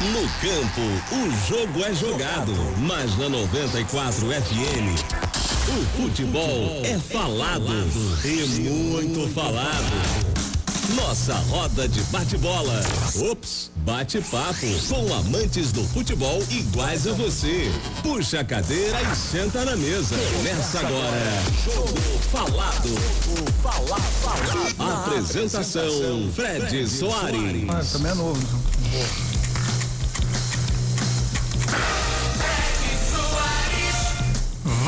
No campo, o jogo é jogado, mas na 94 FM, o futebol é falado e muito falado. Nossa roda de bate-bola. Ops, bate-papo com amantes do futebol iguais a você. Puxa a cadeira e senta na mesa. Começa agora. Jogo falado. Falar, falar. Apresentação: Fred Soares. Ah, também é novo.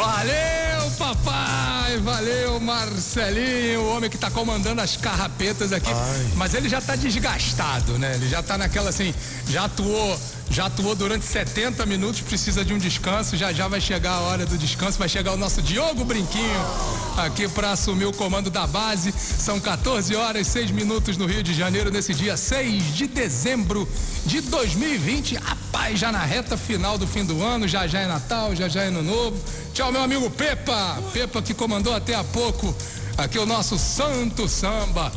Valeu, papai! Valeu, Marcelinho, o homem que tá comandando as carrapetas aqui. Ai. Mas ele já tá desgastado, né? Ele já tá naquela assim, já atuou, já atuou durante 70 minutos, precisa de um descanso. Já já vai chegar a hora do descanso, vai chegar o nosso Diogo Brinquinho aqui para assumir o comando da base. São 14 horas, 6 minutos no Rio de Janeiro, nesse dia 6 de dezembro de 2020. Rapaz, já na reta final do fim do ano, já já é Natal, já já é Ano Novo. Tchau, meu amigo Pepa. Pepa que comandou até há pouco aqui o nosso Santo Samba.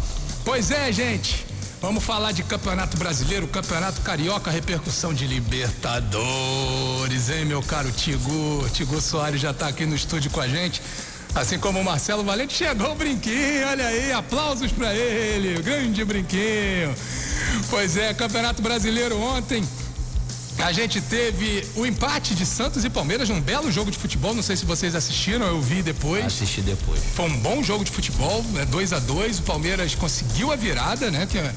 Pois é, gente. Vamos falar de Campeonato Brasileiro, Campeonato Carioca, repercussão de Libertadores, hein, meu caro Tigu? Tigu Soares já tá aqui no estúdio com a gente. Assim como o Marcelo Valente chegou o brinquinho, olha aí, aplausos para ele, grande brinquinho. Pois é, Campeonato Brasileiro ontem, a gente teve o empate de Santos e Palmeiras num belo jogo de futebol. Não sei se vocês assistiram, eu vi depois. Assisti depois. Foi um bom jogo de futebol, né? 2 a 2 O Palmeiras conseguiu a virada, né? Que é,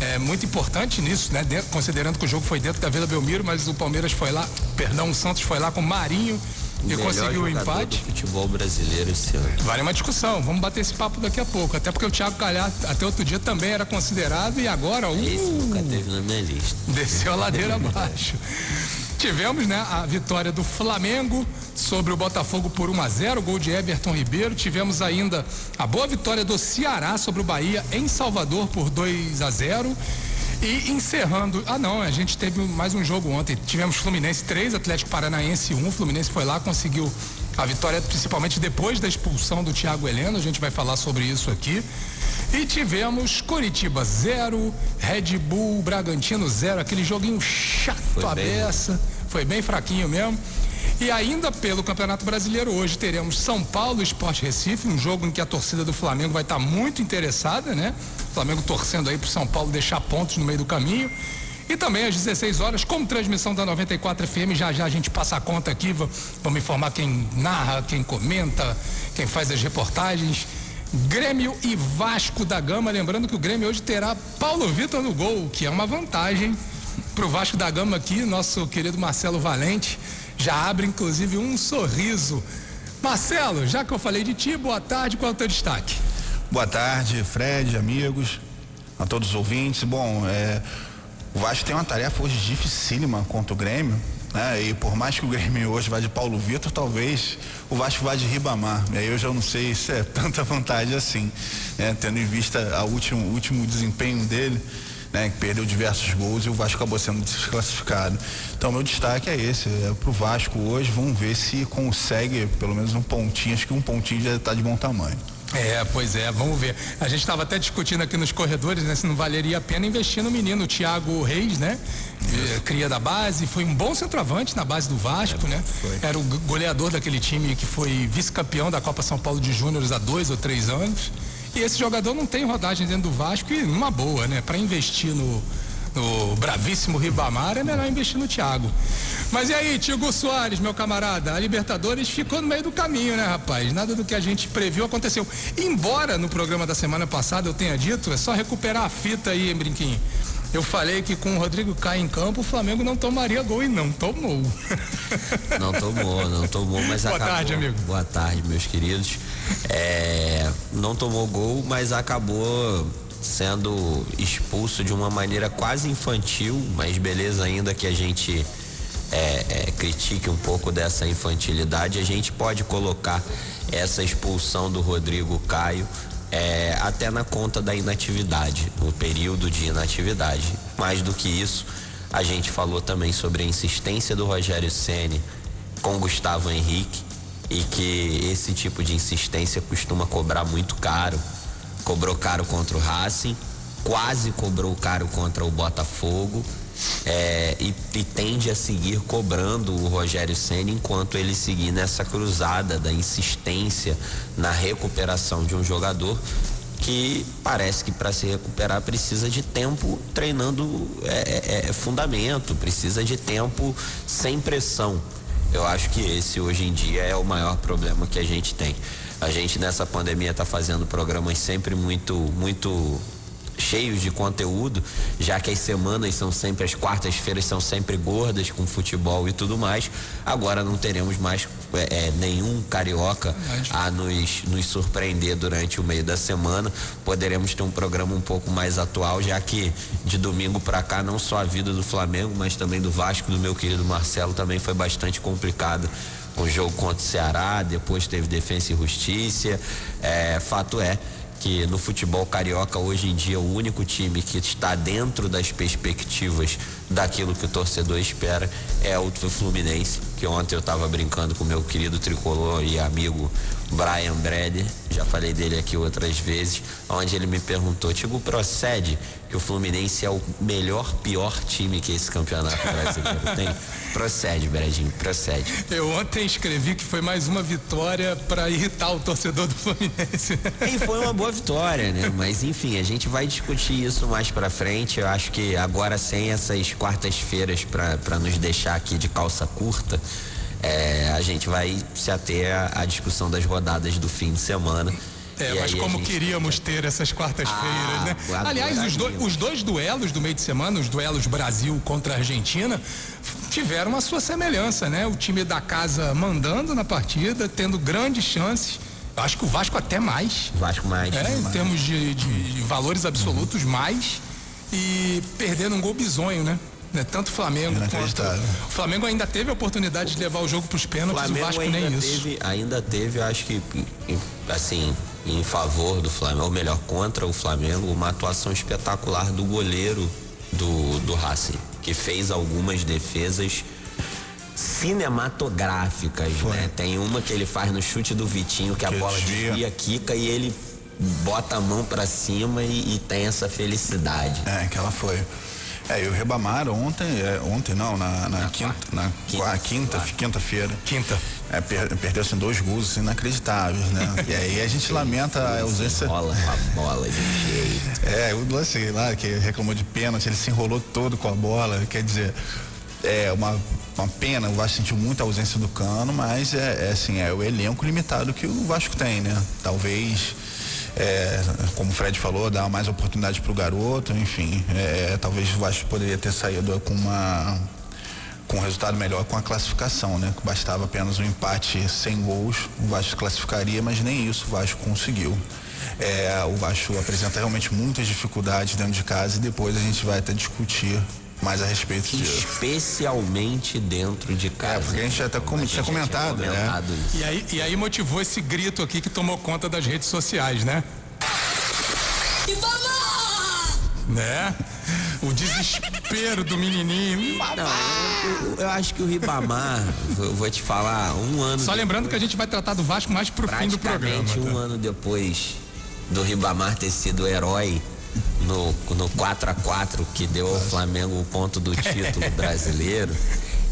é muito importante nisso, né? Dentro- considerando que o jogo foi dentro da Vila Belmiro, mas o Palmeiras foi lá, perdão, o Santos foi lá com o Marinho e conseguiu o empate. do futebol brasileiro esse ano. Vale uma discussão, vamos bater esse papo daqui a pouco. Até porque o Thiago Calhar, até outro dia, também era considerado e agora, uh, Esse nunca teve na minha lista. desceu a ladeira abaixo. Tivemos, né, a vitória do Flamengo sobre o Botafogo por 1 a 0, gol de Everton Ribeiro. Tivemos ainda a boa vitória do Ceará sobre o Bahia em Salvador por 2 a 0. E encerrando, ah não, a gente teve mais um jogo ontem. Tivemos Fluminense 3, Atlético Paranaense 1. Fluminense foi lá, conseguiu a vitória, principalmente depois da expulsão do Thiago Heleno. A gente vai falar sobre isso aqui. E tivemos Coritiba 0, Red Bull Bragantino 0, aquele joguinho chato Foi a bem, beça. Foi bem fraquinho mesmo. E ainda pelo Campeonato Brasileiro, hoje teremos São Paulo e Sport Recife, um jogo em que a torcida do Flamengo vai estar muito interessada, né? O Flamengo torcendo aí pro São Paulo deixar pontos no meio do caminho. E também às 16 horas, com transmissão da 94 FM, já já a gente passa a conta aqui, va- vamos informar quem narra, quem comenta, quem faz as reportagens. Grêmio e Vasco da Gama, lembrando que o Grêmio hoje terá Paulo Vitor no gol, que é uma vantagem para o Vasco da Gama aqui, nosso querido Marcelo Valente já abre inclusive um sorriso. Marcelo, já que eu falei de ti, boa tarde, qual é o teu destaque? Boa tarde, Fred, amigos, a todos os ouvintes. Bom, é, o Vasco tem uma tarefa hoje dificílima contra o Grêmio. Né? E por mais que o Grêmio hoje vá de Paulo Vitor, talvez o Vasco vá de Ribamar. E aí eu já não sei se é tanta vantagem assim, né? tendo em vista a último, o último desempenho dele. Né, que perdeu diversos gols e o Vasco acabou sendo desclassificado. Então meu destaque é esse, é pro Vasco hoje, vamos ver se consegue pelo menos um pontinho, acho que um pontinho já está de bom tamanho. É, pois é, vamos ver. A gente estava até discutindo aqui nos corredores, né, se não valeria a pena investir no menino, o Thiago Reis, né? Eh, Cria da base, foi um bom centroavante na base do Vasco, né? Era o goleador daquele time que foi vice-campeão da Copa São Paulo de Júniores há dois ou três anos. E esse jogador não tem rodagem dentro do Vasco e numa boa, né? Para investir no, no bravíssimo Ribamar é melhor investir no Thiago. Mas e aí, Tigo Soares, meu camarada? A Libertadores ficou no meio do caminho, né, rapaz? Nada do que a gente previu aconteceu. Embora no programa da semana passada eu tenha dito, é só recuperar a fita aí, hein, Brinquinho. Eu falei que com o Rodrigo Caio em campo, o Flamengo não tomaria gol e não tomou. Não tomou, não tomou, mas Boa acabou. tarde, amigo. Boa tarde, meus queridos. É, não tomou gol, mas acabou sendo expulso de uma maneira quase infantil, mas beleza ainda que a gente é, é, critique um pouco dessa infantilidade, a gente pode colocar essa expulsão do Rodrigo Caio é, até na conta da inatividade, no período de inatividade. Mais do que isso, a gente falou também sobre a insistência do Rogério Ceni com Gustavo Henrique e que esse tipo de insistência costuma cobrar muito caro. Cobrou caro contra o Racing, quase cobrou caro contra o Botafogo é, e, e, tende a seguir cobrando o Rogério Senna enquanto ele seguir nessa cruzada da insistência na recuperação de um jogador que parece que para se recuperar precisa de tempo treinando é, é, é, fundamento, precisa de tempo sem pressão. Eu acho que esse hoje em dia é o maior problema que a gente tem. A gente nessa pandemia está fazendo programas sempre muito, muito cheios de conteúdo, já que as semanas são sempre, as quartas-feiras são sempre gordas com futebol e tudo mais. Agora não teremos mais é, é nenhum carioca a nos, nos surpreender durante o meio da semana. Poderemos ter um programa um pouco mais atual, já que de domingo para cá, não só a vida do Flamengo, mas também do Vasco, do meu querido Marcelo, também foi bastante complicada com o jogo contra o Ceará, depois teve Defesa e Justiça. É, fato é que no futebol carioca hoje em dia o único time que está dentro das perspectivas daquilo que o torcedor espera é o Fluminense, que ontem eu estava brincando com meu querido tricolor e amigo Brian Breder, já falei dele aqui outras vezes, onde ele me perguntou, Tigo, procede que o Fluminense é o melhor, pior time que esse campeonato brasileiro tem? Procede, Bredinho, procede. Eu ontem escrevi que foi mais uma vitória para irritar o torcedor do Fluminense. E foi uma boa vitória, né? Mas enfim, a gente vai discutir isso mais para frente. Eu acho que agora sem essas quartas-feiras para nos deixar aqui de calça curta, é, a gente vai se ater à discussão das rodadas do fim de semana. É, mas como gente... queríamos ter essas quartas-feiras, ah, né? Aliás, os, do, os dois duelos do meio de semana, os duelos Brasil contra Argentina, tiveram a sua semelhança, né? O time da casa mandando na partida, tendo grandes chances. Eu acho que o Vasco até mais. Vasco mais. É, mais. em termos de, de, de valores absolutos, uhum. mais. E perdendo um gol bizonho, né? Né? Tanto Flamengo quanto. O Flamengo ainda teve a oportunidade de levar o jogo para os pênaltis, Flamengo o Vasco nem teve, isso. Ainda teve, acho que, assim, em favor do Flamengo, ou melhor, contra o Flamengo, uma atuação espetacular do goleiro do, do Racing, que fez algumas defesas cinematográficas, Foi. né? Tem uma que ele faz no chute do Vitinho, que, que a bola desvia, quica e ele bota a mão para cima e, e tem essa felicidade. É, que ela foi. É, e o Rebamar ontem, é, ontem não, na, na, na quinta, na quinta, quinta, quinta-feira. Quinta. É, per, perdeu assim dois gols assim, inacreditáveis, né? e aí a gente lamenta a ausência. Com a bola de jeito. É, o lance lá que reclamou de pênalti, ele se enrolou todo com a bola, quer dizer, é uma, uma pena, o Vasco sentiu muita ausência do cano, mas é, é assim, é o elenco limitado que o Vasco tem, né? Talvez é, como o Fred falou, dar mais oportunidade para o garoto, enfim, é, talvez o Vasco poderia ter saído com uma com um resultado melhor com a classificação, né? Bastava apenas um empate sem gols, o Vasco classificaria, mas nem isso o Vasco conseguiu. É, o Vasco apresenta realmente muitas dificuldades dentro de casa e depois a gente vai até discutir mais a respeito disso. Especialmente dentro de casa. É, porque a gente já tá com, tinha comentado, tinha comentado né? E aí, e aí motivou esse grito aqui que tomou conta das redes sociais, né? Né? O desespero do menininho. Não, eu, eu, acho que o Ribamar, eu vou te falar, um ano. Só depois, lembrando que a gente vai tratar do Vasco mais pro fim do programa. um tá? ano depois do Ribamar ter sido herói no, no 4 a 4 que deu ao Flamengo o ponto do título brasileiro.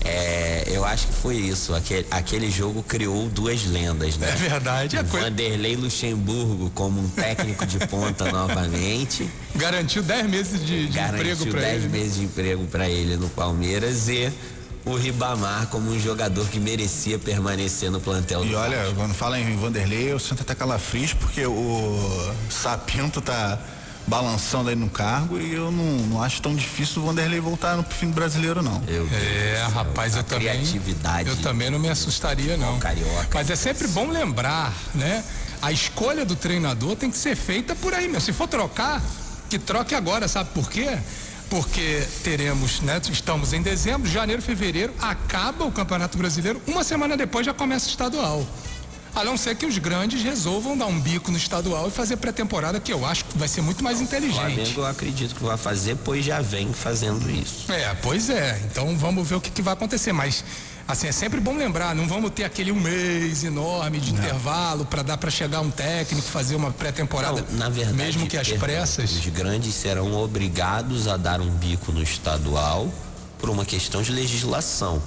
É, eu acho que foi isso. Aquele, aquele jogo criou duas lendas, né? É verdade. É Vanderlei Luxemburgo como um técnico de ponta novamente. Garantiu 10 meses de, de emprego para ele. 10 meses de emprego para ele no Palmeiras e o Ribamar como um jogador que merecia permanecer no plantel E olha, quando fala em Vanderlei, eu sinto até calafrios porque o Sapinto tá balançando aí no cargo e eu não, não acho tão difícil o Vanderlei voltar no fim do brasileiro, não. Eu, é, rapaz, eu também. Criatividade. Eu também não me assustaria, não. Carioca. Mas é sempre bom lembrar, né? A escolha do treinador tem que ser feita por aí mesmo. Se for trocar, que troque agora, sabe por quê? Porque teremos, né? Estamos em dezembro, janeiro, fevereiro, acaba o Campeonato Brasileiro, uma semana depois já começa o estadual. A não ser que os grandes resolvam dar um bico no estadual e fazer pré-temporada, que eu acho que vai ser muito mais inteligente. O Flamengo eu acredito que vai fazer, pois já vem fazendo isso. É, pois é. Então vamos ver o que, que vai acontecer. Mas assim, é sempre bom lembrar, não vamos ter aquele um mês enorme de não. intervalo para dar para chegar um técnico, fazer uma pré-temporada. Na verdade, mesmo que as pressas. Os grandes serão obrigados a dar um bico no estadual por uma questão de legislação.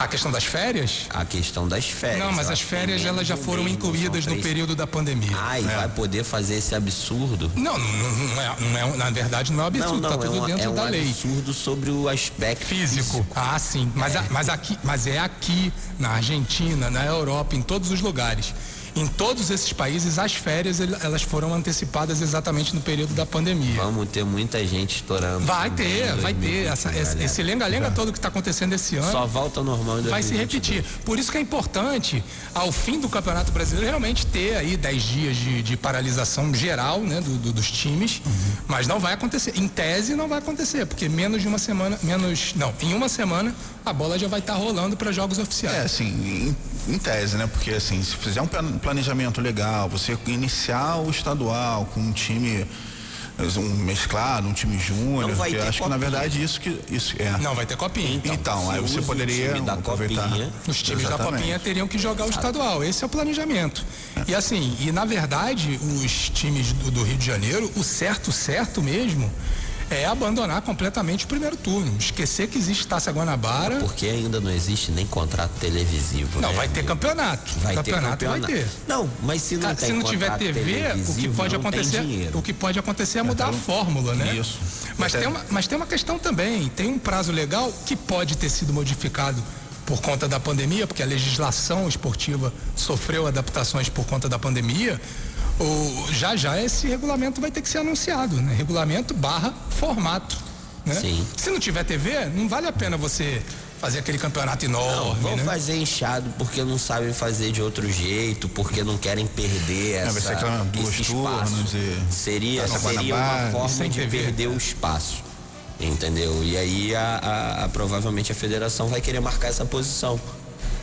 A questão das férias? A questão das férias. Não, mas as férias elas já foram mesmo, incluídas no período da pandemia. Ai, vai poder fazer esse absurdo. Não, não, não é, não é- na verdade não é um Não, absurdo, não, tá é tudo um, dentro é um da lei. absurdo sobre o aspecto Físico. Ah, sim. Mas, a- mas, aqui, mas é aqui, na Argentina, na Europa, em todos os lugares. Em todos esses países, as férias el- elas foram antecipadas exatamente no período da pandemia. Vamos ter muita gente estourando. Vai ter, vai ter. 2021, Essa- esse- esse lenga-lenga todo que está acontecendo esse ano. Só volta ao normal em vai se 2022. repetir. Por isso que é importante, ao fim do Campeonato Brasileiro, realmente ter aí 10 dias de, de paralisação geral né, do- do- dos times. Mas não vai acontecer. Em tese não vai acontecer, porque menos de uma semana, menos. Não, em uma semana a bola já vai estar rolando para jogos É, oficiais. assim, em, em tese, né? Porque assim, se fizer um planejamento legal, você iniciar o estadual com um time um mesclado, um time júnior, Não vai que eu ter acho que na copinha. verdade isso que isso é. Não, vai ter copinha. Então, se aí você poderia time da aproveitar. copinha, Os times da Exatamente. Copinha teriam que jogar o estadual. Esse é o planejamento. E assim, e na verdade, os times do, do Rio de Janeiro, o certo, certo mesmo, é abandonar completamente o primeiro turno. Esquecer que existe Taça Guanabara. Porque ainda não existe nem contrato televisivo. Não, né? vai ter campeonato. Vai ter campeonato vai ter. Não, mas se não Cara, tem se não tiver TV, o que pode acontecer, o que pode acontecer é mudar a fórmula, né? Isso. Mas tem, uma, mas tem uma questão também, tem um prazo legal que pode ter sido modificado por conta da pandemia, porque a legislação esportiva sofreu adaptações por conta da pandemia. O, já já esse regulamento vai ter que ser anunciado, né? Regulamento barra formato. Né? Sim. Se não tiver TV, não vale a pena você fazer aquele campeonato Não, enorme, vão né? fazer inchado porque não sabem fazer de outro jeito, porque não querem perder essa, Não, vai ser aquela duas esse turnos espaço. e- Seria, seria uma forma de TV. perder o espaço. Entendeu? E aí a, a- a- provavelmente a federação vai querer marcar essa posição.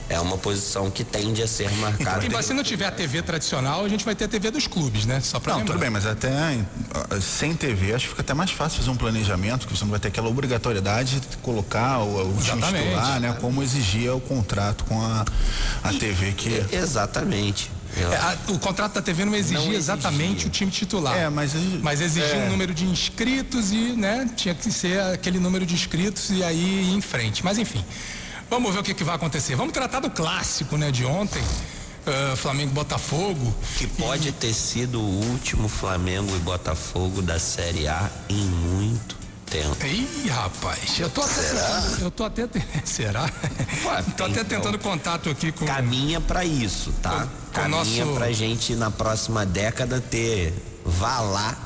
É uma posição que tende a ser marcada. E, mas se não tiver a TV tradicional, a gente vai ter a TV dos clubes, né? Só pra Não, lembrar. tudo bem, mas até sem TV, acho que fica até mais fácil fazer um planejamento, que você não vai ter aquela obrigatoriedade de colocar o, o time titular, né? Como exigia o contrato com a, a TV que. Exatamente. É, a- o contrato da TV não exigia, Não exigia. exatamente o time titular. É, mas Mas exigia é. um número de inscritos e, né, tinha que ser aquele número de inscritos e aí ir em frente. Mas enfim, vamos ver o que, que vai acontecer. Vamos tratar do clássico, né, de ontem. ah, Flamengo e Botafogo. Que pode ter sido o último Flamengo e Botafogo da Série A em muito tempo. Ih, rapaz, eu tô até tentando. Eu tô até. Será? Ué, tô até então. tentando contato aqui com. Caminha pra isso, tá? Com- com Caminha nosso- pra gente na próxima década ter vá lá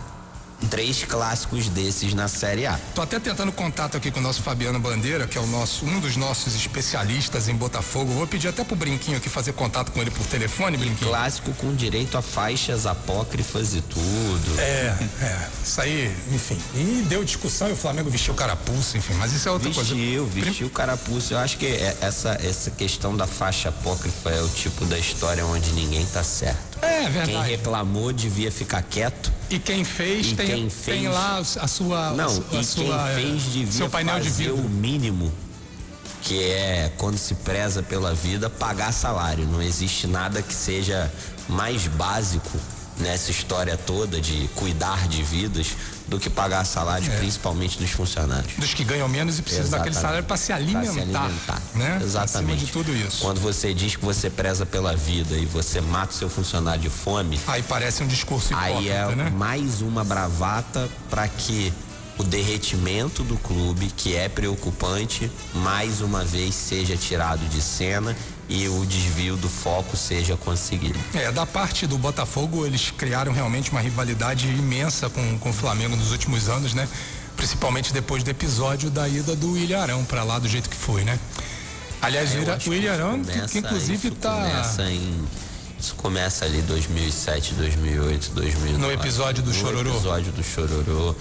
três clássicos desses na Série A. Tô até tentando contato aqui com o nosso Fabiano Bandeira, que é o nosso, um dos nossos especialistas em Botafogo. Vou pedir até pro Brinquinho aqui fazer contato com ele por telefone, Brinquinho. Clássico com direito a faixas apócrifas e tudo. É, é. Isso aí, enfim. E deu discussão e o Flamengo vestiu carapuça, enfim, mas isso é outra coisa. Vestiu, vestiu o carapuço. Eu acho que é- essa, essa questão da faixa apócrifa é o tipo da história onde ninguém tá certo. É Quem verdade. reclamou devia ficar quieto. E quem fez E tem, quem tem fez- lá a sua. Não, a e sua, quem fez devia seu painel de fazer vidro. o mínimo, que é quando se preza pela vida, pagar salário. Não existe nada que seja mais básico nessa história toda de cuidar de vidas do que pagar salário, É. principalmente dos funcionários. Dos que ganham menos e precisam daquele Exatamente. salário para se Pra alimentar. se alimentar. Né? Exatamente. Acima de tudo isso. Quando você diz que você preza pela vida e você mata o seu funcionário de fome, Aí parece um discurso hipócrita, Aí é né? mais uma bravata para que o derretimento do clube, que é preocupante, mais uma vez seja tirado de cena e o desvio do foco seja conseguido. É, da parte do Botafogo, eles criaram realmente uma rivalidade imensa com, com o Flamengo nos últimos anos, né? Principalmente depois do episódio da ida do Ilharão para lá do jeito que foi, né? Aliás, acho o Ilharão, que, que inclusive isso tá Começa em, isso começa ali 2007, 2008, 2009. No episódio do no Chororô. episódio do Chororô.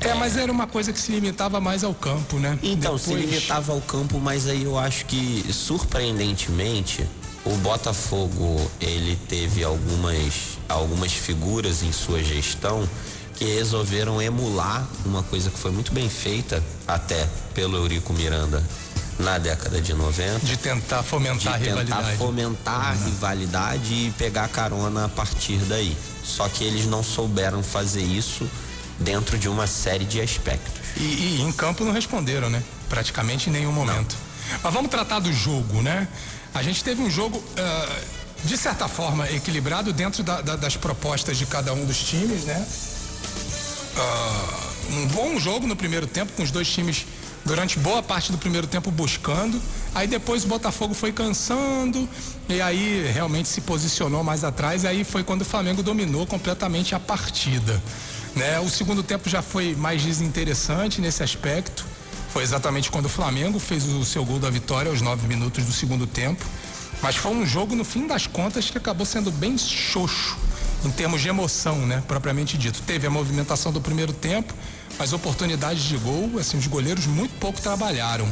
É, mas era uma coisa que se limitava mais ao campo, né? Então, se Depois- limitava ao campo, mas aí eu acho que, surpreendentemente, o Botafogo, ele teve algumas, algumas figuras em sua gestão que resolveram emular uma coisa que foi muito bem feita até pelo Eurico Miranda na década de 90 de tentar de fomentar a tentar rivalidade. fomentar a rivalidade e pegar carona a partir daí. Só que eles não souberam fazer isso dentro de uma série de aspectos. E, e em campo não responderam, né? Praticamente em nenhum momento. Não. Mas vamos tratar do jogo, né? A gente teve um jogo, uh, de certa forma, equilibrado dentro da, da, das propostas de cada um dos times, né? Uh, um bom jogo no primeiro tempo, com os dois times durante boa parte do primeiro tempo buscando. Aí depois o Botafogo foi cansando e aí realmente se posicionou mais atrás. E aí foi quando o Flamengo dominou completamente a partida. Né? O segundo tempo já foi mais desinteressante nesse aspecto. Foi exatamente quando o Flamengo fez o seu gol da vitória aos nove minutos do segundo tempo. Mas foi um jogo, no fim das contas, que acabou sendo bem xoxo em termos de emoção, né? Propriamente dito. Teve a movimentação do primeiro tempo, mas oportunidades de gol, assim, os goleiros muito pouco trabalharam.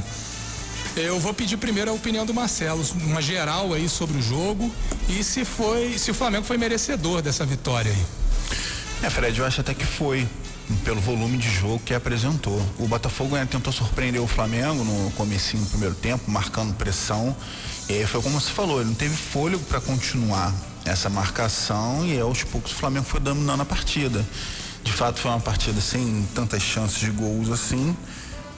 Eu vou pedir primeiro a opinião do Marcelo, uma geral aí sobre o jogo e se foi, se o Flamengo foi merecedor dessa vitória aí. É, Fred, eu acho até que foi pelo volume de jogo que apresentou. O Botafogo né, tentou surpreender o Flamengo no comecinho do primeiro tempo, marcando pressão. E foi como você falou, ele não teve fôlego para continuar essa marcação e aos poucos o Flamengo foi dominando a partida. De fato foi uma partida sem tantas chances de gols assim,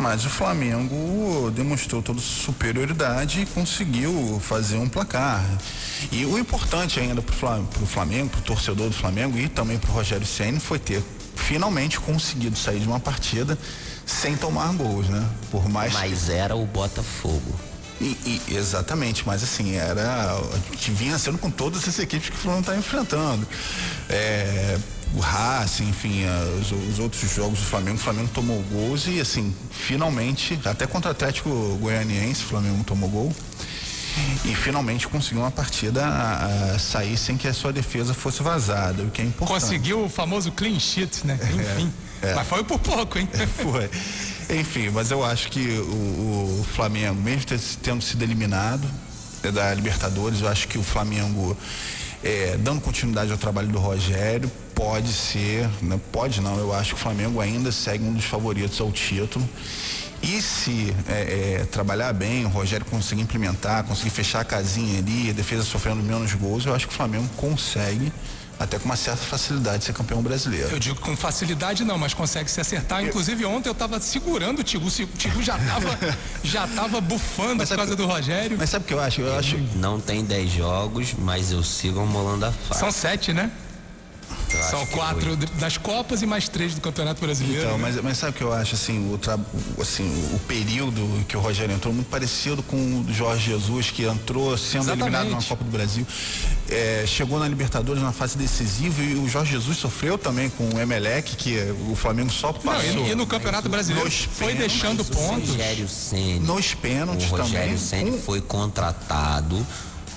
mas o Flamengo demonstrou toda superioridade e conseguiu fazer um placar. E o importante ainda para o Flamengo, para o torcedor do Flamengo e também para o Rogério Senna foi ter finalmente conseguido sair de uma partida sem tomar gols, né? Por mais Mas era o Botafogo. E, e, exatamente, mas assim, era. que vinha sendo com todas essas equipes que o Flamengo está enfrentando. É, o Racing, enfim, os, os, outros jogos do Flamengo, o Flamengo tomou gols e assim, finalmente, até contra o Atlético Goianiense, o Flamengo tomou gol. E finalmente conseguiu uma partida a, a sair sem que a sua defesa fosse vazada, o que é importante. Conseguiu o famoso clean sheet, né? É, enfim. É, é. Mas foi por pouco, hein? foi. Enfim, mas eu acho que o, o Flamengo, mesmo tendo sido eliminado da Libertadores, eu acho que o Flamengo, é, dando continuidade ao trabalho do Rogério, pode ser, não né, pode não, eu acho que o Flamengo ainda segue um dos favoritos ao título. E se é, é, trabalhar bem, o Rogério conseguir implementar, conseguir fechar a casinha ali, a defesa sofrendo menos gols, eu acho que o Flamengo consegue até com uma certa facilidade ser campeão brasileiro. Eu digo com facilidade não, mas consegue se acertar. Inclusive ontem eu estava segurando o Tigu, o Tigu já estava já tava bufando mas por causa do Rogério. Mas sabe o que eu acho? Eu acho não tem 10 jogos, mas eu sigo molando a faca. São sete, né? São quatro das Copas e mais três do Campeonato Brasileiro. Então, né? mas, mas sabe o que eu acho, assim, o, tra... assim, o período que o Rogério entrou, muito parecido com o Jorge Jesus, que entrou sendo Exatamente. eliminado na Copa do Brasil. É, chegou na Libertadores na fase decisiva e o Jorge Jesus sofreu também com o Emelec, que o Flamengo só passou. Não, e, e, no Campeonato Brasileiro foi deixando pontos. Rogério Ceni, nos pênaltis o Rogério também. Ceni foi contratado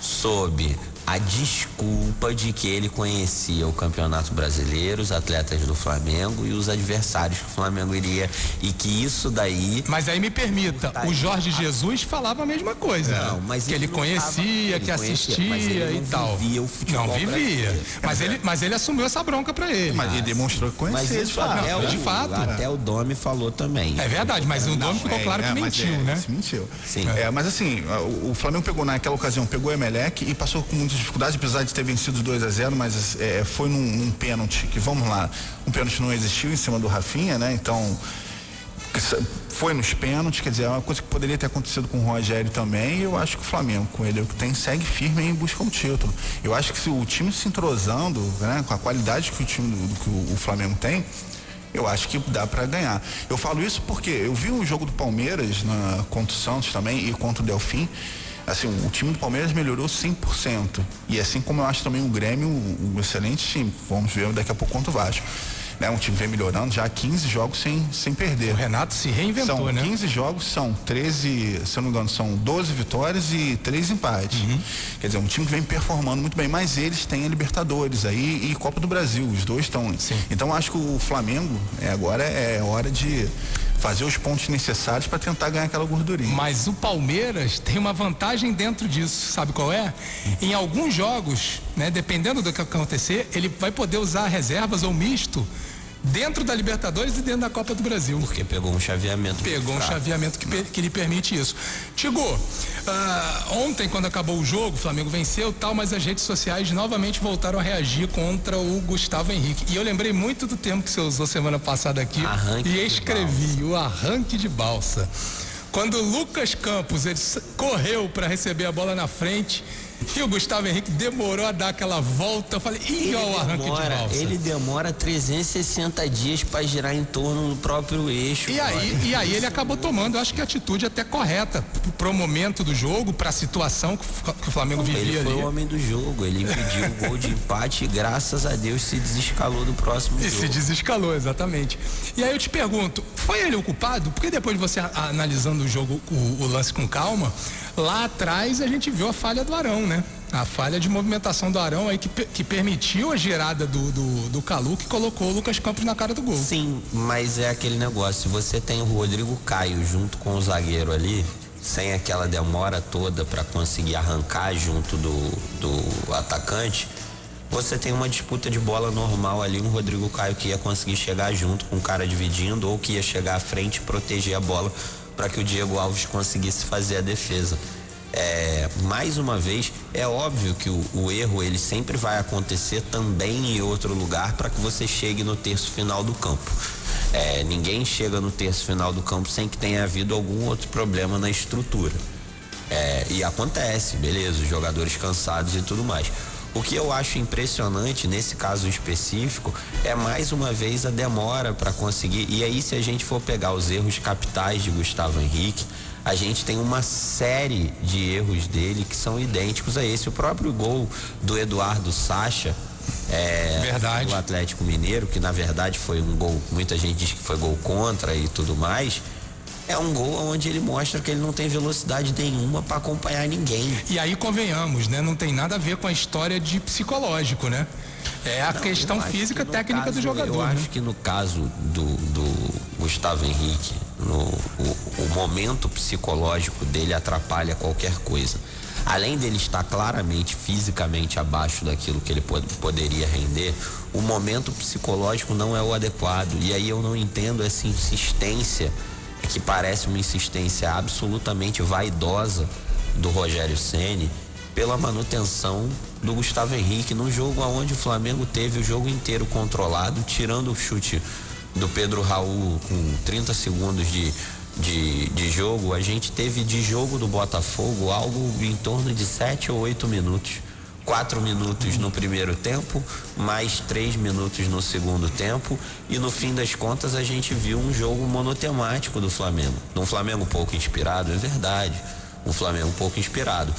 sob a desculpa de que ele conhecia o Campeonato Brasileiro, os atletas do Flamengo e os adversários que o Flamengo iria e que isso daí. Mas aí me permita, tá o Jorge Jesus falava a mesma coisa. Não, mas que ele, ele conhecia, que assistia conhecia, e tal. Vivia o futebol não vivia. Mas ele, mas ele assumiu essa bronca para ele. Mas ele demonstrou que conhecia. Mas isso até, não, o, de fato. Até o Domi falou também. É verdade, mas o Domi ficou claro é, que mentiu, é, né? Mentiu. Sim. É, mas assim, o, o Flamengo pegou naquela ocasião, pegou o Emelec e passou com muitas dificuldades, apesar de ter vencido 2 a 0 mas é, foi num, num pênalti que, vamos lá, um pênalti não existiu em cima do Rafinha, né? Então, foi nos pênaltis, quer dizer, é uma coisa que poderia ter acontecido com o Rogério também, e eu acho que o Flamengo, com ele, é que tem, segue firme em busca do título. Eu acho que se o time se entrosando, né, com a qualidade que o time do, que o, o Flamengo tem, eu acho que dá para ganhar. Eu falo isso porque eu vi o jogo do Palmeiras na, contra o Santos também e contra o Delfim assim, o time do Palmeiras melhorou 100%. E assim como eu acho também o Grêmio um, excelente time. Vamos ver daqui a pouco quanto o Vasco. Né, um time vem melhorando, já 15 jogos sem, sem perder. O Renato se reinventou, são né? 15 jogos, são 13, se eu não me engano, são 12 vitórias e 3 empates. Uhum. Quer dizer, um time que vem performando muito bem, mas eles têm a Libertadores aí e Copa do Brasil, os dois estão. Então acho que o Flamengo é, agora é hora de fazer os pontos necessários para tentar ganhar aquela gordurinha. Mas o Palmeiras tem uma vantagem dentro disso, sabe qual é? Em alguns jogos, né, dependendo do que acontecer, ele vai poder usar reservas ou misto dentro da Libertadores e dentro da Copa do Brasil. Porque pegou um chaveamento. Pegou um chaveamento que, que lhe permite isso. Tigo, uh, ontem, quando acabou o jogo, o Flamengo venceu tal, mas as redes sociais novamente voltaram a reagir contra o Gustavo Henrique. E eu lembrei muito do termo que você usou semana passada aqui arranque e escrevi o arranque de balsa. Quando o Lucas Campos ele correu para receber a bola na frente e o Gustavo Henrique demorou a dar aquela volta. Eu falei, ih, olha o arranque demora, de balsa. Ele demora 360 dias para girar em torno do próprio eixo. E aí, e aí ele acabou tomando, eu acho que a atitude até correta pro momento do jogo, pra situação que, o Flamengo vivia ele ali. Ele foi o homem do jogo, ele impediu o gol de empate e graças a Deus se desescalou do próximo e jogo. se desescalou, exatamente. E aí eu te pergunto, foi ele o culpado? Porque depois de você analisando o jogo, o, o lance com calma, lá atrás a gente viu a falha do Arão, né? A falha de movimentação do Arão aí que, que permitiu a girada do, do, do Calu que colocou o Lucas Campos na cara do gol. Sim, mas é aquele negócio, se você tem o Rodrigo Caio junto com o zagueiro ali, sem aquela demora toda para conseguir arrancar junto do, do atacante, você tem uma disputa de bola normal ali, um Rodrigo Caio que ia conseguir chegar junto com o cara dividindo ou que ia chegar à frente e proteger a bola para que o Diego Alves conseguisse fazer a defesa. É, mais uma vez, é óbvio que o, o, erro ele sempre vai acontecer também em outro lugar para que você chegue no terço final do campo. É, ninguém chega no terço final do campo sem que tenha havido algum outro problema na estrutura. É, e acontece, beleza, os jogadores cansados e tudo mais. O que eu acho impressionante nesse caso específico é mais uma vez a demora para conseguir. E aí, se a gente for pegar os erros capitais de Gustavo Henrique, a gente tem uma série de erros dele que são idênticos a esse. O próprio gol do Eduardo Sacha. É, verdade. do Atlético Mineiro, que na verdade foi um gol, muita gente diz que foi gol contra e tudo mais é um gol onde ele mostra que ele não tem velocidade nenhuma para acompanhar ninguém. E aí convenhamos, né? Não tem nada a ver com a história de psicológico, né? É a não, questão física técnica caso, do jogador. Eu né? acho que no caso do, do Gustavo Henrique, no, o, o momento psicológico dele atrapalha qualquer coisa. Além dele estar claramente fisicamente abaixo daquilo que ele pod poderia render, o momento psicológico não é o adequado. E aí eu não entendo essa insistência que parece uma insistência absolutamente vaidosa do Rogério Ceni pela manutenção do Gustavo Henrique num jogo onde o Flamengo teve o jogo inteiro controlado, tirando o chute do Pedro Raul com 30 segundos de, de, de jogo, a gente teve de jogo do Botafogo algo em torno de 7 ou 8 minutos quatro minutos no primeiro tempo, mais três minutos no segundo tempo e no fim das contas a gente viu um jogo monotemático do Flamengo. Um Flamengo pouco inspirado, é verdade. Um Flamengo pouco inspirado.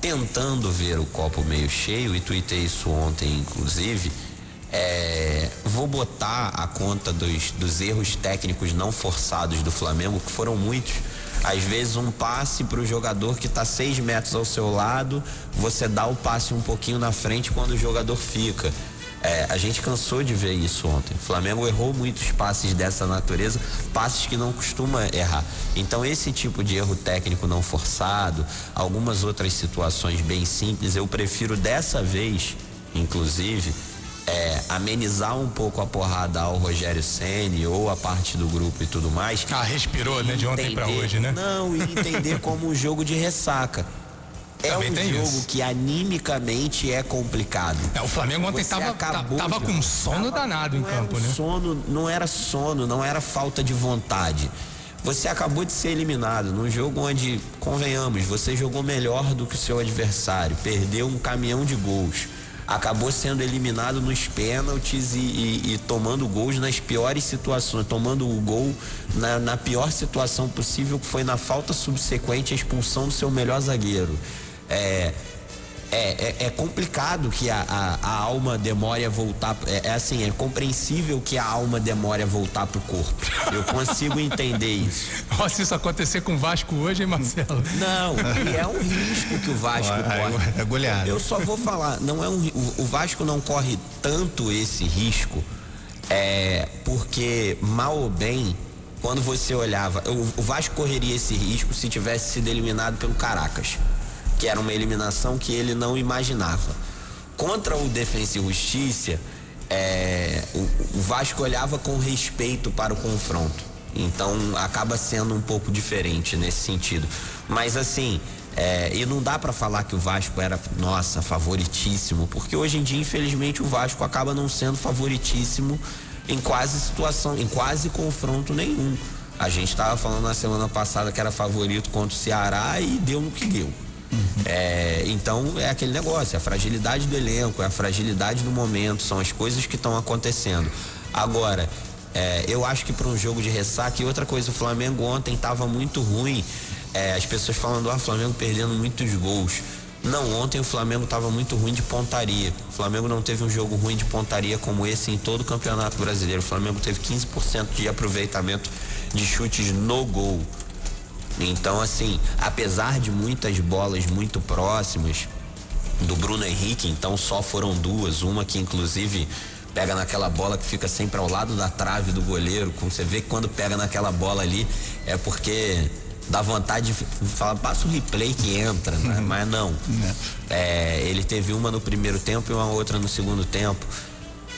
Tentando ver o copo meio cheio, e tuitei isso ontem, inclusive. É, vou botar a conta dos, dos erros técnicos não forçados do Flamengo, que foram muitos às vezes um passe para o jogador que está seis metros ao seu lado, você dá o passe um pouquinho na frente quando o jogador fica. É, a gente cansou de ver isso ontem. O Flamengo errou muitos passes dessa natureza, passes que não costuma errar. Então, esse tipo de erro técnico não forçado, algumas outras situações bem simples, eu prefiro dessa vez, inclusive, é, amenizar um pouco a porrada ao Rogério Ceni ou a parte do grupo e tudo mais. Ah, respirou, né? De ontem para hoje, né? Não, e entender como um jogo de ressaca. É Também um jogo isso. que animicamente é complicado. É, o Flamengo ontem estava tava com sono tava, danado em campo, um né? Sono, não era sono, não era falta de vontade. Você acabou de ser eliminado num jogo onde, convenhamos, você jogou melhor do que o seu adversário, perdeu um caminhão de gols acabou sendo eliminado nos pênaltis e, e, e, tomando gols nas piores situações, tomando o gol na, na pior situação possível, que foi na falta subsequente à expulsão do seu melhor zagueiro. É, é, é, é, complicado que a, a, a, alma demore a voltar. É, é, assim, é compreensível que a alma demore a voltar pro corpo. Eu consigo entender isso. Ó, se isso acontecer com o Vasco hoje, hein, Marcelo? Não, e é um risco que o Vasco corre. É goleado. Eu só vou falar, não é um, o, o Vasco não corre tanto esse risco, é, porque mal ou bem, quando você olhava, o, o Vasco correria esse risco se tivesse sido eliminado pelo Caracas que era uma eliminação que ele não imaginava. Contra o Defensa e Justiça, é, o, o Vasco olhava com respeito para o confronto. Então acaba sendo um pouco diferente nesse sentido. Mas assim, é, e não dá para falar que o Vasco era, nossa, favoritíssimo, porque hoje em dia, infelizmente, o Vasco acaba não sendo favoritíssimo em quase situação, em quase confronto nenhum. A gente estava falando na semana passada que era favorito contra o Ceará e deu no que deu. Uhum. É, então é aquele negócio, é a fragilidade do elenco, é a fragilidade do momento, são as coisas que estão acontecendo. Agora, é, eu acho que para um jogo de ressaca, e outra coisa, o Flamengo ontem estava muito ruim. É, as pessoas falando, ah, o Flamengo perdendo muitos gols. Não, ontem o Flamengo estava muito ruim de pontaria. O Flamengo não teve um jogo ruim de pontaria como esse em todo o Campeonato Brasileiro. O Flamengo teve 15% de aproveitamento de chutes no gol. Então, assim, apesar de muitas bolas muito próximas do Bruno Henrique, então só foram duas, uma que inclusive pega naquela bola que fica sempre ao lado da trave do goleiro. Como você vê que quando pega naquela bola ali é porque dá vontade de falar, passa o replay que entra, né? uhum. mas não. É. é, ele teve uma no primeiro tempo e uma outra no segundo tempo.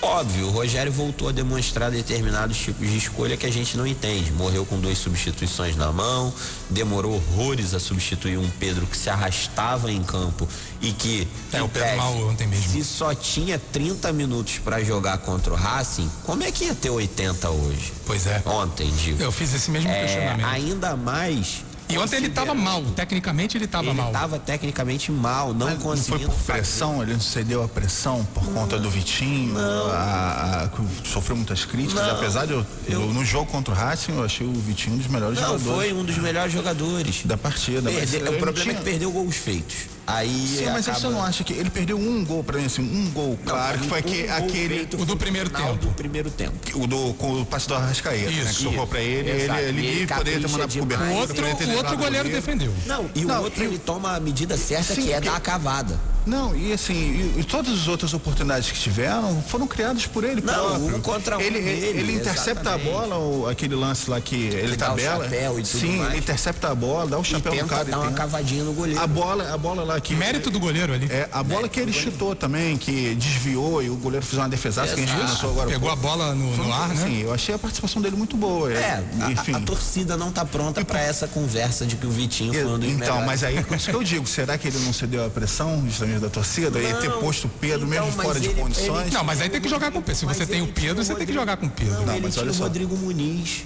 Óbvio, o Rogério voltou a demonstrar determinados tipos de escolha que a gente não entende. Morreu com duas substituições na mão, demorou horrores a substituir um Pedro que se arrastava em campo e que. É, o Pedro mal ontem mesmo. Se só tinha 30 minutos para jogar contra o Racing, como é que ia ter 80 hoje? Pois é. Ontem, digo. Eu fiz esse mesmo é, questionamento. Ainda mais e ontem ele estava mal, tecnicamente ele estava mal. Ele estava tecnicamente mal, não Mas conseguiu. Não foi por pressão, fazer. ele não cedeu a pressão por não, conta do Vitinho, a, a, sofreu muitas críticas, não, apesar de eu, eu, no jogo contra o Racing eu achei o Vitinho um dos melhores não, jogadores. Não, foi um dos melhores jogadores da partida. Perde, o problema tinha... é que perdeu gols feitos. Aí Sim, mas acaba... você não acha que ele perdeu um gol para mim assim, um gol, claro, que foi um que, aquele o do primeiro tempo. Do primeiro tempo. O do com o passe do Arrascaeta, né, que socorreu para ele, ele, ele, ele poderia ter mandado pro O outro, o outro goleiro defendeu. Não, e não, o outro ele toma a medida certa Sim, que é dar a cavada. Não, e assim, e, e, todas as outras oportunidades que tiveram foram criadas por ele não, próprio. Um contra um ele, dele, ele intercepta exatamente. a bola, o, aquele lance lá que ele tabela. Sim, mais. ele intercepta a bola, dá o chapéu no cara. Dá uma cavadinha no goleiro. A bola, a bola lá que. Mérito do goleiro ali. É, a bola Mérito que ele chutou também, que desviou e o goleiro fez uma defesaça que a gente viu agora. Pegou a bola no, no ar, né? Sim, eu achei a participação dele muito boa. É, enfim. A, a, torcida não tá pronta para essa conversa de que o Vitinho foi um dos Então, mas aí, por isso que eu digo, será que ele não cedeu a pressão justamente da torcida? Não, ter posto o Pedro então, mesmo fora de ele, condições. Ele, não, mas aí tem que jogar com o Pedro. Se você tem o Pedro, você tem que jogar com o Pedro. Não, mas tinha o Rodrigo Muniz.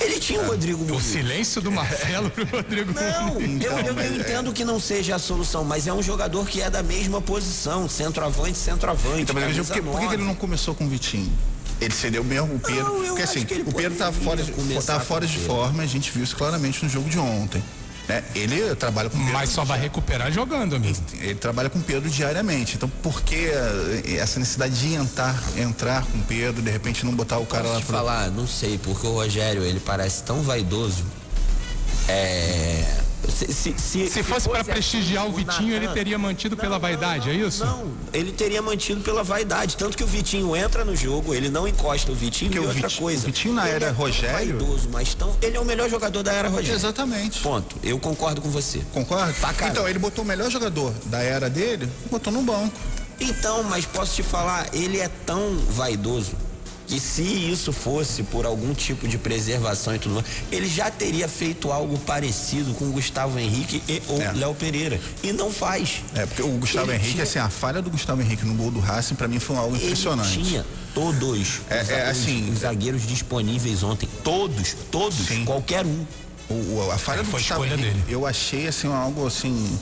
Ele tinha o Rodrigo Muniz. O silêncio do Marcelo pro Rodrigo não, Muniz. Não, eu, eu, eu entendo que não seja a solução, mas é um jogador que é da mesma posição, centroavante, centroavante. Então, mas por, que, por que ele não começou com o Vitinho? Ele cedeu mesmo o Pedro. Não, porque assim, o Pedro tá fora, de, tá fora de forma, a gente viu isso claramente no jogo de ontem. Né? Ele trabalha com Pedro. Mas só vai recuperar jogando, amigo. Ele, ele trabalha com Pedro diariamente. Então, por que eh, essa necessidade de entrar, entrar com Pedro, de repente não botar o cara Posso lá te pra... falar, não sei, porque o Rogério, ele parece tão vaidoso. É se, se, se, se fosse para prestigiar assim, o Vitinho, ele teria mantido não, pela vaidade, não, é isso? Não, ele teria mantido pela vaidade. Tanto que o Vitinho entra no jogo, ele não encosta o Vitinho Porque e outra Vitinho, coisa. O Vitinho na era é Rogério. Vaidoso, mas tão, ele é o melhor jogador da era Rogério. Exatamente. Ponto. Eu concordo com você. Concorda? Tá, então, ele botou o melhor jogador da era dele, botou no banco. Então, mas posso te falar, ele é tão vaidoso que se isso fosse por algum tipo de preservação e tudo mais, ele já teria feito algo parecido com o Gustavo Henrique e ou é. Léo Pereira. E não faz. É, porque o Gustavo ele Henrique, tinha... assim, a falha do Gustavo Henrique no gol do Racing, para mim foi algo impressionante. Ele tinha todos é, os, é, assim, os zagueiros disponíveis ontem. Todos, todos, sim. qualquer um. O, a falha é, do Gustavo Henrique, dele. eu achei assim algo assim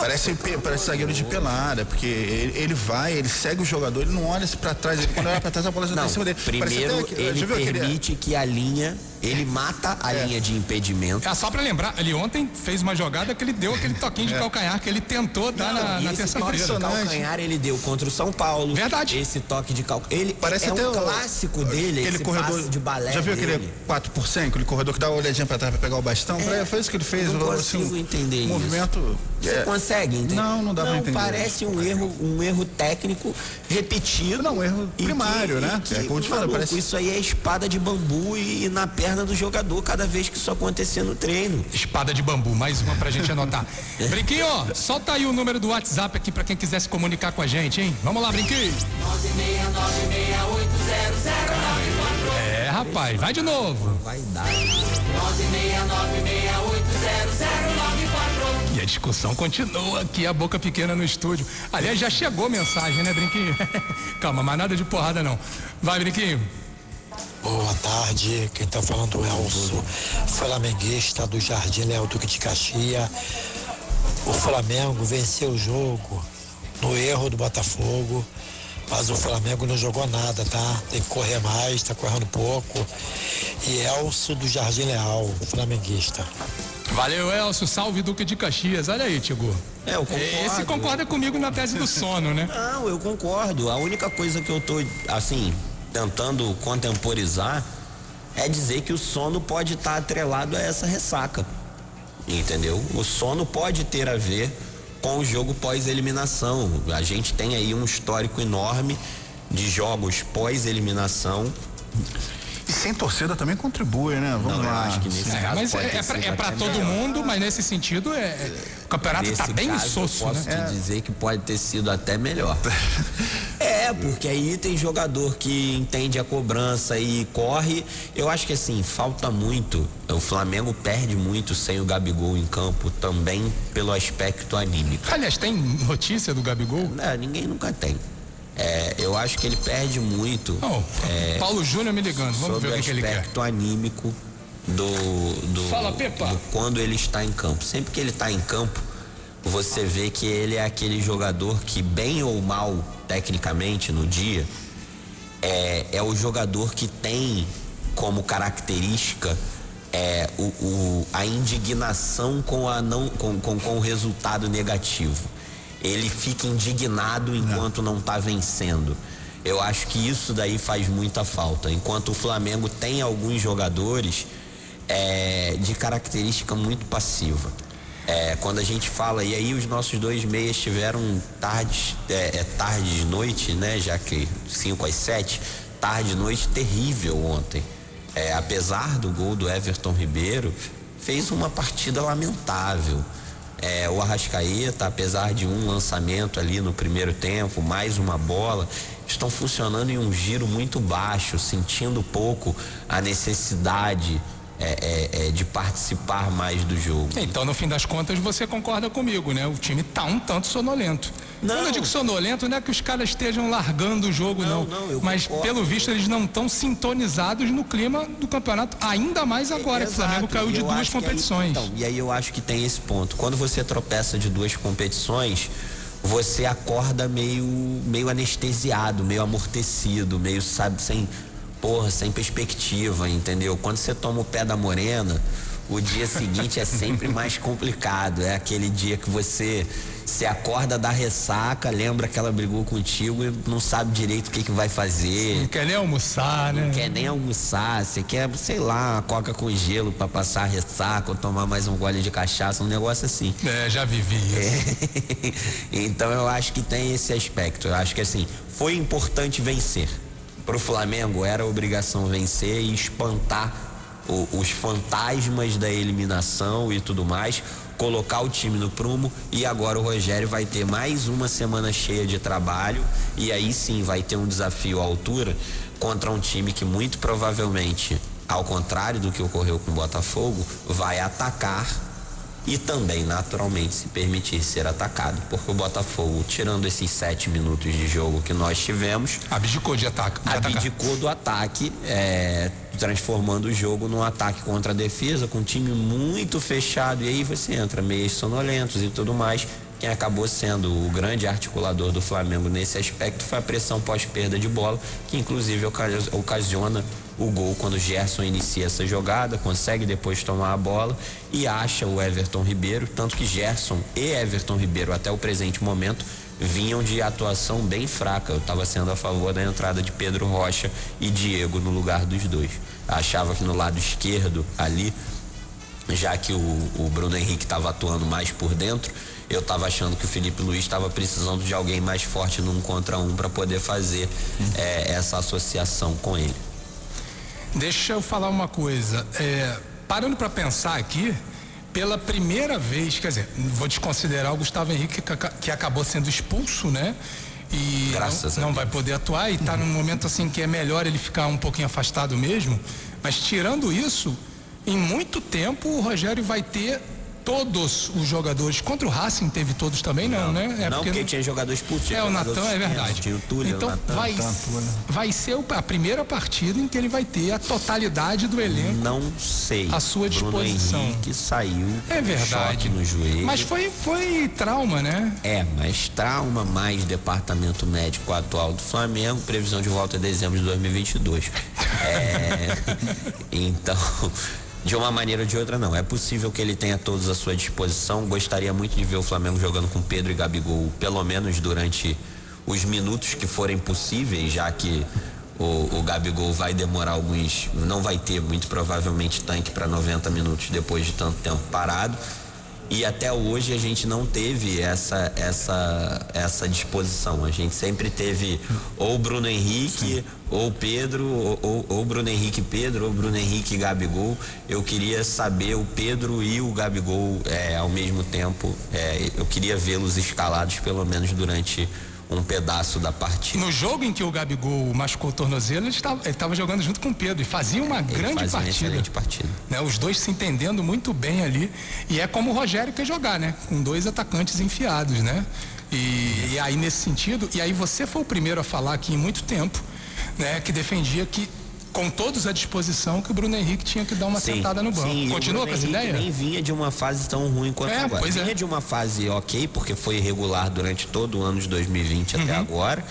parece, parece zagueiro de pelada, porque ele, ele, vai, ele segue o jogador, ele não olha para trás, ele, quando olha para trás a bola já tá em cima dele. Primeiro, até, ele permite aquele... que a linha ele mata a é. linha de impedimento. Ah, só para lembrar, ele ontem fez uma jogada que ele deu aquele toquinho de é. calcanhar que ele tentou dar não, na, na terça-feira. calcanhar ele deu contra o São Paulo. Verdade. Esse toque de calcanhar. Ele Parece é até um clássico dele, aquele corredor de balé. Já viu dele. aquele 4 por 100, aquele corredor que dá uma olhadinha para trás para pegar o bastão? É, foi isso que ele fez. Eu não consigo assim, entender um movimento. Você é. consegue entender? Não, não dá para entender. Parece um erro, um erro técnico repetido. Não, um erro primário, que, né? Que, é como te falo, parece... Isso aí é espada de bambu e, e na pedra perna do jogador cada vez que isso acontecer no treino. Espada de bambu, mais uma pra gente anotar. Brinquinho, solta aí o número do WhatsApp aqui pra quem quiser se comunicar com a gente, hein? Vamos lá, Brinquinho. 969680094. É, rapaz, vai de novo. Vai dar. 969680094. E a discussão continua aqui, a boca pequena no estúdio. Aliás, já chegou mensagem, né, Brinquinho? Calma, mas nada de porrada não. Vai, Brinquinho. Boa tarde, quem tá falando é Elcio, flamenguista do Jardim Leal Duque de Caxias. O Flamengo venceu o jogo no erro do Botafogo, mas o Flamengo não jogou nada, tá? Tem que correr mais, tá correndo pouco. E Elcio do Jardim Leal, flamenguista. Valeu, Elcio. Salve Duque de Caxias. Olha aí, Tigo. É, eu concordo. Esse concorda comigo na tese do sono, né? Não, eu concordo. A única coisa que eu tô, assim, tentando contemporizar é dizer que o sono pode estar tá atrelado a essa ressaca. Entendeu? O sono pode ter a ver com o jogo pós-eliminação. A gente tem aí um histórico enorme de jogos pós-eliminação e sem torcida também contribui, né? Vamos Não, lá. acho que nesse É, caso mas pode é, é pra, sido é todo melhor. mundo, mas nesse sentido é, é- o campeonato Nesse tá bem caso, insosso, eu posso né? te dizer que pode ter sido até melhor. é, porque aí tem jogador que entende a cobrança e corre. Eu acho que assim, falta muito. O Flamengo perde muito sem o Gabigol em campo também pelo aspecto anímico. Aliás, tem notícia do Gabigol? É, ninguém nunca tem. É, eu acho que ele perde muito Oh, é, Paulo Júnior me ligando, vamos sobre ver o que ele quer. aspecto anímico do, do, Fala, Pepa. do quando ele está em campo. Sempre que ele está em campo, você vê que ele é aquele jogador que, bem ou mal, tecnicamente, no dia, é, é o jogador que tem como característica é, o, o- a indignação com, a não, com, com, com o resultado negativo. Ele fica indignado enquanto não está vencendo. Eu acho que isso daí faz muita falta. Enquanto o Flamengo tem alguns jogadores é, de característica muito passiva. É, quando a gente fala, e aí os nossos dois meias tiveram tardes, é, é, tarde de noite, né? Já que 5 às 7, tarde de noite terrível ontem. É, apesar do gol do Everton Ribeiro, fez uma partida lamentável. É, o Arrascaeta, apesar de um lançamento ali no primeiro tempo, mais uma bola, estão funcionando em um giro muito baixo, sentindo pouco a necessidade é, é, é, de participar mais do jogo. Então, no fim das contas, você concorda comigo, né? O time tá um tanto sonolento. Não. Quando eu digo sonolento, não é que os caras estejam largando o jogo, Não, não. não, Mas, concordo. pelo visto, eles não estão sintonizados no clima do campeonato, ainda mais agora que o Flamengo caiu de duas que aí- competições. então, e aí eu acho que tem esse ponto. Quando você tropeça de duas competições, você acorda meio, meio anestesiado, meio amortecido, meio, sabe, sem, porra, sem perspectiva, entendeu? Quando você toma o pé da morena, o dia seguinte é sempre mais complicado. É aquele dia que você se acorda da ressaca, lembra que ela brigou contigo e não sabe direito o que, que vai fazer. Não quer nem almoçar, né? Não quer nem almoçar, você quer, sei lá, uma coca com gelo pra passar a ressaca ou tomar mais um gole de cachaça, um negócio assim. É, já vivi isso. então eu acho que tem esse aspecto. Eu acho que assim, foi importante vencer. Pro Flamengo era obrigação vencer e espantar o- os fantasmas da eliminação e tudo mais, colocar o time no prumo e agora o Rogério vai ter mais uma semana cheia de trabalho e aí sim vai ter um desafio à altura contra um time que muito provavelmente, ao contrário do que ocorreu com o Botafogo, vai atacar e também naturalmente se permitir ser atacado, porque o Botafogo, tirando esses sete minutos de jogo que nós tivemos, Abdicou de ataque. De atacar. abdicou do ataque, é, transformando o jogo num ataque contra a defesa, com um time muito fechado, e aí você entra meios sonolentos e tudo mais. Quem acabou sendo o grande articulador do Flamengo nesse aspecto foi a pressão pós-perda de bola, que inclusive ocasi- ocasiona o gol quando o Gerson inicia essa jogada, consegue depois tomar a bola e acha o Everton Ribeiro, tanto que Gerson e Everton Ribeiro até o presente momento vinham de atuação bem fraca. Eu estava sendo a favor da entrada de Pedro Rocha e Diego no lugar dos dois. Achava que no lado esquerdo ali, já que o, o Bruno Henrique estava atuando mais por dentro, eu estava achando que o Felipe Luiz estava precisando de alguém mais forte num contra um para poder fazer eh, essa associação com ele. Deixa eu falar uma coisa. É, parando para pensar aqui, pela primeira vez, quer dizer, vou desconsiderar o Gustavo Henrique que, acabou sendo expulso, né? E Graças não, não vai poder atuar e está num momento assim que é melhor ele ficar um pouquinho afastado mesmo. Mas tirando isso, em muito tempo o Rogério vai ter todos os jogadores. Contra o Racing teve todos também, não, não né? É não, porque, porque tinha jogador expulso. É, o Natan, é verdade. Tinha o Túlio, então, o Natan, vai, vai ser a primeira partida em que ele vai ter a totalidade do elenco. Não sei. À sua disposição. Henrique saiu. É verdade. no joelho. Mas foi, foi trauma, né? É, mas trauma mais departamento médico atual do Flamengo, previsão de volta em dezembro de 2022. é, então de uma maneira ou de outra, não. É possível que ele tenha todos à sua disposição. Gostaria muito de ver o Flamengo jogando com Pedro e Gabigol, pelo menos durante os minutos que forem possíveis, já que o, o Gabigol vai demorar alguns. Não vai ter, muito provavelmente, tanque para 90 minutos depois de tanto tempo parado e até hoje a gente não teve essa essa essa disposição. A gente sempre teve ou Bruno Henrique, Sim. ou Pedro, ou, ou, Bruno Henrique Pedro, ou Bruno Henrique Gabigol. Eu queria saber o Pedro e o Gabigol é, ao mesmo tempo. É, eu queria vê-los escalados pelo menos durante um pedaço da partida. No jogo em que o Gabigol machucou o tornozelo, ele estava jogando junto com o Pedro e fazia uma ele grande fazia partida. Uma partida. Né? Os dois se entendendo muito bem ali. E é como o Rogério quer jogar, né? Com dois atacantes enfiados, né? E, e aí, nesse sentido, e aí você foi o primeiro a falar aqui em muito tempo, né? Que defendia que com todos à disposição que o Bruno Henrique tinha que dar uma sim, sentada no banco. Sim, Continua com essa ideia? nem vinha de uma fase tão ruim quanto é, agora. Pois é. vinha é. de uma fase ok, porque foi irregular durante todo o ano de 2020 uhum. até agora.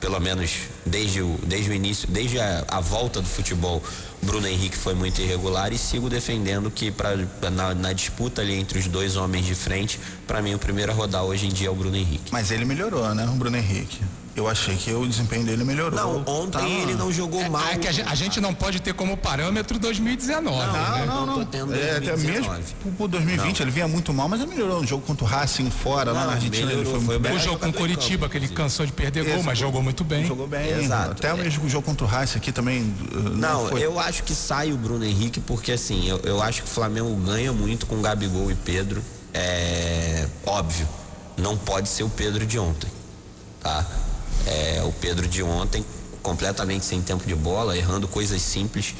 Pelo menos desde o, desde o início, desde a, a volta do futebol, Bruno Henrique foi muito irregular e sigo defendendo que pra, na, na disputa ali entre os dois homens de frente, para mim o primeiro a rodar hoje em dia é o Bruno Henrique. Mas ele melhorou, né, o Bruno Henrique? Eu achei que o desempenho dele melhorou. Não, ontem tá... ele não jogou é, mal. É que a gente, a gente, não pode ter como parâmetro 2019. Não, né? não, não. não. É, até mesmo pro 2020 não. ele vinha muito mal, mas ele melhorou no jogo contra o Racing fora, não, lá na Argentina. Melhorou, ele foi, foi bem. O jogo com Curitiba, que ele cansou de perder Esse, gol, mas jogou muito bem. Jogou bem, exato. Até é. mesmo o jogo contra o Racing aqui também. Uh, não, não eu acho que sai o Bruno Henrique, porque assim, eu, eu acho que o Flamengo ganha muito com Gabigol e Pedro. É óbvio, não pode ser o Pedro de ontem, tá? É, o Pedro de ontem, completamente sem tempo de bola, errando coisas simples,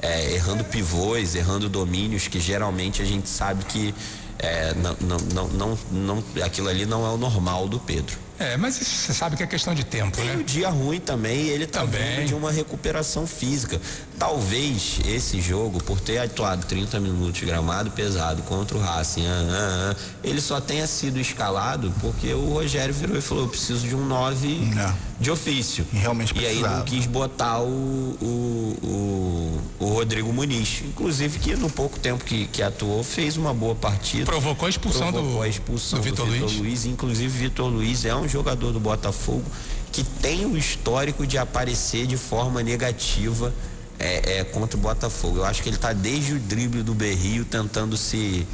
é, errando pivôs, errando domínios que geralmente a gente sabe que é, não, não, não, não, aquilo ali não é o normal do Pedro. É, mas você sabe que é questão de tempo, Tem né? um dia ruim também, ele tá também. vindo de uma recuperação física. Talvez esse jogo, por ter atuado 30 minutos gramado pesado contra o Racing, ah, ah, ah, ele só tenha sido escalado porque o Rogério virou e falou: eu preciso de um 9 é. de ofício. E realmente E aí não quis botar o, o, o, o, Rodrigo Muniz. Inclusive, que no pouco tempo que, que atuou, fez uma boa partida. Provocou a expulsão provocou do, a expulsão do Vitor Luiz. Luiz. Inclusive, Vitor Luiz é um jogador do Botafogo que tem o histórico de aparecer de forma negativa é, é, contra o Botafogo. Eu acho que ele está desde o drible do Berrio tentando se,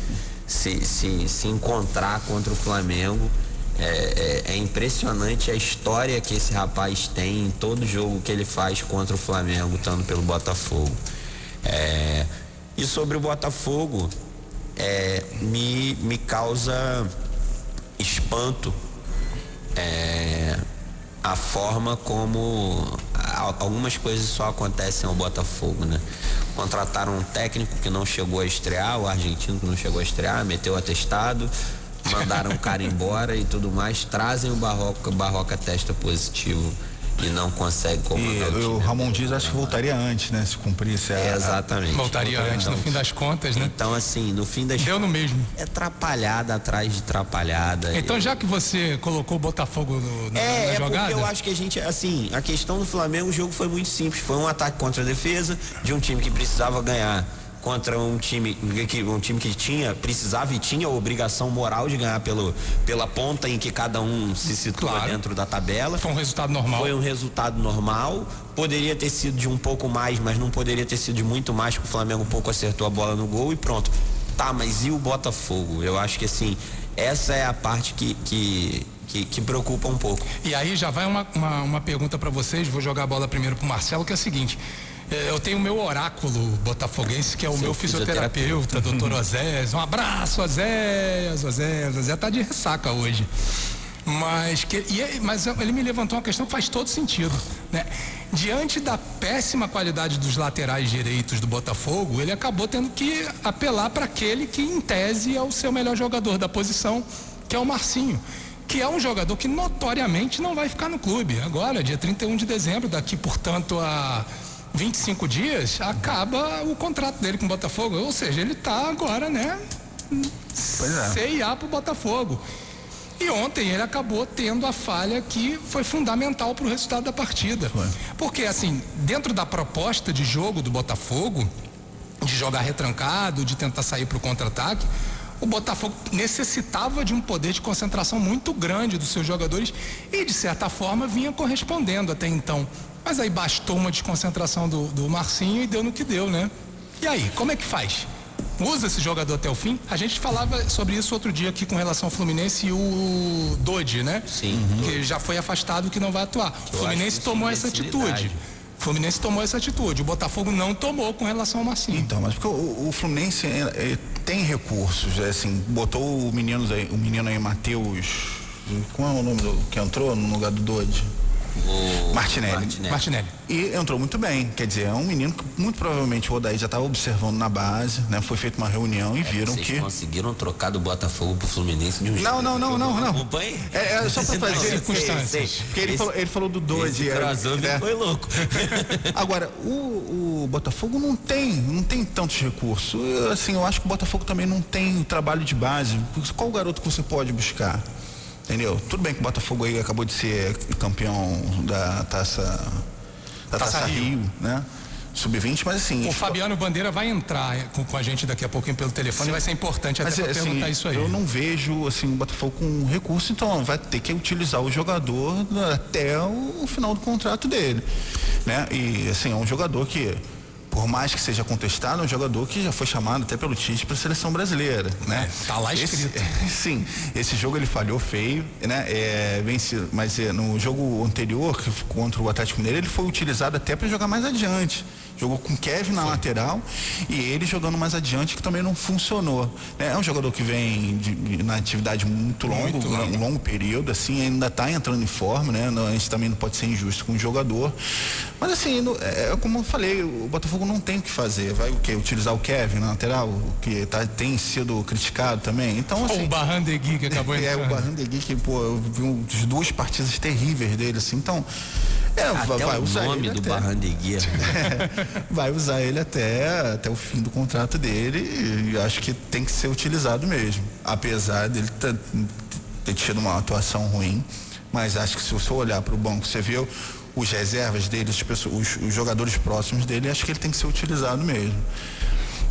se, se, se encontrar contra o Flamengo. É, é, é, impressionante a história que esse rapaz tem em todo jogo que ele faz contra o Flamengo, estando pelo Botafogo. É, e sobre o Botafogo, é, me, me causa espanto é, a forma como algumas coisas só acontecem ao Botafogo, né? Contrataram um técnico que não chegou a estrear, o argentino que não chegou a estrear, meteu atestado, mandaram o cara embora e tudo mais, trazem o Barroca, Barroca testa positivo e não consegue comandar e, o, o Ramon Dias acho que voltaria antes, né? Se cumprisse a, é, exatamente. Voltaria, voltaria antes, no fim das contas, né? Então, assim, no fim das Deu no mesmo. É atrapalhada atrás de atrapalhada. Então, já que você colocou o Botafogo no, na, é, na é jogada. Porque eu acho que a gente, assim, a questão do Flamengo, o jogo foi muito simples. Foi um ataque contra a defesa de um time que precisava ganhar contra um time que um time que tinha precisava e tinha a obrigação moral de ganhar pelo pela ponta em que cada um se situa claro. dentro da tabela. Foi um resultado normal. Foi um resultado normal. Poderia ter sido de um pouco mais, mas não poderia ter sido de muito mais que o Flamengo um pouco acertou a bola no gol e pronto. Tá, mas e o Botafogo? Eu acho que assim, essa é a parte que, que que, que, preocupa um pouco. E aí já vai uma, uma, uma pergunta para vocês, vou jogar a bola primeiro pro Marcelo, que é a seguinte: eu tenho o meu oráculo botafoguense, que é o Seu meu fisioterapeuta, doutor Osés. Um abraço, Osés, Osés. Osés tá de ressaca hoje. Mas, que, e, mas ele me levantou uma questão que faz todo sentido. Né? Diante da péssima qualidade dos laterais direitos do Botafogo, ele acabou tendo que apelar para aquele que, em tese, é o seu melhor jogador da posição, que é o Marcinho que é um jogador que notoriamente não vai ficar no clube. Agora, dia 31 de dezembro, daqui, portanto, a 25 dias, acaba o contrato dele com o Botafogo. Ou seja, ele está agora, né? Pois é. CIA pro Botafogo. E ontem ele acabou tendo a falha que foi fundamental para o resultado da partida. Foi. Porque, assim, dentro da proposta de jogo do Botafogo, de jogar retrancado, de tentar sair para o contra-ataque, o Botafogo necessitava de um poder de concentração muito grande dos seus jogadores e, de certa forma, vinha correspondendo até então. Mas aí bastou uma desconcentração do, do Marcinho e deu no que deu, né? E aí, como é que faz? Usa esse jogador até o fim? A gente falava sobre isso outro dia aqui com relação ao Fluminense e o Dodi, né? Sim. Que já foi afastado que não vai atuar. O Fluminense tomou essa atitude. O Fluminense tomou essa atitude. O Botafogo não tomou com relação ao Marcinho. Então, mas porque o, o Fluminense é, é, tem recursos, é, assim, botou o menino aí, o menino aí, Matheus. Qual é o nome do que entrou no lugar do Dodi? O Martinelli. Martinelli. E entrou muito bem. Quer dizer, é um menino que muito provavelmente o Odaí já estava observando na base, né? Foi feita uma reunião e viram Vocês que. conseguiram trocar do Botafogo pro Fluminense de um jeito Não, não, que não, não, não. acompanhe. É, é só Não, fazer circunstâncias. Porque ele, Esse- falou, ele falou do Dodi. esse é, crossover é. foi louco. Agora, o, o Botafogo não tem, não tem tantos recursos. Eu, assim, eu acho que o Botafogo também não tem o trabalho de base. Qual garoto que você pode buscar? Entendeu? Tudo bem que o Botafogo aí acabou de ser campeão da taça da Taça Taça, Rio. Rio, né? Sub-20, mas assim. O Fabiano Bandeira vai entrar é, com, com a gente daqui a pouquinho pelo telefone e vai ser importante até Mas assim, perguntar isso aí. eu não vejo assim o Botafogo com recurso, então vai ter que utilizar o jogador até o, o final do contrato dele, né? E assim é um jogador que por mais que seja contestado, é um jogador que já foi chamado até pelo Tite para a seleção brasileira, né? É, tá lá Esse- escrito. sim, esse jogo ele falhou feio, né? É, vence, mas é, no jogo anterior contra o Atlético Mineiro ele foi utilizado até para jogar mais adiante. Jogou com Kevin na lateral e ele jogando mais adiante que também não funcionou. né? É um jogador que vem de- de- na atividade muito longa, Muito um longo. longo período, assim, ainda está entrando em forma, né? Não, A gente também não pode ser injusto com o jogador. Mas assim, no- é, é como eu falei, o Botafogo não tem o que fazer. Vai o quê? Utilizar o Kevin na lateral, o que tá, tem sido criticado também. Então, assim. o Barrandegui que acabou É, o entrando. Barrandegui, que, pô, eu vi um, duas partidas terríveis dele, assim, então. É, vai, Até vai o usar nome ele do Barrandegui. vai usar ele até, até o fim do contrato dele e acho que tem que ser utilizado mesmo. Apesar dele ter, tido uma atuação ruim, mas acho que se você olhar para o banco, você vê os reservas dele, os, os jogadores próximos dele, acho que ele tem que ser utilizado mesmo.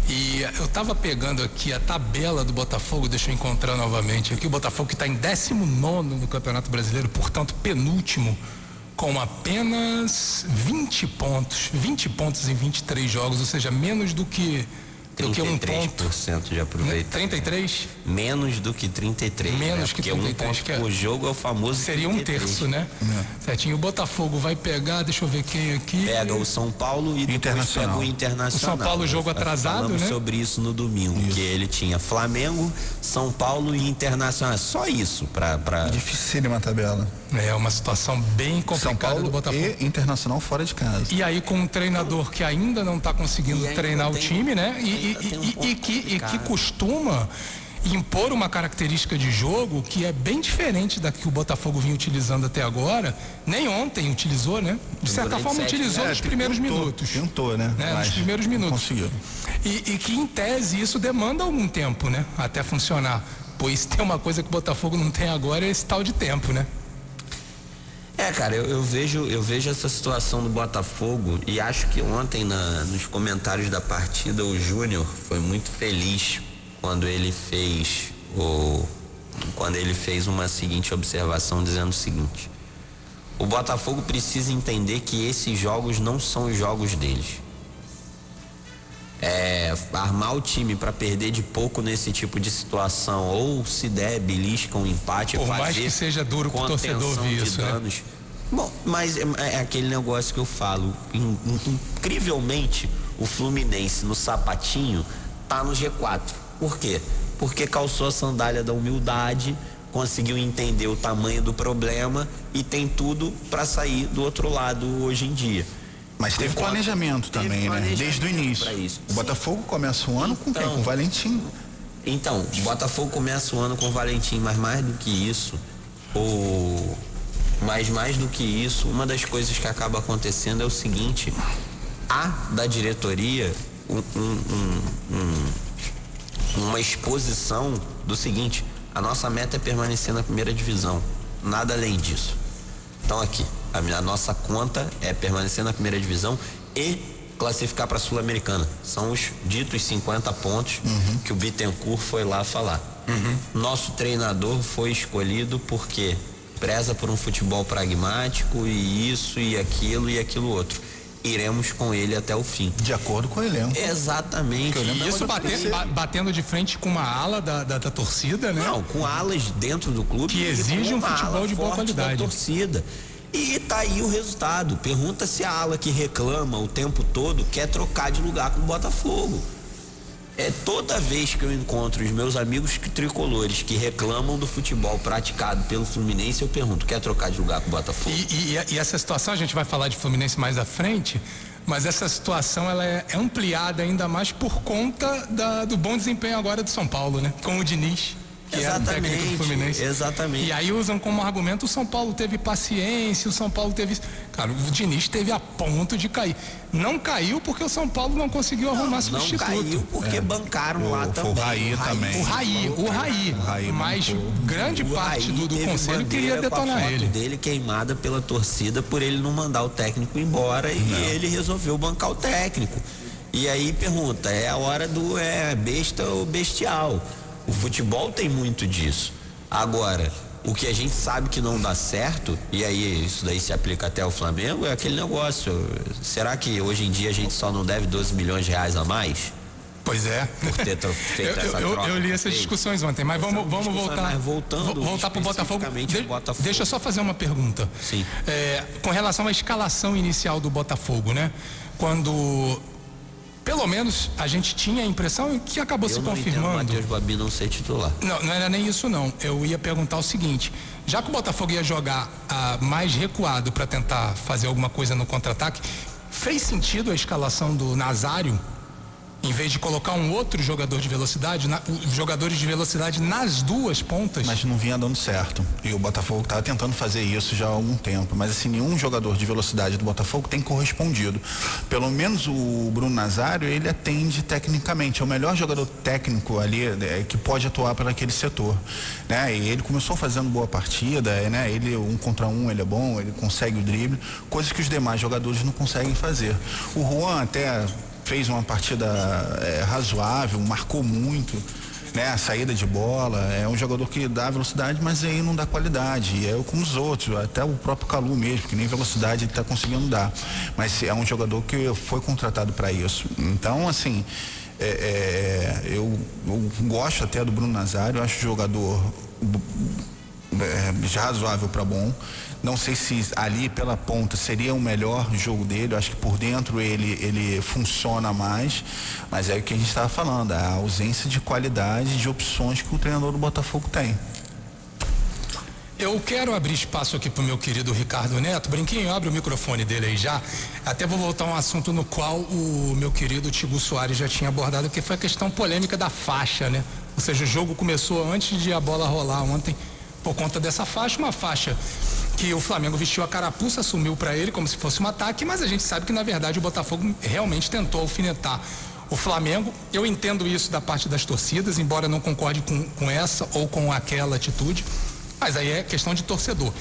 E eu tava pegando aqui a tabela do Botafogo, deixa eu encontrar novamente aqui. O Botafogo que está em 19 no Campeonato Brasileiro, portanto, penúltimo, com apenas 20 pontos. 20 pontos em 23 jogos, ou seja, menos do que, do que um ponto. 33% de aproveitamento. 33 Menos do que 33. Menos né? que Porque 33, um que é- por jogo é o famoso seria um 33. terço, né? Certinho. O Botafogo vai pegar, deixa eu ver quem aqui. Pega o São Paulo e depois Internacional. pega o Internacional. O São Paulo, jogo atrasado, falamos né? sobre isso no domingo, que ele tinha Flamengo, São Paulo e Internacional. Só isso pra... pra... Dificílima a tabela. É uma situação bem São complicada Paulo do Botafogo. e Internacional fora de casa. E aí com um treinador que ainda não está conseguindo treinar o time, né? E, e- um e- e que, e que costuma impor uma característica de jogo que é bem diferente da que o Botafogo vinha utilizando até agora. Nem ontem utilizou, né? De certa Durante forma sete utilizou É, nos primeiros tentou, minutos. Tentou, né? né, nos primeiros minutos. Conseguiu. E, e que em tese isso demanda algum tempo, né? Até funcionar. Pois tem uma coisa que o Botafogo não tem agora, é esse tal de tempo, né? É, cara, eu, eu vejo eu vejo essa situação do Botafogo e acho que ontem na- nos comentários da partida o Júnior foi muito feliz quando ele fez o quando ele fez uma seguinte observação dizendo o seguinte: o Botafogo precisa entender que esses jogos não são os jogos deles. É, armar o time para perder de pouco nesse tipo de situação ou se der belisca um empate Por fazer mais que seja duro torcedor contenção ouvir de isso, né? danos Bom, mas é, é aquele negócio que eu falo. In, in, incrivelmente, o Fluminense no sapatinho tá no G4. Por quê? Porque calçou a sandália da humildade, conseguiu entender o tamanho do problema e tem tudo para sair do outro lado hoje em dia. Mas teve planejamento teve também, né? planejamento né? Desde o início. O. Botafogo começa o ano com então, quem? Com o Valentim. Então, o Botafogo começa o ano com o Valentim, mas mais do que isso, o mas mais do que isso, uma das coisas que acaba acontecendo é o seguinte: há da diretoria um, um, um, uma exposição do seguinte: a nossa meta é permanecer na primeira divisão, nada além disso. Então, aqui, a, a nossa conta é permanecer na primeira divisão e classificar para a Sul-Americana. São os ditos 50 pontos uhum. que o Bittencourt foi lá falar. Uhum. Nosso treinador foi escolhido porque preza por um futebol pragmático e isso e aquilo e aquilo outro. Iremos com ele até o fim. De acordo com o elenco. Exatamente. Isso batendo, batendo de frente com uma ala da, da, da, torcida, né? Não, com alas dentro do clube. Que exige um futebol de boa qualidade. Da torcida. E tá aí o resultado. Pergunta se a ala que reclama o tempo todo quer trocar de lugar com o Botafogo. É toda vez que eu encontro os meus amigos tricolores que reclamam do futebol praticado pelo Fluminense, eu pergunto: quer trocar de lugar com o Botafogo? E, e, e essa situação, a gente vai falar de Fluminense mais à frente, mas essa situação ela é ampliada ainda mais por conta da, do bom desempenho agora do São Paulo, né? Com o Diniz que exatamente, era o técnico do Fluminense. Exatamente. E aí usam como argumento o São Paulo teve paciência, o São Paulo teve. Cara, o Diniz teve a ponto de cair. Não caiu porque o São Paulo não conseguiu não, arrumar substituto. Não caiu porque é. bancaram o, lá também. O Raí também. O Raí, o Raí. O Raí mas grande o parte Raí do, do conselho queria detonar ele. dele queimada pela torcida por ele não mandar o técnico embora não. e ele resolveu bancar o técnico. E aí pergunta, é a hora do é besta ou bestial? O futebol tem muito disso. Agora, o que a gente sabe que não dá certo, e aí isso daí se aplica até ao Flamengo, é aquele negócio. Será que hoje em dia a gente só não deve 12 milhões de reais a mais? Pois é. Por ter feito eu, essa eu, troca. Eu li essas discussões ontem, mas vamos, vamos voltar. Mas voltando. Voltar para o Botafogo. De, Botafogo. Deixa eu só fazer uma pergunta. Sim. É, com relação à escalação inicial do Botafogo, né? Quando pelo menos a gente tinha a impressão que acabou eu se confirmando. Matheus Babi não ser titular. Não, não era nem isso não. Eu ia perguntar o seguinte: já que o Botafogo ia jogar ah, mais recuado para tentar fazer alguma coisa no contra-ataque, fez sentido a escalação do Nazário? Em vez de colocar um outro jogador de velocidade, na, jogadores de velocidade nas duas pontas. Mas não vinha dando certo. E o Botafogo estava tentando fazer isso já há algum tempo. Mas assim, nenhum jogador de velocidade do Botafogo tem correspondido. Pelo menos o Bruno Nazário, ele atende tecnicamente. É o melhor jogador técnico ali é, que pode atuar para aquele setor. Né? E ele começou fazendo boa partida, né? Ele, um contra um, ele é bom, ele consegue o drible, coisas que os demais jogadores não conseguem fazer. O Juan até fez uma partida é, razoável, marcou muito. Né, a saída de bola, é um jogador que dá velocidade, mas aí não dá qualidade. E é como os outros, até o próprio Calu mesmo, que nem velocidade ele está conseguindo dar. Mas é um jogador que foi contratado para isso. Então, assim, é, é, eu, eu, gosto até do Bruno Nazário, acho jogador é, razoável para bom. Não sei se ali pela ponta seria o melhor jogo dele. Eu acho que por dentro ele, ele funciona mais. Mas é o que a gente estava falando, a ausência de qualidade, de opções que o treinador do Botafogo tem. Eu quero abrir espaço aqui para o meu querido Ricardo Neto. Brinquinho, abre o microfone dele aí já. Até vou voltar a um assunto no qual o meu querido Tigo Soares já tinha abordado, que foi a questão polêmica da faixa, né? Ou seja, o jogo começou antes de a bola rolar ontem por conta dessa faixa, uma faixa que o Flamengo vestiu a carapuça, assumiu para ele como se fosse um ataque, mas a gente sabe que na verdade o Botafogo realmente tentou alfinetar o Flamengo. Eu entendo isso da parte das torcidas, embora não concorde com, com essa ou com aquela atitude, mas aí é questão de torcedor.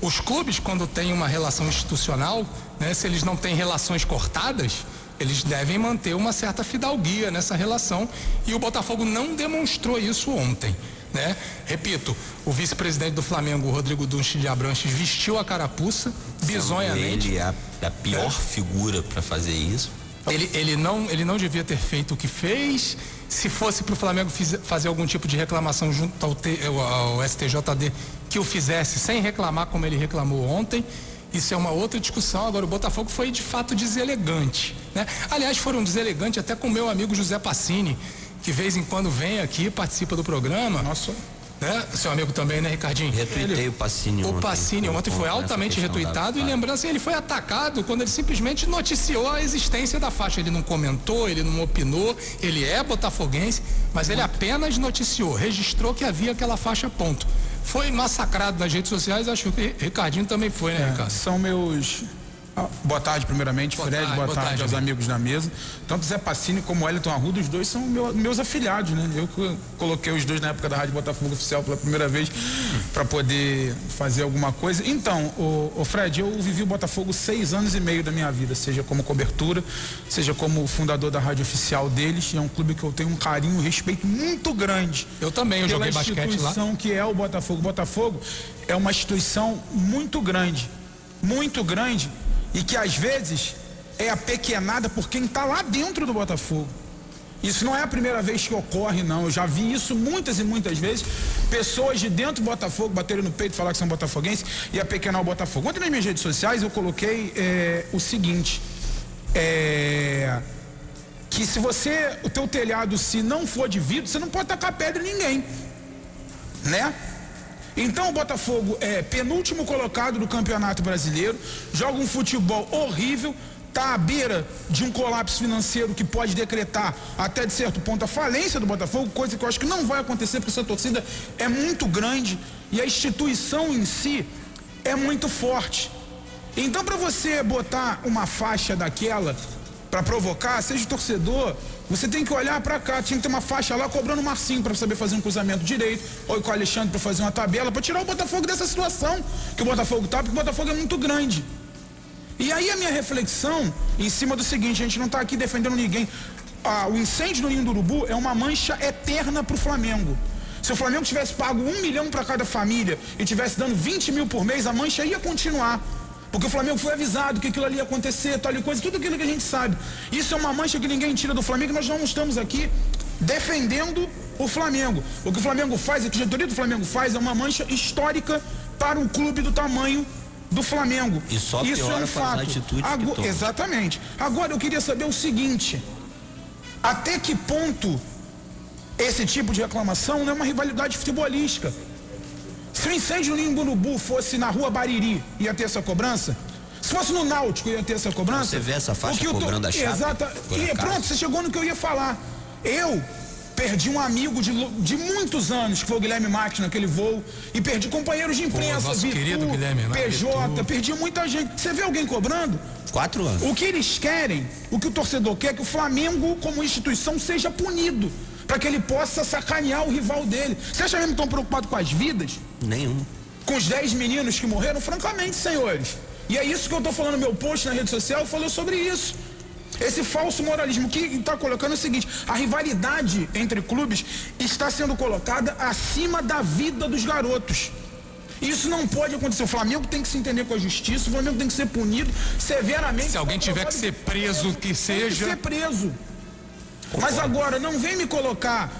Os clubes, quando têm uma relação institucional, né, se eles não têm relações cortadas, eles devem manter uma certa fidalguia nessa relação e o Botafogo não demonstrou isso ontem. Né? Repito, o vice-presidente do Flamengo, Rodrigo Dunchi de Abranches, vestiu a carapuça bizonhamente. Ele é a, a pior é. figura para fazer isso. Ele, ele, não, ele não devia ter feito o que fez. Se fosse para o Flamengo fiz, fazer algum tipo de reclamação junto ao, T, ao, ao STJD, que o fizesse sem reclamar como ele reclamou ontem. Isso é uma outra discussão. Agora, o Botafogo foi de fato deselegante. Né? Aliás, foram deselegante até com meu amigo José Passini, que vez em quando vem aqui, participa do programa. Nossa. Né? Seu amigo também, né, Ricardinho? Retuitei o Passini O ontem. Passini ontem foi altamente retuitado e lembrando assim, ele foi atacado quando ele simplesmente noticiou a existência da faixa. Ele não comentou, ele não opinou, ele é botafoguense, mas ele apenas noticiou, registrou que havia aquela faixa, ponto. Foi massacrado nas redes sociais, acho que o Ricardinho também foi, né, Ricardo? São meus. Ah, Boa tarde, primeiramente, Boa Fred. tarde, boa, boa tarde, tarde, aos amigo. amigos da mesa. Tanto Zé Passini como o Elton Arruda, os dois são meu- meus afiliados, né? Eu que coloquei os dois na época da Rádio Botafogo Oficial pela primeira vez para poder fazer alguma coisa. Então, o, o Fred, eu vivi o Botafogo seis anos e meio da minha vida, seja como cobertura, seja como fundador da rádio oficial deles. E é um clube que eu tenho um carinho, um respeito muito grande Eu também, eu joguei basquete lá. instituição que é o Botafogo. O Botafogo é uma instituição muito grande, muito grande e que às vezes é apequenada por quem está lá dentro do Botafogo. Isso não é a primeira vez que ocorre, não. Eu já vi isso muitas e muitas vezes. Pessoas de dentro do Botafogo baterem no peito, falar que são botafoguenses e apequenar o Botafogo. Ontem nas minhas redes sociais eu coloquei é, o seguinte. É, que se você, o teu telhado se não for de vidro, você não pode tacar pedra em ninguém, né? Então o Botafogo é penúltimo colocado do Campeonato Brasileiro, joga um futebol horrível, tá à beira de um colapso financeiro que pode decretar até de certo ponto a falência do Botafogo, coisa que eu acho que não vai acontecer porque essa torcida é muito grande e a instituição em si é muito forte. Então, para você botar uma faixa daquela para provocar, seja torcedor, você tem que olhar para cá. Tinha que ter uma faixa lá cobrando o Marcinho para saber fazer um cruzamento direito, ou com o Alexandre para fazer uma tabela, para tirar o Botafogo dessa situação que o Botafogo tá, porque o Botafogo é muito grande. E aí a minha reflexão em cima do seguinte, a gente não está aqui defendendo ninguém. Ah, o incêndio no Ninho do Urubu é uma mancha eterna para o Flamengo. Se o Flamengo tivesse pago um milhão para cada família e tivesse dando 20 mil por mês, a mancha ia continuar. Porque o Flamengo foi avisado que aquilo ali ia acontecer, tal e coisa, tudo aquilo que a gente sabe. Isso é uma mancha que ninguém tira do Flamengo e nós não estamos aqui defendendo o Flamengo. O que o Flamengo faz, o que a diretoria do Flamengo faz é uma mancha histórica para um clube do tamanho do Flamengo. E só Isso é um fato. toma. Exatamente. Agora eu queria saber o seguinte: até que ponto esse tipo de reclamação não é uma rivalidade futebolística? Se o incêndio no Imburubu fosse na rua Bariri, ia ter essa cobrança? Se fosse no Náutico, ia ter essa cobrança? Você vê essa faixa tô- cobrando a chave, Exata. E acaso? pronto, você chegou no que eu ia falar. Eu perdi um amigo de, de muitos anos, que foi o Guilherme Marques naquele voo, e perdi companheiros de imprensa, nosso Bitu, querido Guilherme, né? PJ, perdi muita gente. Você vê alguém cobrando? Quatro anos. O que eles querem, o que o torcedor quer, é que o Flamengo, como instituição, seja punido. Para que ele possa sacanear o rival dele. Você acha mesmo que estão preocupados com as vidas? Nenhum. Com os 10 meninos que morreram? Francamente, senhores. E é isso que eu estou falando no meu post na rede social, falou sobre isso. Esse falso moralismo que está colocando é o seguinte: a rivalidade entre clubes está sendo colocada acima da vida dos garotos. Isso não pode acontecer. O Flamengo tem que se entender com a justiça, o Flamengo tem que ser punido severamente. Se alguém tiver que ser preso, que Tem seja. que ser preso. Mas agora, não vem me colocar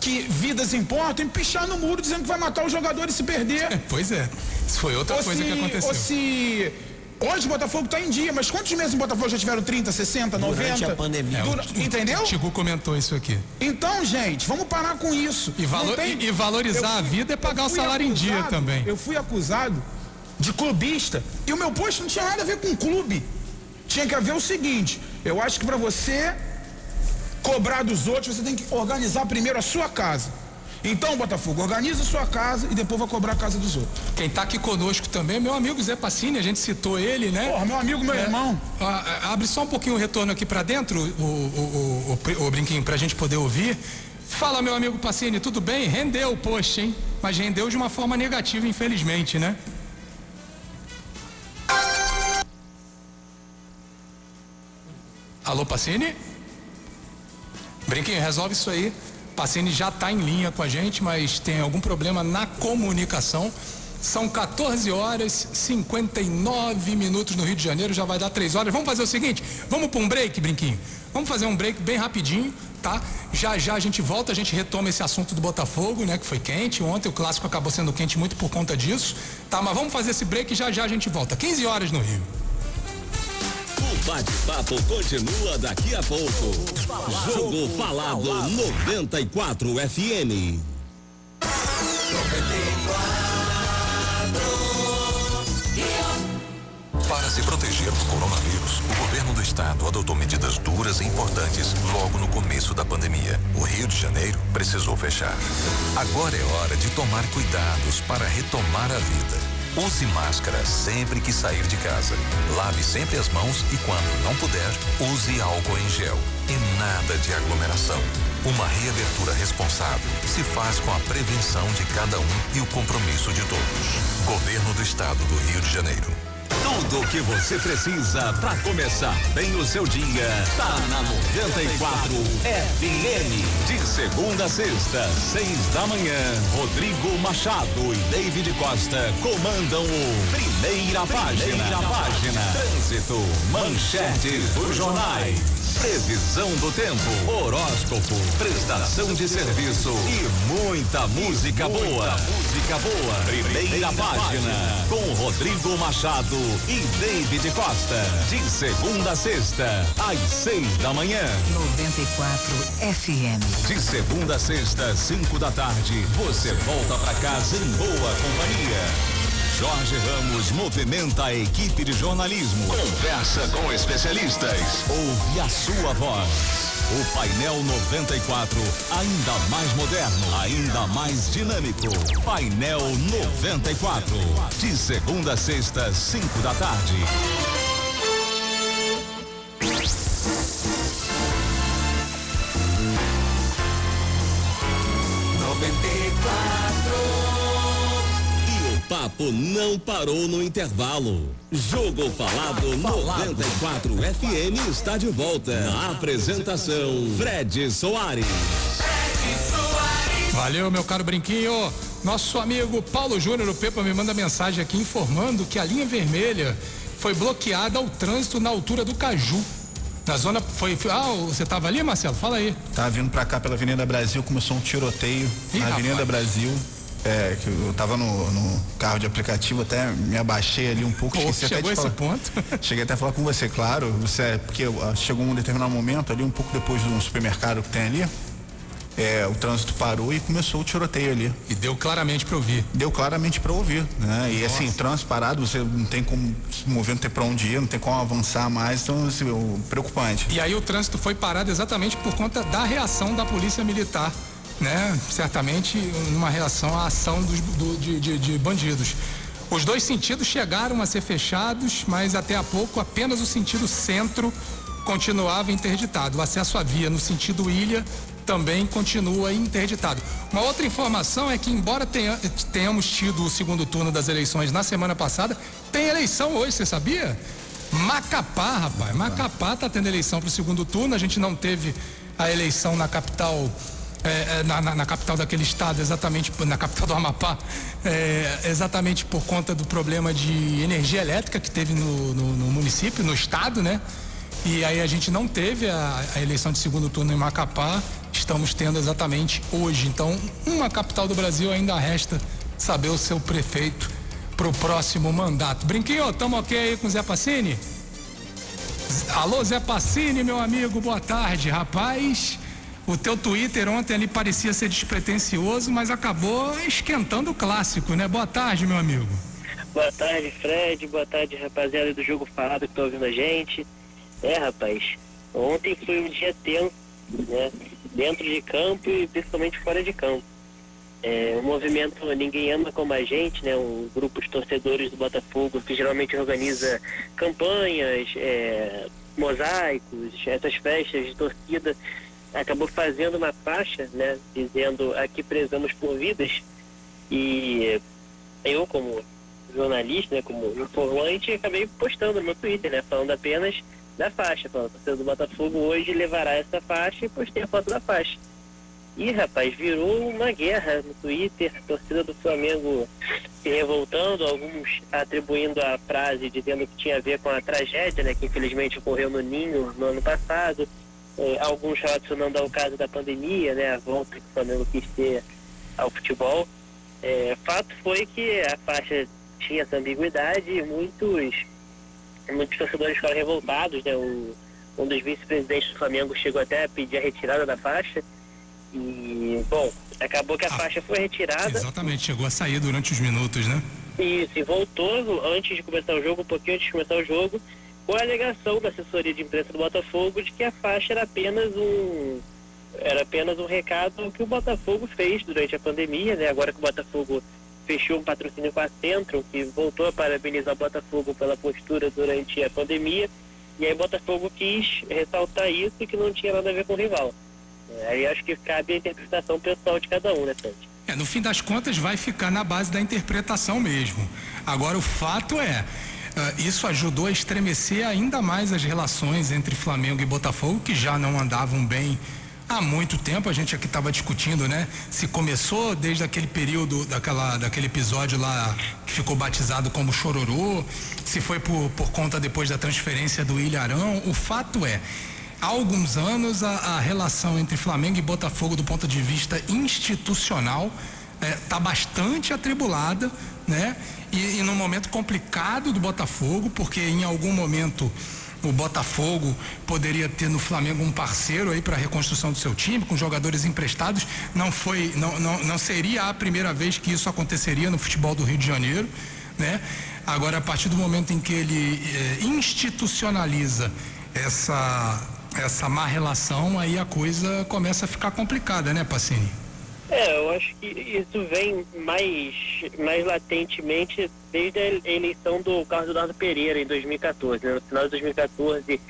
que vidas importam e pichar no muro dizendo que vai matar os jogadores se perder. Pois é. Isso foi outra ou, coisa se, que aconteceu. ou se. Hoje o Botafogo está em dia, mas quantos meses o Botafogo já tiveram 30, 60, 90? Durante a pandemia. É, o- Entendeu? O Tigu comentou isso aqui. Então, gente, vamos parar com isso. E valor- Não e- e valorizar Eu a vida é pagar o fui salário em dia também. Eu fui acusado de clubista e o meu post não tinha nada a ver com clube. Tinha que haver o seguinte: eu acho que para você cobrar dos outros, você tem que organizar primeiro a sua casa. Então, Botafogo, organiza a sua casa e depois vai cobrar a casa dos outros. Quem tá aqui conosco também é meu amigo Zé Passini, a gente citou ele, né? Porra, meu amigo, meu É. irmão. Ah, ah, abre só um pouquinho o retorno aqui pra dentro, o, o, o, o, brinquinho, pra gente poder ouvir. Fala, meu amigo Passini, tudo bem? Rendeu o post, hein? Mas rendeu de uma forma negativa, infelizmente, né? Alô, Passini? Brinquinho, resolve isso aí. Passini já está em linha com a gente, mas tem algum problema na comunicação. São 14 horas 59 minutos no Rio de Janeiro, já vai dar 3 horas. Vamos fazer o seguinte: vamos para um break, Brinquinho. Vamos fazer um break bem rapidinho, tá? Já já a gente volta, a gente retoma esse assunto do Botafogo, né? Que foi quente. Ontem o clássico acabou sendo quente muito por conta disso, tá? Mas vamos fazer esse break e já já a gente volta. 15 horas no Rio. O bate-papo continua daqui a pouco. Jogo Falado 94 FM. Para se proteger do coronavírus, o governo do estado adotou medidas duras e importantes logo no começo da pandemia. O Rio de Janeiro precisou fechar. Agora é hora de tomar cuidados para retomar a vida. Use máscara sempre que sair de casa. Lave sempre as mãos e, quando não puder, use álcool em gel. E nada de aglomeração. Uma reabertura responsável se faz com a prevenção de cada um e o compromisso de todos. Governo do Estado do Rio de Janeiro. Tudo o que você precisa para começar bem o seu dia tá na 94 FM. De segunda a sexta, seis da manhã, Rodrigo Machado e David Costa comandam o Primeira, Página. Primeira Página. Trânsito, manchetes dos jornais. Previsão do tempo, horóscopo, prestação de serviço e muita música boa. Música boa. Primeira página com Rodrigo Machado e David Costa. De segunda a sexta, às seis da manhã. 94 FM. De segunda a sexta, cinco da tarde, você volta pra casa em boa companhia. Jorge Ramos movimenta a equipe de jornalismo. Conversa com especialistas. Ouve a sua voz. O painel 94, ainda mais moderno, ainda mais dinâmico. Painel 94. De segunda a sexta, cinco da tarde. Papo não parou no intervalo. Jogo Falado 94 FM está de volta. Na apresentação, Fred Soares. Valeu, meu caro Brinquinho. Nosso amigo Paulo Júnior, o Pepa, me manda mensagem aqui informando que a linha vermelha foi bloqueada ao trânsito na altura do Caju. Na zona foi. Ah, você estava ali, Marcelo? Fala aí. Tava vindo para cá pela Avenida Brasil, começou um tiroteio Ih, na Avenida rapaz. Brasil. É, que eu tava no, no, carro de aplicativo, até me abaixei ali um pouco. Pô, chegou até esse falar, ponto? cheguei até a falar com você, claro. Você, porque uh, chegou um determinado momento ali, um pouco depois de um supermercado que tem ali. É, o trânsito parou e começou o tiroteio ali. E deu claramente para ouvir. Deu claramente para ouvir, né? E assim, trânsito parado, você não tem como se mover, não tem para onde ir, não tem como avançar mais, então assim, preocupante. E aí o trânsito foi parado exatamente por conta da reação da polícia militar né? Certamente numa reação à ação dos, do, de, de, de bandidos. Os dois sentidos chegaram a ser fechados, mas até há pouco apenas o sentido centro continuava interditado. O acesso à via no sentido ilha também continua interditado. Uma outra informação é que, embora tenha, tenhamos tido o segundo turno das eleições na semana passada, tem eleição hoje, você sabia? Macapá, rapaz. Macapá está tendo eleição para o segundo turno. A gente não teve a eleição na capital é, é, na, na, na, capital daquele estado, exatamente na capital do Amapá, é, exatamente por conta do problema de energia elétrica que teve no, no, no, município, no estado, né? E aí a gente não teve a, a, eleição de segundo turno em Macapá, estamos tendo exatamente hoje. Então, uma capital do Brasil ainda resta saber o seu prefeito para o próximo mandato. Brinquinho, estamos ok aí com o Zé Passini? Alô, Zé Passini, meu amigo, boa tarde, rapaz. O teu Twitter ontem ali parecia ser despretensioso, mas acabou esquentando o clássico, né? Boa tarde, meu amigo. Boa tarde, Fred. Boa tarde, rapaziada do Jogo Falado que tá ouvindo a gente. É, rapaz, ontem foi um dia tenso, né? Dentro de campo e principalmente fora de campo. É, o movimento Ninguém Ama Como a Gente, né? Um grupo de torcedores do Botafogo que geralmente organiza campanhas, é, mosaicos, essas festas de torcida acabou fazendo uma faixa, né, dizendo aqui prezamos por vidas. E eu, como jornalista, né, como informante, acabei postando no meu Twitter, né, falando apenas da faixa, falando, torcida do Botafogo hoje levará essa faixa e postei a foto da faixa. E, rapaz, virou uma guerra no Twitter, a torcida do Flamengo se revoltando, alguns atribuindo a frase dizendo que tinha a ver com a tragédia, né, que infelizmente ocorreu no Ninho no ano passado, é, alguns relacionando ao caso da pandemia, né, a volta que o Flamengo quis ter ao futebol. É, fato foi que a faixa tinha essa ambiguidade e muitos, muitos torcedores ficaram revoltados, né, o, um dos vice-presidentes do Flamengo chegou até a pedir a retirada da faixa. E, bom, acabou que a ah, faixa foi retirada. Exatamente, chegou a sair durante os minutos, né? Isso, e voltou antes de começar o jogo, um pouquinho antes de começar o jogo, com a alegação da assessoria de imprensa do Botafogo de que a faixa era apenas um era apenas um recado que o Botafogo fez durante a pandemia, né? Agora que o Botafogo fechou um patrocínio com a Centro, que voltou a parabenizar o Botafogo pela postura durante a pandemia, e aí o Botafogo quis ressaltar isso e que não tinha nada a ver com o rival. É, aí acho que cabe a interpretação pessoal de cada um, né, Santi? É, no fim das contas vai ficar na base da interpretação mesmo. Agora o fato é, isso ajudou a estremecer ainda mais as relações entre Flamengo e Botafogo, que já não andavam bem há muito tempo. A gente aqui estava discutindo, né? Se começou desde aquele período, daquela, daquele episódio lá que ficou batizado como Chororô, se foi por, por conta depois da transferência do Ilharão. O fato é, há alguns anos a, a, relação entre Flamengo e Botafogo do ponto de vista institucional está é, bastante atribulada, né? E, e num momento complicado do Botafogo, porque em algum momento o Botafogo poderia ter no Flamengo um parceiro aí para a reconstrução do seu time, com jogadores emprestados. Não foi, não, não, não seria a primeira vez que isso aconteceria no futebol do Rio de Janeiro, né? Agora, a partir do momento em que ele eh, institucionaliza essa essa má relação, aí a coisa começa a ficar complicada, né, Pacini? É, eu acho que isso vem mais, mais latentemente desde a eleição do Carlos Eduardo Pereira em 2014. Né? No final de 2014,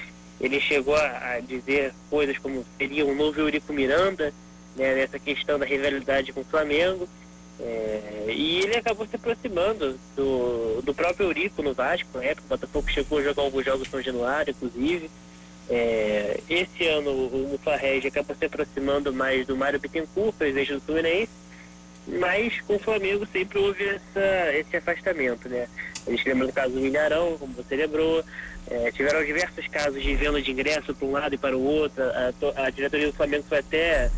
ele chegou a, a dizer coisas como seria um novo Eurico Miranda, né, nessa questão da rivalidade com o Flamengo. É, e ele acabou se aproximando do, do próprio Eurico no Vasco, na época, o Botafogo chegou a jogar alguns jogos São Januário, inclusive. É, esse ano o Mufarreg acaba se aproximando mais do Mário Bittencourt, presidente do Fluminense, mas com o Flamengo sempre houve essa, esse afastamento, né? A gente lembra do caso do Milharão, como você lembrou, é, tiveram diversos casos de venda de ingresso para um lado e para o outro, a, a diretoria do Flamengo foi até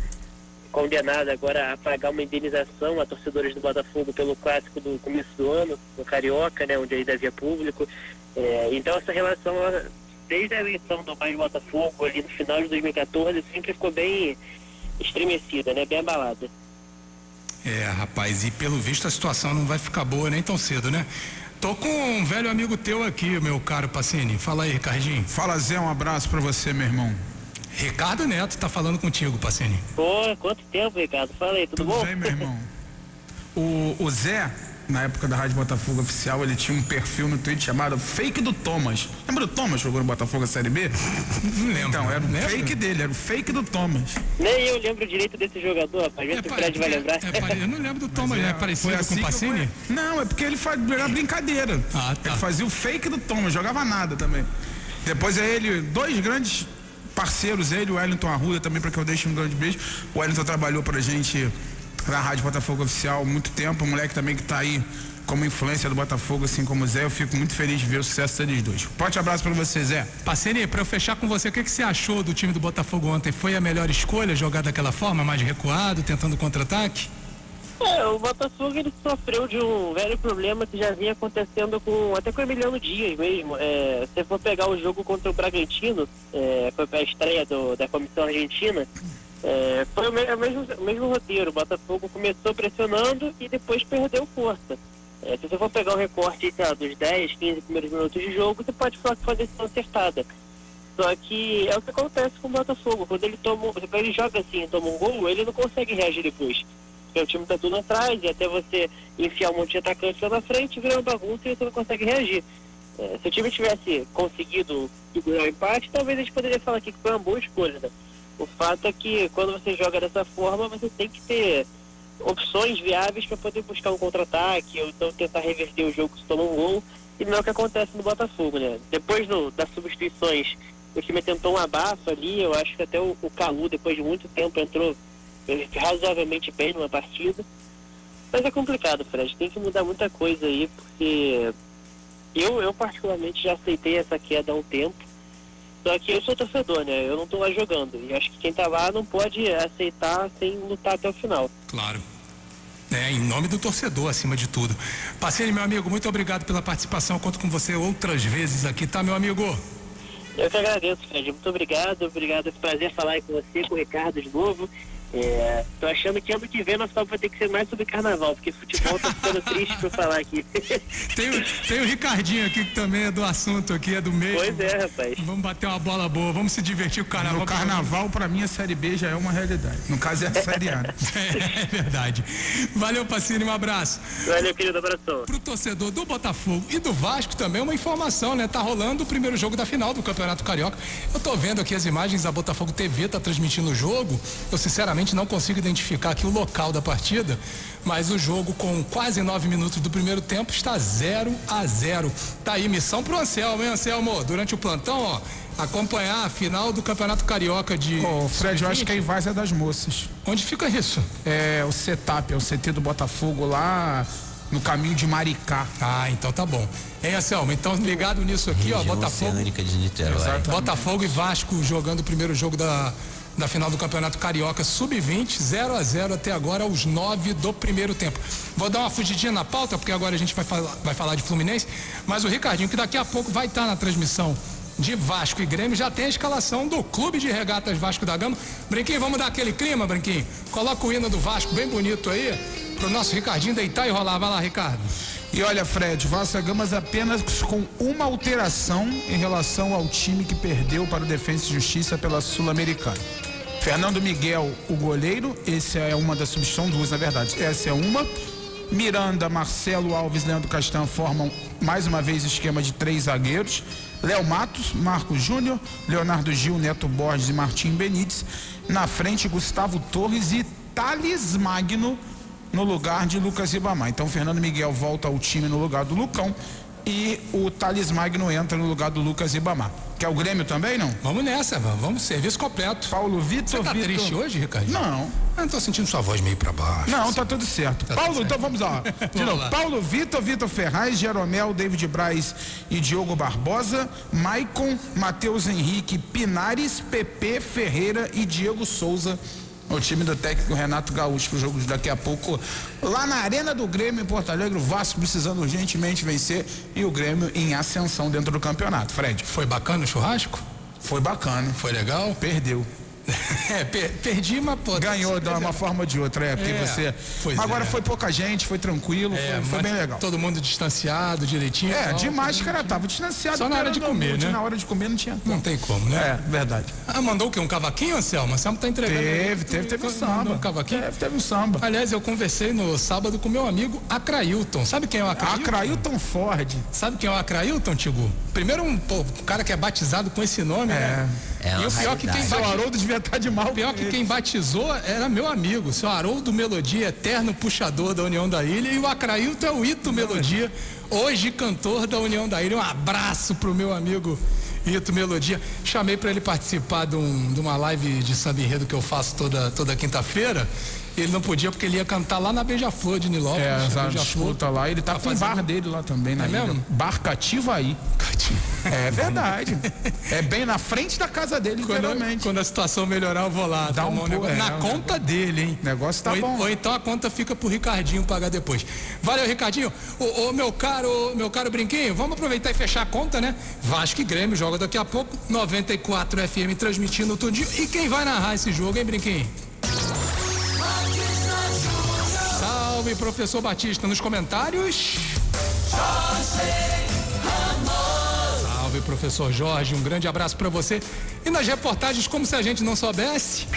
condenada agora a pagar uma indenização a torcedores do Botafogo pelo clássico do começo do ano, no Carioca, né, onde ainda havia público. É, então essa relação desde a eleição do Pai Botafogo ali no final de 2014 sempre ficou bem estremecida, né? Bem abalada. É, rapaz, e pelo visto a situação não vai ficar boa nem tão cedo, né? Tô com um velho amigo teu aqui, meu caro Pacini. Fala aí, Ricardinho. Fala, Zé, um abraço para você, meu irmão. Ricardo Neto tá falando contigo, Pacini. Pô, quanto tempo, Ricardo? Fala aí, tudo, tudo bom? Tudo bem, meu irmão. o, o Zé, na época da Rádio Botafogo Oficial, ele tinha um perfil no Twitter chamado Fake do Thomas. Lembra do Thomas jogou no Botafogo Série B? Não lembro. Então, era o lembra? fake dele, era o fake do Thomas. Nem eu lembro direito desse jogador, rapaz. É, o Fred vai lembrar. É, eu não lembro do Thomas, é, é parecido assim com o Pacini? Não, é porque ele fazia era brincadeira. Ah, tá. Ele fazia o fake do Thomas, jogava nada também. Depois é ele, dois grandes parceiros, ele o Wellington Arruda também, para que eu deixe um grande beijo. O Wellington trabalhou pra gente na Rádio Botafogo Oficial há muito tempo, um moleque também que está aí como influência do Botafogo, assim como o Zé, eu fico muito feliz de ver o sucesso deles dois. Forte abraço para você, Zé. Parceria, para eu fechar com você, o que, que você achou do time do Botafogo ontem? Foi a melhor escolha jogar daquela forma, mais recuado, tentando contra-ataque? É, o Botafogo ele sofreu de um velho problema que já vinha acontecendo com até com o Emiliano Dias mesmo. É, se for pegar o jogo contra o Bragantino, é, foi para a estreia do, da comissão argentina, é, foi o, me, o, mesmo, o mesmo roteiro. O Botafogo começou pressionando e depois perdeu força. É, se você for pegar o recorte lá, dos 10, 15 primeiros minutos de jogo, você pode falar que foi decisão acertada. Só que é o que acontece com o Botafogo. Quando ele toma, quando ele joga assim e toma um gol, ele não consegue reagir depois. Porque o time está tudo atrás e até você enfiar um monte de atacante lá na frente, vira uma bagunça e você não consegue reagir. É, se o time tivesse conseguido segurar o empate, talvez a gente poderia falar aqui que foi uma boa escolha. Né? O fato é que quando você joga dessa forma, você tem que ter opções viáveis para poder buscar um contra-ataque ou então tentar reverter o jogo se toma um gol. E não é o que acontece no Botafogo, né? Depois do, das substituições, o time tentou um abafo ali. Eu acho que até o, o Calu, depois de muito tempo, entrou razoavelmente bem numa partida. Mas é complicado, Fred. Tem que mudar muita coisa aí, porque eu, eu particularmente já aceitei essa queda há um tempo Só que eu sou torcedor, né? Eu não tô lá jogando. E acho que quem tá lá não pode aceitar sem lutar até o final. Claro. É, em nome do torcedor, acima de tudo. Passeio, meu amigo, muito obrigado pela participação. Conto com você outras vezes aqui, tá, meu amigo? Eu que agradeço, Fred. Muito obrigado. Obrigado. É um prazer falar aí com você, com o Ricardo de novo. É, tô achando que ano que vem nosso papo vai ter que ser mais sobre carnaval, porque futebol tá ficando triste pra falar aqui. Tem, o- tem o Ricardinho aqui que também é do assunto aqui, é do mês. pois é, rapaz. Vamos bater uma bola boa, vamos se divertir com o carnaval. No carnaval, pra mim, a Série B já é uma realidade. No caso, é a Série A. né? É verdade. Valeu, Pacini, um abraço. Valeu, querido. Abração. Pro torcedor do Botafogo e do Vasco também uma informação, né? Tá rolando o primeiro jogo da final do Campeonato Carioca. Eu tô vendo aqui as imagens da Botafogo TV tá transmitindo o jogo. Eu sinceramente não consigo identificar aqui o local da partida, mas o jogo com quase nove minutos do primeiro tempo está 0 a 0. Tá aí missão pro Anselmo, hein, Anselmo? Durante o plantão, ó, acompanhar a final do Campeonato Carioca de Ô, Fred, eu acho que a Invasa é das moças. Onde fica isso? É o setup, é o CT do Botafogo lá no caminho de Maricá. Ah, então tá bom. Hein, Anselmo? Então ligado nisso aqui, ó, Região Botafogo. Oceânica de Niterói. Botafogo e Vasco jogando o primeiro jogo da, da final do Campeonato Carioca Sub-20, 0 a 0 até agora, aos 9 do primeiro tempo. Vou dar uma fugidinha na pauta, porque agora a gente vai falar, vai falar de Fluminense, mas o Ricardinho, que daqui a pouco vai estar na transmissão de Vasco e Grêmio, já tem a escalação do Clube de Regatas Vasco da Gama. Brinquinho, vamos dar aquele clima, Brinquinho? Coloca o hino do Vasco bem bonito aí, pro nosso Ricardinho deitar e rolar. Vai lá, Ricardo. E olha, Fred, Vasco da Gama apenas com uma alteração em relação ao time que perdeu para o Defensa e Justiça pela Sul-Americana. Fernando Miguel, o goleiro, esse é uma das substituições, duas na verdade. Essa é uma. Miranda, Marcelo Alves, Leandro Castan formam mais uma vez esquema de três zagueiros. Léo Matos, Marcos Júnior, Leonardo Gil, Neto Borges e Martim Benítez. Na frente, Gustavo Torres e Thales Magno no lugar de Lucas Ribamar. Então, Fernando Miguel volta ao time no lugar do Lucão e o Thales Magno entra no lugar do Lucas Ribamar. Quer o Grêmio também, não? Vamos nessa, vamos, vamos serviço completo. Paulo Vitor, Você tá Vitor... triste hoje, Ricardinho? Não. Eu não tô sentindo sua voz meio pra baixo. Não, tá tudo certo. Tá Paulo, tudo então vamos lá. De novo, lá. Paulo Vitor, Vitor Ferraz, Jeromel, David Braz e Diogo Barbosa, Maicon, Matheus Henrique, Pinares, Pepe Ferreira e Diego Souza. O time do técnico Renato Gaúcho para o jogo de daqui a pouco lá na Arena do Grêmio em Porto Alegre. O Vasco precisando urgentemente vencer e o Grêmio em ascensão dentro do campeonato. Fred, Foi bacana o churrasco? foi bacana. Foi legal? Perdeu. É, per- perdi, mas pô. Ganhou de uma forma ou de outra, é, porque É, você. Agora é. foi pouca gente, foi tranquilo, É, foi, foi bem legal. Todo mundo distanciado, direitinho. É, tal, de máscara mundo- tava distanciado. Só na hora de comer, noite, né? Na hora de comer não tinha. Não tem como, né? É, verdade. Ah, mandou o quê? Um cavaquinho, Anselmo? Anselmo tá entregando. Teve, teve, teve um samba. Um cavaquinho? Teve, teve um samba. Aliás, eu conversei no sábado com meu amigo Acrailton. Sabe quem é o Acrailton? Acrailton Ford. Sabe quem é o Acrailton, Tigu? Primeiro um, pô, um cara que é batizado com esse nome, né? É e o pior que quem. Seu batiza- Haroldo devia estar de mal. O pior que quem batizou era meu amigo, seu Haroldo Melodia, eterno puxador da União da Ilha, e o Acrailton é o Ito Melodia, hoje cantor da União da Ilha. Um abraço pro meu amigo Ito Melodia. Chamei para ele participar de, um- de uma live de samba enredo que eu faço toda, toda quinta-feira. Ele não podia porque ele ia cantar lá na Beija-Flor de Nilópolis. É, essa disputa lá. Ele tá, Tá com fazendo- bar dele lá também, na É mesmo? Bar Cativaí. É verdade. é bem na frente da casa dele, Quando, literalmente. quando a situação melhorar, eu vou lá. Dá um um negócio. é, na um conta dele, hein? O negócio tá ou, bom. Ou então a conta fica pro Ricardinho pagar depois. Valeu, Ricardinho. Ô, ô, meu caro, meu caro Brinquinho, vamos aproveitar e fechar a conta, né? Vasco e Grêmio joga daqui a pouco. 94 FM transmitindo tudinho. E quem vai narrar esse jogo, hein, Brinquinho? Salve, professor Batista, nos comentários. Salve, professor Jorge, um grande abraço para você. E nas reportagens, como se a gente não soubesse.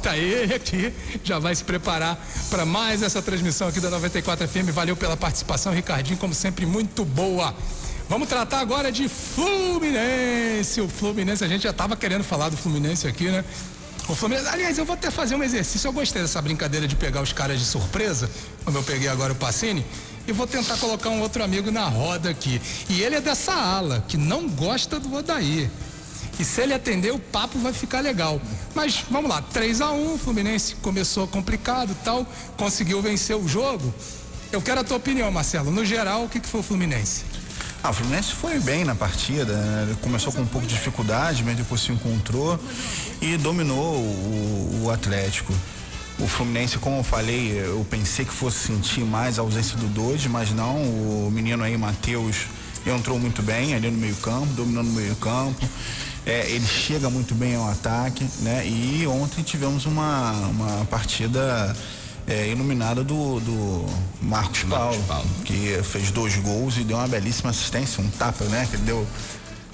Tá ele aqui, já vai se preparar para mais essa transmissão aqui da 94 FM. Valeu pela participação, Ricardinho, como sempre, muito boa. Vamos tratar agora de Fluminense. O Fluminense, a gente já estava querendo falar do Fluminense aqui, né? O Fluminense, aliás, eu vou até fazer um exercício. Eu gostei dessa brincadeira de pegar os caras de surpresa, como eu peguei agora o Pacini, e vou tentar colocar um outro amigo na roda aqui. E ele é dessa ala, que não gosta do Odair. E se ele atender, o papo vai ficar legal. Mas vamos lá, 3 a 1 o Fluminense começou complicado tal, conseguiu vencer o jogo. Eu quero a tua opinião, Marcelo. No geral, o que, que foi o Fluminense? Ah, o Fluminense foi bem na partida, né? começou com um pouco de dificuldade, mas depois se encontrou e dominou o, o Atlético. O Fluminense, como eu falei, eu pensei que fosse sentir mais a ausência do Doide, mas não. O menino aí, Matheus, entrou muito bem ali no meio-campo, dominando o meio-campo. É, ele chega muito bem ao ataque, né? E ontem tivemos uma, uma partida é, iluminada do, do Marcos, Marcos Paulo, Paulo, que fez dois gols e deu uma belíssima assistência, um tapa, né? Que ele deu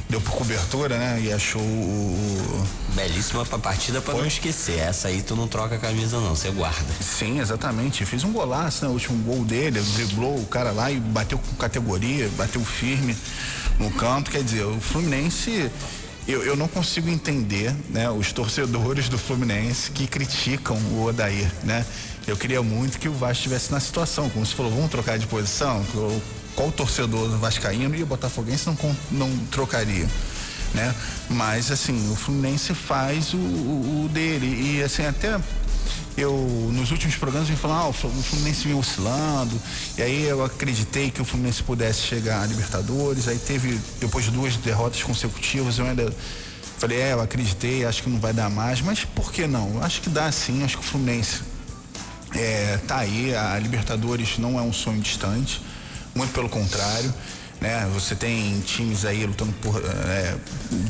deu por cobertura, né? E achou o. Belíssima pra partida pra Foi? não esquecer. Essa aí tu não troca a camisa, não, você guarda. Sim, exatamente. Fez um golaço, né? O último gol dele, driblou o cara lá e bateu com categoria, bateu firme no canto. Quer dizer, o Fluminense. Eu, eu não consigo entender, né, os torcedores do Fluminense que criticam o Odair, né? Eu queria muito que o Vasco estivesse na situação, como você falou, vamos trocar de posição, qual torcedor vascaíno e o botafoguense não, não trocaria, né? Mas assim, o Fluminense faz o, o, o dele. E assim até eu nos últimos programas vim falar, ah, o Fluminense vinha oscilando, e aí eu acreditei que o Fluminense pudesse chegar à Libertadores, aí teve, depois de duas derrotas consecutivas, eu ainda falei, é, eu acreditei, acho que não vai dar mais, mas por que não? Acho que dá sim, acho que o Fluminense é, tá aí, a Libertadores não é um sonho distante muito pelo contrário. Né? Você tem times aí lutando por é,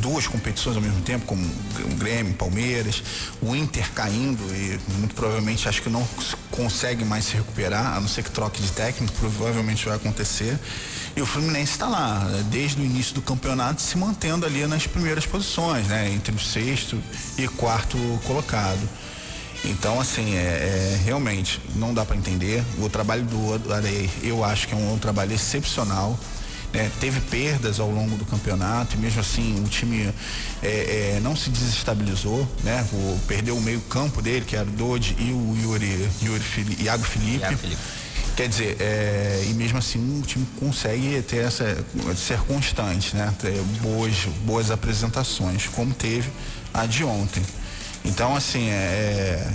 duas competições ao mesmo tempo, como o Grêmio, Palmeiras, o Inter caindo e muito provavelmente acho que não consegue mais se recuperar, a não ser que troque de técnico, provavelmente vai acontecer. E o Fluminense está lá, desde o início do campeonato, se mantendo ali nas primeiras posições, né? entre o sexto e quarto colocado. Então, assim, é, é realmente não dá para entender. O trabalho do Arei, eu acho que é um, um trabalho excepcional. Né? Teve perdas ao longo do campeonato e mesmo assim o time é, é, não se desestabilizou, né? O, perdeu o meio campo dele, que era o Dodi e o Yuri, Yuri Fili, Iago Felipe. Iago Felipe. Quer dizer, é, e mesmo assim o time consegue ter essa, ser constante, né? Ter boas, boas apresentações, como teve a de ontem. Então, assim, é, é,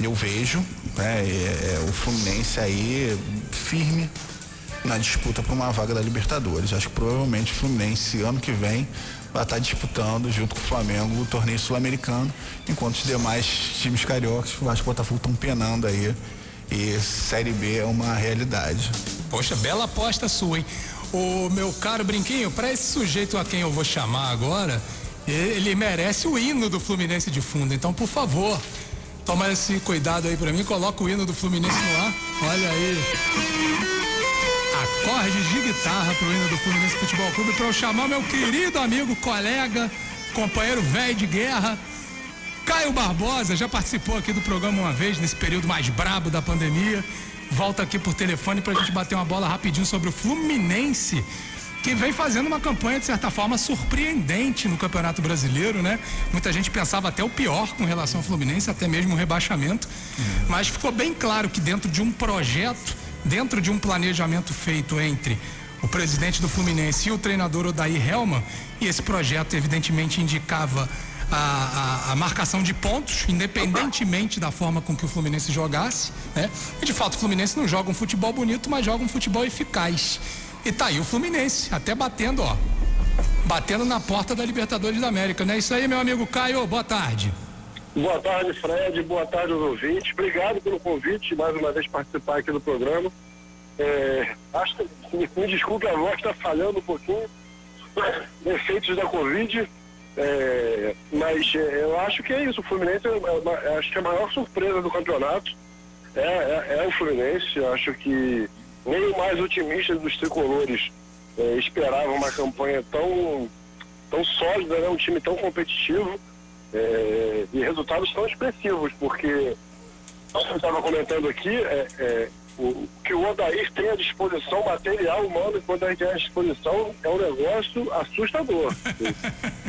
eu vejo né, é, é, o Fluminense aí firme na disputa por uma vaga da Libertadores. Acho que provavelmente o Fluminense, ano que vem, vai estar disputando junto com o Flamengo o torneio sul-americano, enquanto os demais times cariocas, o Vasco o Botafogo estão penando aí. E Série B é uma realidade. Poxa, bela aposta sua, hein? O meu caro Brinquinho, para esse sujeito a quem eu vou chamar agora, ele merece o hino do Fluminense de fundo. Então, por favor, toma esse cuidado aí para mim. Coloca o hino do Fluminense no ar. Olha aí. Acordes de guitarra pro hino do Fluminense Futebol Clube para eu chamar meu querido amigo, colega, companheiro velho de guerra, Caio Barbosa. Já participou aqui do programa uma vez, nesse período mais brabo da pandemia. Volta aqui por telefone pra gente bater uma bola rapidinho sobre o Fluminense que vem fazendo uma campanha, de certa forma, surpreendente no Campeonato Brasileiro, né? Muita gente pensava até o pior com relação ao Fluminense, até mesmo o rebaixamento. Uhum. Mas ficou bem claro que dentro de um projeto, dentro de um planejamento feito entre o presidente do Fluminense e o treinador Odair Helman, e esse projeto evidentemente indicava a, a, a, marcação de pontos, independentemente da forma com que o Fluminense jogasse, né? E de fato o Fluminense não joga um futebol bonito, mas joga um futebol eficaz. E tá aí o Fluminense, até batendo, ó. Batendo na porta da Libertadores da América, não é isso aí, meu amigo Caio? Boa tarde. Boa tarde, Fred. Boa tarde aos ouvintes. Obrigado pelo convite, mais uma vez participar aqui do programa. É, acho que, me, me desculpe, a voz está falhando um pouquinho. Efeitos da Covid. É, mas é, eu acho que é isso. O Fluminense é, é acho que é a maior surpresa do campeonato é, é, é o Fluminense. Eu acho que nem o mais otimista dos tricolores eh, esperava uma campanha tão, tão sólida, né? um time tão competitivo eh, e resultados tão expressivos, porque nós estava comentando aqui, é, é, o que o Odair tem à disposição material humano quando a gente tem à disposição é um negócio assustador.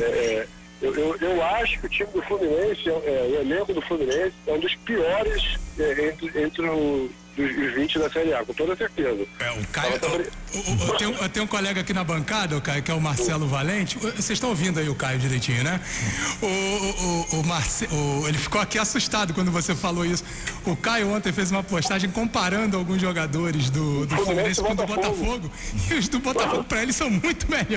é, eu, eu, eu, acho que o time do Fluminense, é, o elenco do Fluminense, é um dos piores entre, entre o dos, dos 20 da Série A, com toda certeza. É, o Caio. O, o, eu, tenho, eu tenho um colega aqui na bancada, o Caio, que é o Marcelo Valente. Vocês estão ouvindo aí o Caio direitinho, né? O, o, Marce, ele ficou aqui assustado quando você falou isso. O Caio ontem fez uma postagem comparando alguns jogadores do, do Fluminense com o do Botafogo. E os do Botafogo, para ele, são muito melhores.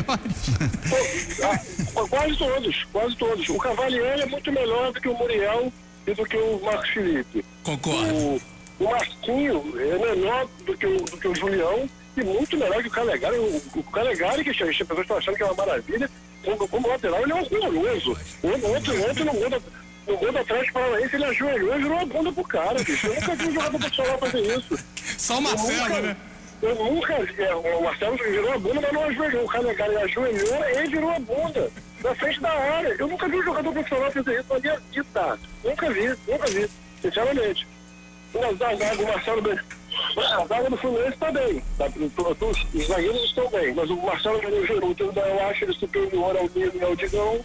Pô, quase todos, quase todos. O Cavalieri é muito melhor do que o Muriel e do que o Marcos Felipe. Concordo. O, o Marquinho é menor do que o, do que o Julião e muito melhor que o Calegari. O, o Calegari, que as pessoas estão achando que é uma maravilha, como, como lateral, ele é horroroso. Ontem, ontem no gol da, no gol da Atlético Paranaense, ele ajoelhou e virou a bunda pro cara, bicho. Eu nunca vi um jogador profissional fazer isso. Só o Marcelo, nunca, né? Eu nunca vi. É, o Marcelo virou a bunda, mas não ajoelhou. O Calegari ajoelhou e virou a bunda. Na frente da área. Eu nunca vi um jogador profissional fazer isso na minha vida. Nunca vi, nunca vi. Sinceramente. Na zaga, o Marcelo bem. A zaga do Fluminense está bem. Tá? Os zagueiros estão bem. Mas o Marcelo Geruto, eu acho ele superior ao Nino e ao Digão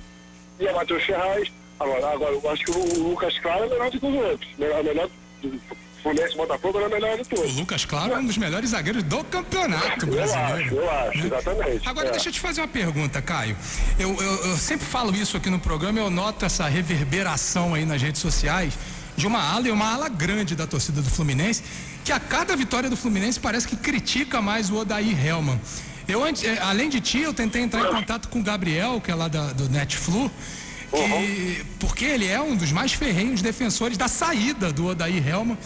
e a Matheus Ferraz. Agora, agora, eu acho que o Lucas Claro é melhor do que os outros. Melhor, melhor do Fluminense Botafogo é o melhor de todos. O Lucas Claro é um dos melhores zagueiros do campeonato brasileiro. Eu acho, eu acho, né? exatamente. Agora, é. deixa eu te fazer uma pergunta, Caio. Eu, eu, eu sempre falo isso aqui no programa, eu noto essa reverberação aí nas redes sociais de uma ala e uma ala grande da torcida do Fluminense, que a cada vitória do Fluminense parece que critica mais o Odair Helman. Eu, eh, além de ti, eu tentei entrar em contato com o Gabriel, que é lá da, do Netflu, que, uhum. porque ele é um dos mais ferrenhos defensores da saída do Odair Helman.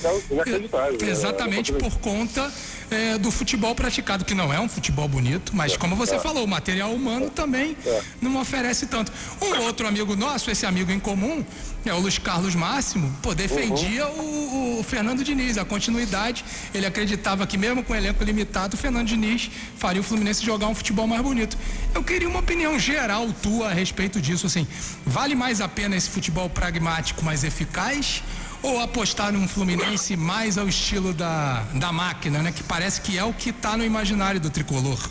É exatamente é, por conta é, do futebol praticado, que não é um futebol bonito, mas como você é. falou, o material humano também não oferece tanto. Um outro amigo nosso, esse amigo em comum, é o Luiz Carlos Máximo, pô, defendia uhum. o, o, Fernando Diniz, a continuidade. Ele acreditava que mesmo com elenco limitado, o Fernando Diniz faria o Fluminense jogar um futebol mais bonito. Eu queria uma opinião geral tua a respeito disso, assim, vale mais a pena esse futebol pragmático mais eficaz ou apostar num Fluminense mais ao estilo da, da máquina, né? Que parece que é o que está no imaginário do tricolor.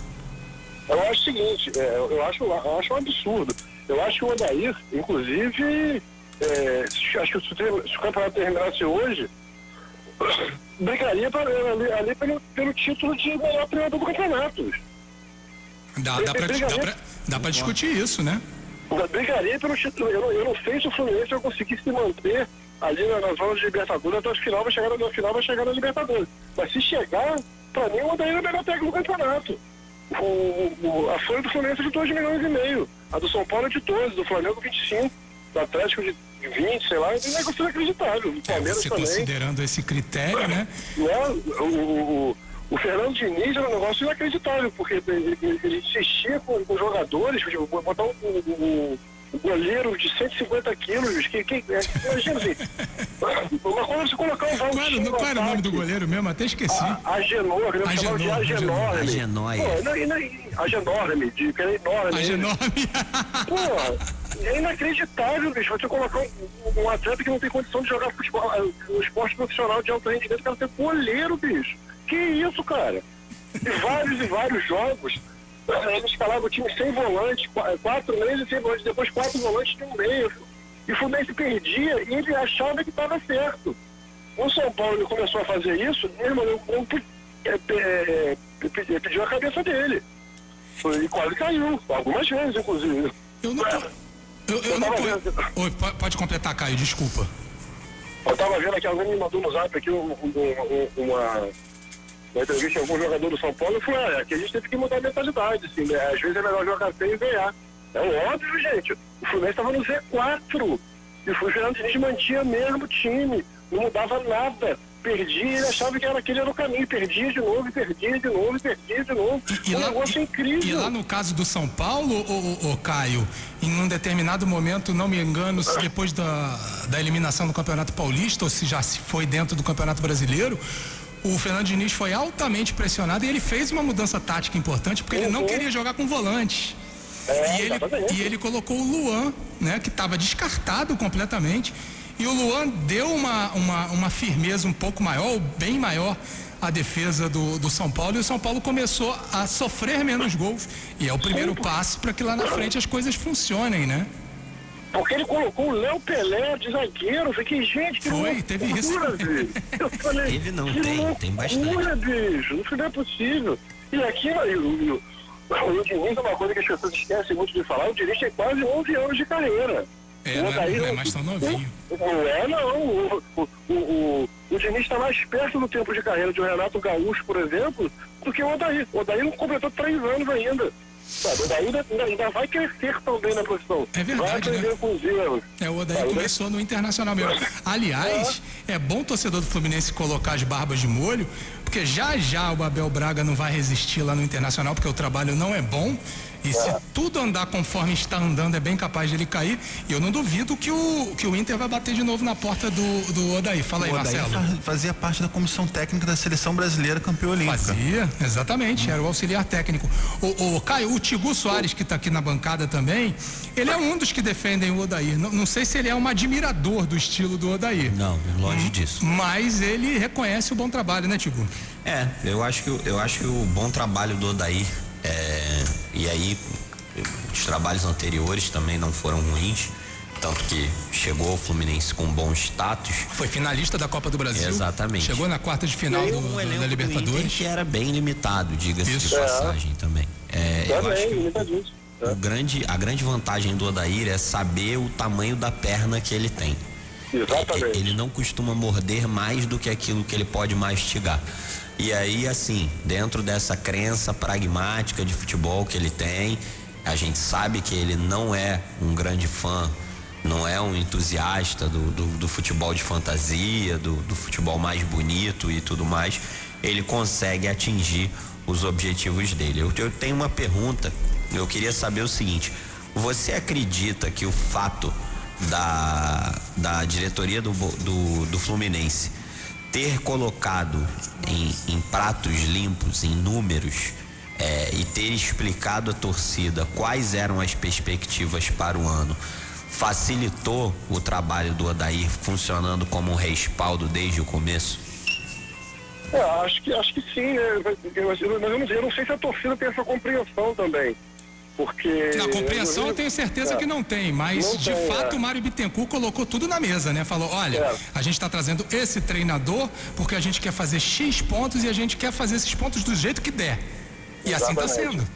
Eu acho o seguinte, é, eu, acho, eu acho um absurdo. Eu acho que o Odair, inclusive, é, acho que se, se, o campeonato terminasse hoje, brigaria pra, ali, ali pelo, pelo, título de melhor treinador do campeonato. Dá, dá, pra, dá, pra, dá pra discutir isso, né? Brigaria pelo título. Eu, eu não sei se o Fluminense vai conseguir se manter ali na, na zona de Libertadores até o final, vai chegar na final, vai chegar na Libertadores. Mas se chegar, pra mim o Odair é o melhor técnico do campeonato. O, o, a folha do Fluminense é de 2 milhões e meio. A do São Paulo é de 12, do Flamengo 25, do Atlético de 20, sei lá, é um negócio inacreditável. O Palmeiras Você também. considerando esse critério, né? É, o, o, o Fernando Diniz era um negócio inacreditável, porque ele, ele, ele insistia com, com jogadores, tipo, botar um, um, um goleiro de 150 quilos, que, que imagina assim, uma coisa é você colocar um Qual era, qual era o nome do goleiro mesmo? Até esqueci. Agenor, ele chamava de Agenorme. Agenóia. Agenorme, de que era enorme. Agenorme. Pô, é inacreditável, bicho, você colocar um, um, atleta que não tem condição de jogar futebol, um esporte profissional de alto rendimento, o cara ser goleiro, bicho. Que isso, cara? E vários e vários jogos, ele escalava o time sem volante, quatro meses sem volante, depois quatro volantes no meio. E o Fluminense perdia e ele achava que estava certo. O São Paulo ele começou a fazer isso, meu irmão, eu, eu, eu, eu pediu a cabeça dele. E quase caiu, algumas vezes, inclusive. Eu não. Eu, eu não tô... Oi, pode completar, Caio, desculpa. Eu tava vendo aqui, alguém me mandou no zap aqui um, um, uma, uma entrevista algum jogador do São Paulo e falou, é, que a gente teve que mudar a mentalidade, assim, né? Às vezes é melhor jogar e ganhar. É óbvio, gente. O Fluminense estava no Z4. E o Diniz mantinha mesmo o time. Não mudava nada. Perdia e achava que era aquele era o caminho. Perdia de novo, perdia de novo, perdia de novo. E, um lá, negócio e, incrível. E lá no caso do São Paulo, o, o, Caio, em um determinado momento, não me engano, se depois da, da eliminação do Campeonato Paulista, ou se já se foi dentro do Campeonato Brasileiro, o Fernando Diniz foi altamente pressionado e ele fez uma mudança tática importante porque ele não queria jogar com volante. É, e, ele, e ele colocou o Luan, né, que estava descartado completamente. E o Luan deu uma, uma, uma firmeza um pouco maior, bem maior, à defesa do, do São Paulo. E o São Paulo começou a sofrer menos gols. E é o primeiro passo para que lá na frente as coisas funcionem, né? Porque ele colocou o Léo Pelé de zagueiro. Eu fiquei, gente, que Foi, teve isso. loucura, bicho. Eu falei, Teve não, que tem, tem bastante. loucura, bicho. Isso não é possível. E aqui, o, o, o, Diniz é uma coisa que as pessoas esquecem muito de falar. O Diniz tem quase 11 anos de carreira. É, O não é, Odair não é mais tão novinho. Não é, não. O, o, o, o, Diniz está mais perto do tempo de carreira de um Renato Gaúcho, por exemplo, do que o Odair. O Odair não completou três anos ainda. Sabe, o ainda, vai crescer também na posição. É verdade, Vai aprender né? com os erros. É, o Odair Sabe, começou no Internacional mesmo. Aliás, é bom o torcedor do Fluminense colocar as barbas de molho, porque já já o Abel Braga não vai resistir lá no Internacional, porque o trabalho não é bom. E se tudo andar conforme está andando, é bem capaz de ele cair. E eu não duvido que o, que o Inter vai bater de novo na porta do, do Odair. Fala aí, O Odair Marcelo. fa- fazia parte da comissão técnica da seleção brasileira campeã olímpica. Fazia, exatamente, era o auxiliar técnico. O, o Caio, o Tigu Soares, que está aqui na bancada também, ele é um dos que defendem o Odair. Não, não sei se ele é um admirador do estilo do Odair. Não, longe disso. Mas ele reconhece o bom trabalho, né, Tigu? É, eu acho que, o- eu acho que o bom trabalho do Odair, é, e aí os trabalhos anteriores também não foram ruins, tanto que chegou ao Fluminense com bom status. Foi finalista da Copa do Brasil. Exatamente. Chegou na quarta de final do, do- da do Libertadores. Que era bem limitado, diga-se de passagem também. É, eu acho Também, que disso. o grande, a grande vantagem do Odair é saber o tamanho da perna que ele tem. Exatamente. Ele não costuma morder mais do que aquilo que ele pode mastigar. E aí, assim, dentro dessa crença pragmática de futebol que ele tem, a gente sabe que ele não é um grande fã, não é um entusiasta do, do, do futebol de fantasia, do, do futebol mais bonito e tudo mais. Ele consegue atingir os objetivos dele. Eu, eu tenho uma pergunta, eu queria saber o seguinte: você acredita que o fato da, da diretoria do, do, do Fluminense ter colocado em, em pratos limpos, em números, é, e ter explicado à torcida quais eram as perspectivas para o ano, facilitou o trabalho do Odair funcionando como um respaldo desde o começo? É, acho que, acho que sim, né? Mas eu, não sei se a torcida tem essa compreensão também. Porque. Na compreensão eu tenho certeza É. que não tem, mas Não de tem, fato é. o Mário Bittencourt colocou tudo na mesa, né? Falou, olha, É. a gente está trazendo esse treinador porque a gente quer fazer X pontos e a gente quer fazer esses pontos do jeito que der. E assim está Exatamente. sendo.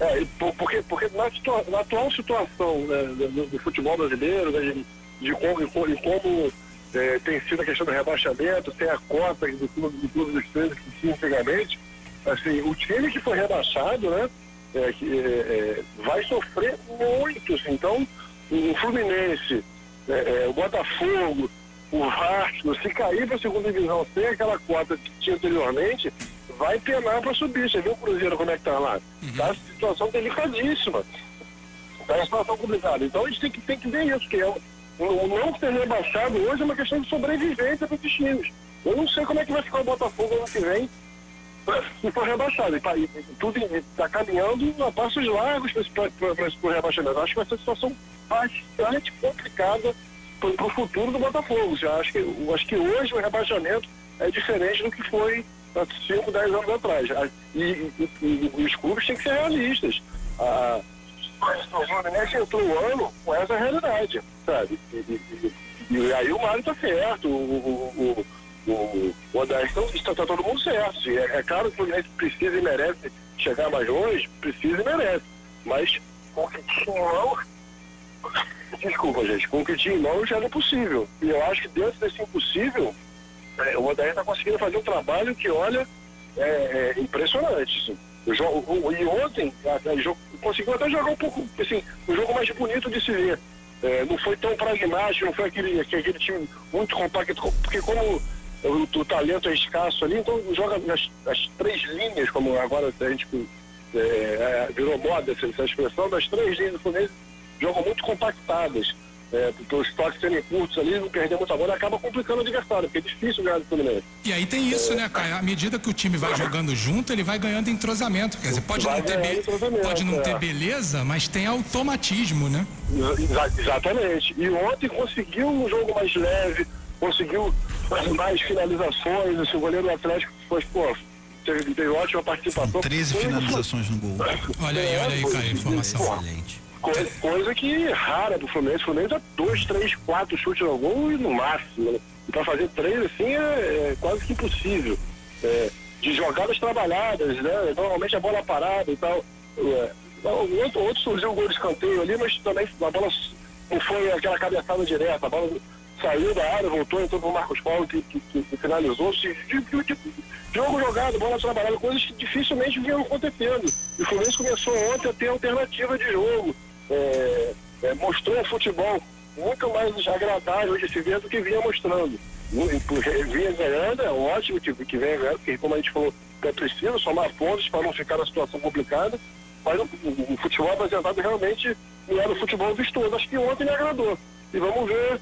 É, e por- porque, porque na, situa- na atual situação né, do, do futebol brasileiro, né, de, de como, co- como é, tem sido a questão do rebaixamento, tem a cota do clube, do clube dos 13 que tinha antigamente, assim, o time que foi rebaixado, né, é, é, é, vai sofrer muito. assim. Então, o Fluminense, é, é, o Botafogo, o Vasco, se cair para a segunda divisão sem aquela cota que tinha anteriormente, vai penar para subir. Você viu o Cruzeiro como é que tá lá? Tá uma situação delicadíssima. Tá uma situação complicada. Então a gente tem que, tem que ver isso, que é o o não ser rebaixado hoje é uma questão de sobrevivência para esses times. Eu não sei como é que vai ficar o Botafogo ano que vem se for rebaixado. E, tá- e- e tudo está caminhando a passos largos para o rebaixamento. Acho que vai ser uma situação bastante complicada para o futuro do Botafogo. Já acho que, acho que hoje o rebaixamento é diferente do que foi há 5, 10 anos atrás. E, e- e- e os clubes têm que ser realistas. A, o Fluminense entrou o ano com essa realidade, sabe? E, e- e- e aí o Mário tá certo, o, o, o, o, o Odair está, tá todo mundo certo. É, é claro que o Fluminense precisa e merece chegar mais longe, precisa e merece. Mas com o que tinha em mãos, desculpa gente, com o que tinha em mãos era impossível. E eu acho que dentro desse impossível, é, o Odair está conseguindo fazer um trabalho que, olha, é, é impressionante. assim. O jogo, o- e ontem, até, o jogo, conseguiu até jogar um pouco, assim, um jogo mais bonito de se ver. É, não foi tão pragmático, não foi aquele, aquele time muito compacto, porque como o, o talento é escasso ali, então joga as, as três linhas, como agora a gente é, é, virou moda essa, essa expressão, das três linhas do Fluminense jogam muito compactadas. É, os toques serem curtos ali, não perder muita bola, acaba complicando o adversário, porque é difícil ganhar do Fluminense. E aí tem isso, né, Caio? À medida que o time vai jogando junto, ele vai ganhando entrosamento. Quer dizer, pode não ter, be- pode não é. ter beleza, mas tem automatismo, né? Exa- exatamente. E ontem conseguiu um jogo mais leve, conseguiu mais finalizações. Esse goleiro do Atlético foi, pô, teve, teve ótima participação. 13 Foi- finalizações no gol. Olha aí, olha aí, Caio, a informação. Excelente. Coisa, coisa que é rara pro Fluminense. O Fluminense dá dois, três, quatro chutes no gol e no máximo. Né? E pra fazer três assim é, é quase que impossível. É, de jogadas trabalhadas, né? Normalmente a bola parada e tal. É, o outro, outro surgiu um gol de escanteio ali, mas também a bola não foi aquela cabeçada direta, a bola saiu da área, voltou, entrou pro Marcos Paulo que, que, que finalizou. De, de, de, jogo jogado, bola trabalhada, coisas que dificilmente vinham acontecendo. E o Fluminense começou ontem a ter alternativa de jogo. É, é, mostrou um futebol muito mais agradável de se ver do que vinha mostrando. Vinha ganhando, é ótimo que, que venha ganhando, porque como a gente falou, é preciso somar pontos para não ficar na situação complicada. Mas o, o, o futebol apresentado realmente não era o futebol vistoso. Acho que ontem me agradou. E vamos ver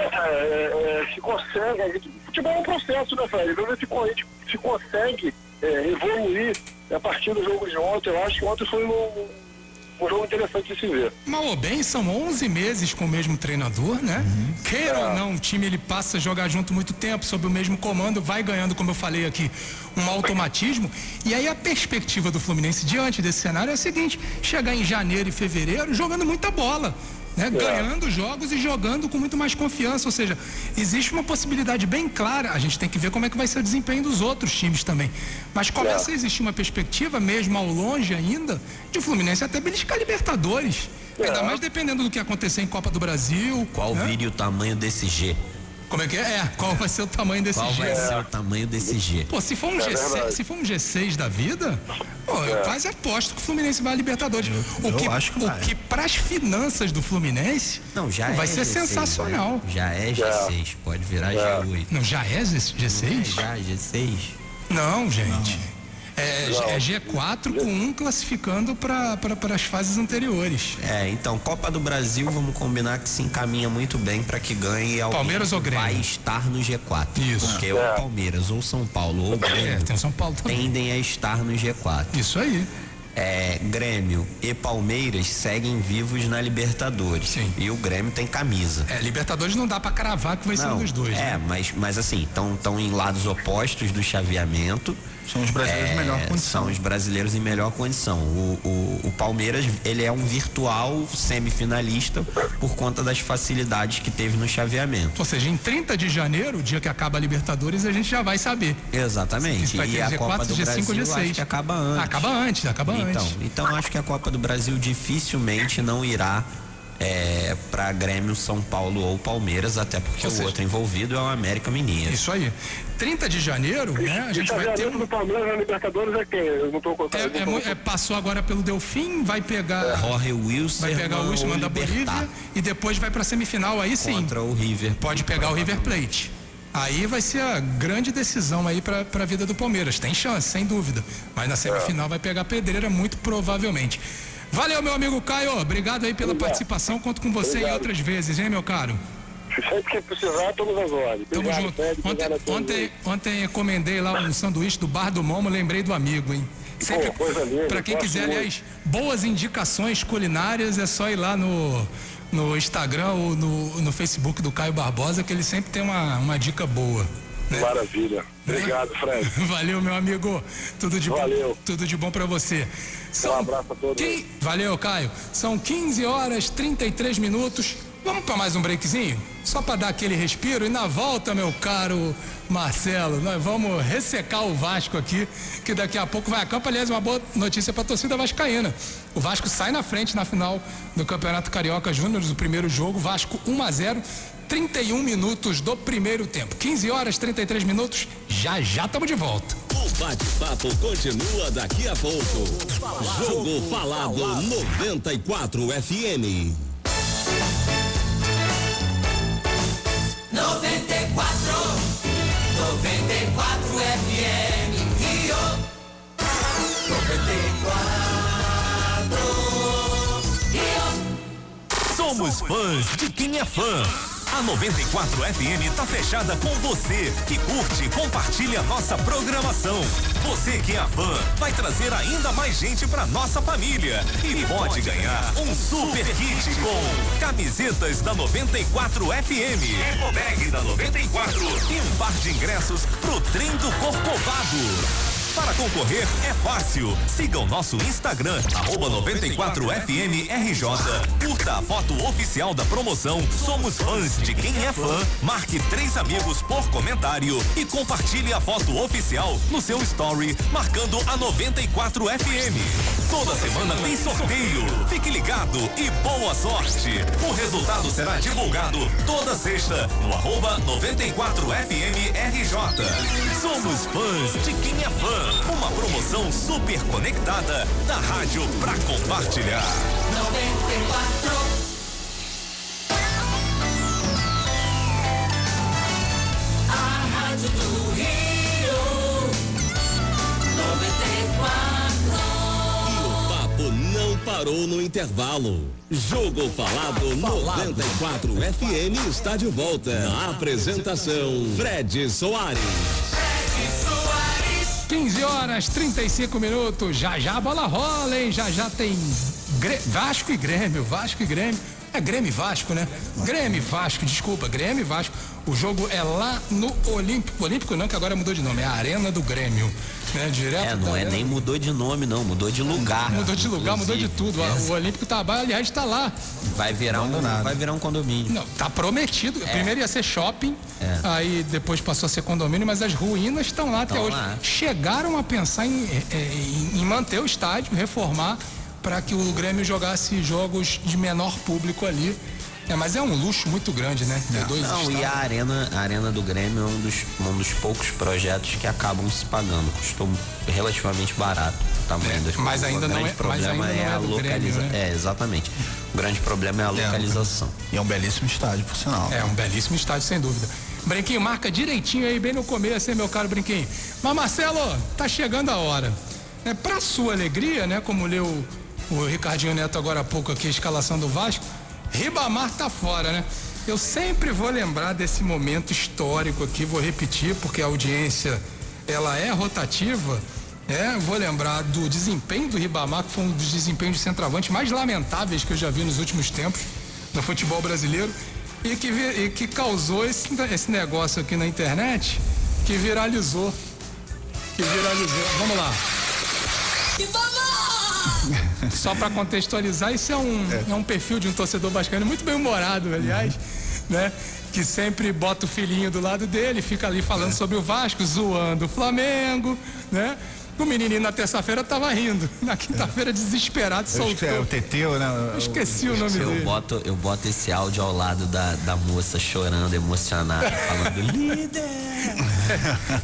é, é, é se consegue. Futebol é um processo, né, Fred? Vamos ver se, a gente se consegue é, evoluir a partir do jogo de ontem. Eu acho que ontem foi um, um jogo interessante de se ver. Mal ou bem, são 11 meses com o mesmo treinador, né? Uhum. Queira é. ou não, o time ele passa a jogar junto muito tempo, sob o mesmo comando, vai ganhando, como eu falei aqui, um automatismo. E aí a perspectiva do Fluminense diante desse cenário é a seguinte: chegar em janeiro e fevereiro jogando muita bola né? É. ganhando jogos e jogando com muito mais confiança. Ou seja, existe uma possibilidade bem clara. A gente tem que ver como é que vai ser o desempenho dos outros times também. Mas começa é. a existir uma perspectiva, mesmo ao longe ainda, de Fluminense até beliscar Libertadores. É. Ainda mais dependendo do que acontecer em Copa do Brasil. Qual né? vire o tamanho desse G? Como é que é? É, qual vai ser o tamanho desse qual G? Qual vai ser o tamanho desse G? Pô, se for um, é G6, se for um G6 da vida, pô, eu é. quase aposto que o Fluminense vai à Libertadores. Eu, o que, acho que o que para as finanças do Fluminense não, já vai é ser G6, sensacional. Né? Já é G6, pode virar G8. Não, já é G6? já, G6. Não, gente. Não. É, é, G4 com um classificando para pra, as fases anteriores. É, então, Copa do Brasil, vamos combinar que se encaminha muito bem para que ganhe alguém Palmeiras ou Grêmio? vai estar no G4. Isso. Porque é. ou Palmeiras, ou São Paulo, ou Grêmio é, tem São Paulo também. tendem a estar no G4. Isso aí. É, Grêmio e Palmeiras seguem vivos na Libertadores. Sim. E o Grêmio tem camisa. É, Libertadores não dá para cravar que vai não, ser um dos dois. É, né? mas, mas assim, estão em lados opostos do chaveamento. São os brasileiros é, em melhor condição. São os brasileiros em melhor condição. O, o, o, Palmeiras, ele é um virtual semifinalista por conta das facilidades que teve no chaveamento. Ou seja, em 30 de janeiro, dia que acaba a Libertadores, a gente já vai saber. Exatamente. Vai e a G4, Copa do G5, Brasil G6. acho que acaba antes. Acaba antes, acaba então, antes. Então, acho que a Copa do Brasil dificilmente não irá é, para Grêmio, São Paulo ou Palmeiras, até porque ou o seja, outro envolvido é o América Mineiro. Isso aí. 30 de janeiro, né? A gente vai ter. Um... do Palmeiras na Libertadores é quem? Eu não tô contando. É, é, é, passou agora pelo Delfim, vai pegar. É. Jorge Wilson. Vai pegar o Wilson da Bolívia e depois vai para semifinal aí sim. Contra o River. Pode pegar o River Plate. Aí vai ser a grande decisão aí para a vida do Palmeiras. Tem chance, sem dúvida. Mas na semifinal vai pegar pedreira, muito provavelmente. Valeu, meu amigo Caio. Obrigado aí pela Obrigado. participação. Conto com você Obrigado. em outras vezes, hein, meu caro? Sempre que precisar, estamos agora. Tamo junto. Fred, ontem, ontem, ontem encomendei lá um sanduíche do Bar do Momo, lembrei do amigo, hein? Sempre, para quem quiser, muito. aliás, boas indicações culinárias, é só ir lá no, no Instagram ou no, no Facebook do Caio Barbosa, que ele sempre tem uma, uma dica boa. Né? Maravilha. Obrigado, Fred. Valeu, meu amigo. Tudo de Valeu. bom. Tudo de bom para você. São um abraço a todos. Valeu, Caio. São 15 horas 33 minutos. Vamos para mais um breakzinho? Só para dar aquele respiro e na volta, meu caro Marcelo, nós vamos ressecar o Vasco aqui, que daqui a pouco vai a campo. Aliás, uma boa notícia para a torcida vascaína. O Vasco sai na frente na final do Campeonato Carioca Júnior, do primeiro jogo, Vasco 1 a 0. 31 minutos do primeiro tempo. 15 horas 33 minutos. Já já estamos de volta. O bate-papo continua daqui a pouco. Jogo Falado 94 FM. 94 94 FM Rio 94 Rio Somos fãs de quem é fã. A 94 FM tá fechada com você que curte e compartilha nossa programação. Você que é fã vai trazer ainda mais gente pra nossa família e pode ganhar um super kit com camisetas da 94 FM, Ecobag da 94 e um par de ingressos pro trem do Corcovado. Para concorrer é fácil. Siga o nosso Instagram, arroba 94FMRJ. Curta a foto oficial da promoção. Somos fãs de quem é fã. Marque três amigos por comentário e compartilhe a foto oficial no seu story, marcando a 94FM. Toda semana tem sorteio. Fique ligado e boa sorte. O resultado será divulgado toda sexta no arroba 94FMRJ. Somos fãs de quem é fã. Uma promoção super conectada da rádio pra compartilhar. 94 parou no intervalo. Jogo Falado 94 FM está de volta. Na apresentação, Fred Soares. 15 horas 35 minutos. Já já a bola rola, hein? Já já tem Grê- Vasco e Grêmio, Vasco e Grêmio. É Grêmio e Vasco, né? Grêmio e Vasco, desculpa, Grêmio e Vasco. O jogo é lá no Olímpico. Olímpico não, que agora mudou de nome, é a Arena do Grêmio. Né? Direto É, não é nem mudou de nome, não, mudou de lugar. Mudou de lugar, mudou de tudo. Inclusive, O Olímpico tá, aliás, tá lá. Vai virar um, vai virar um condomínio. Não, tá prometido. Primeiro ia ser shopping, É. aí depois passou a ser condomínio, mas as ruínas estão lá até Tão hoje. lá. Chegaram a pensar em, eh, em- em manter o estádio, reformar, para que o Grêmio jogasse jogos de menor público ali. É, mas é um luxo muito grande, né? Ter dois Não, e a arena, a arena do Grêmio é um dos, um dos poucos projetos que acabam se pagando. Custou relativamente barato o tamanho das mas ainda o não grande é- mas problema ainda não é a localização. né? É, exatamente. O grande problema é a localização. E é um belíssimo estádio, por sinal. É um belíssimo estádio, sem dúvida. Brinquinho, marca direitinho aí, bem no começo, hein, meu caro Brinquinho. Mas, Marcelo, tá chegando a hora. É, pra sua alegria, né, como leu o Ricardinho Neto agora há pouco aqui, a escalação do Vasco, Ribamar tá fora, né? Eu sempre vou lembrar desse momento histórico aqui, vou repetir, porque a audiência, ela é rotativa, é, vou lembrar do desempenho do Ribamar, que foi um dos desempenhos de centroavante mais lamentáveis que eu já vi nos últimos tempos no futebol brasileiro e que, e que causou esse, esse negócio aqui na internet que viralizou. Que viralizou. Vamos lá. Só para contextualizar, isso é um, é. um perfil de um torcedor vascaíno muito bem humorado, aliás, né? Que sempre bota o filhinho do lado dele, fica ali falando sobre o Vasco, zoando o Flamengo, né? O menininho na terça-feira tava rindo, na quinta-feira desesperado Eu acho que é soltou. o Teteu, né? Eu esqueci o nome Eu dele. boto, eu boto esse áudio ao lado da, da moça chorando, emocionada, falando líder.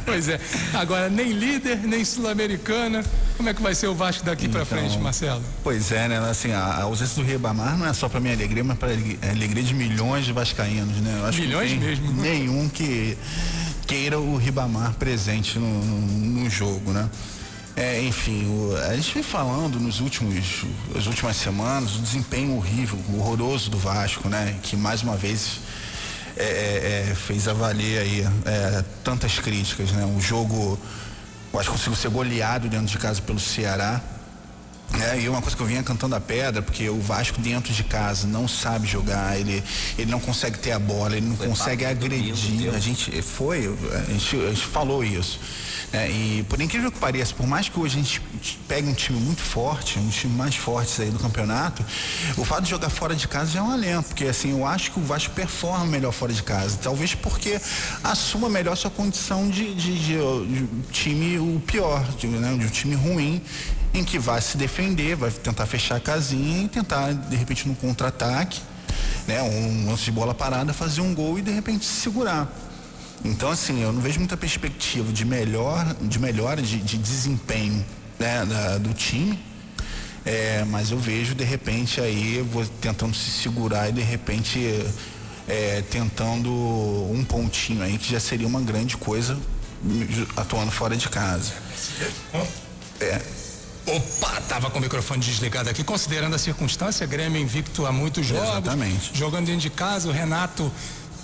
Pois é. Agora, nem líder, nem sul-americana. Como é que vai ser o Vasco daqui pra Então, frente, Marcelo? Pois é, né? Assim, a, a ausência do Ribamar não é só pra minha alegria, mas pra alegria- a alegria de milhões de vascaínos, né? Eu acho Milhões que não tem mesmo. Nenhum que queira o Ribamar presente no, no- no jogo, né? É, enfim, o- a gente vem falando nos últimos, as últimas semanas o desempenho horrível, horroroso do Vasco, né? Que mais uma vez é, é, é, fez avaler aí é, tantas críticas, né? O jogo, acho que conseguiu ser goleado dentro de casa pelo Ceará. É, e uma coisa que eu vinha cantando a pedra, porque o Vasco dentro de casa não sabe jogar, ele, ele não consegue ter a bola, ele não consegue do domingo, agredir. A gente foi, a gente, a gente falou isso. É, e por incrível que pareça, por mais que hoje a gente pegue um time muito forte, um time mais forte aí do campeonato, o fato de jogar fora de casa já é um alento, porque assim, eu acho que o Vasco performa melhor fora de casa. Talvez porque assuma melhor sua condição de, de, de- de time o pior, de, né, de um time ruim em que vai se defender, vai tentar fechar a casinha e tentar, de repente, no contra-ataque, né, um lance de bola parada, fazer um gol e de repente se segurar. Então, assim, eu não vejo muita perspectiva de melhor, de melhora de, de desempenho né, da- do time. É, mas eu vejo de repente aí tentando se segurar e de repente é, tentando um pontinho aí que já seria uma grande coisa atuando fora de casa. É, Opa, tava com o microfone desligado aqui. Considerando a circunstância, Grêmio invicto há muitos jogos. Exatamente. Jogando dentro de casa, o Renato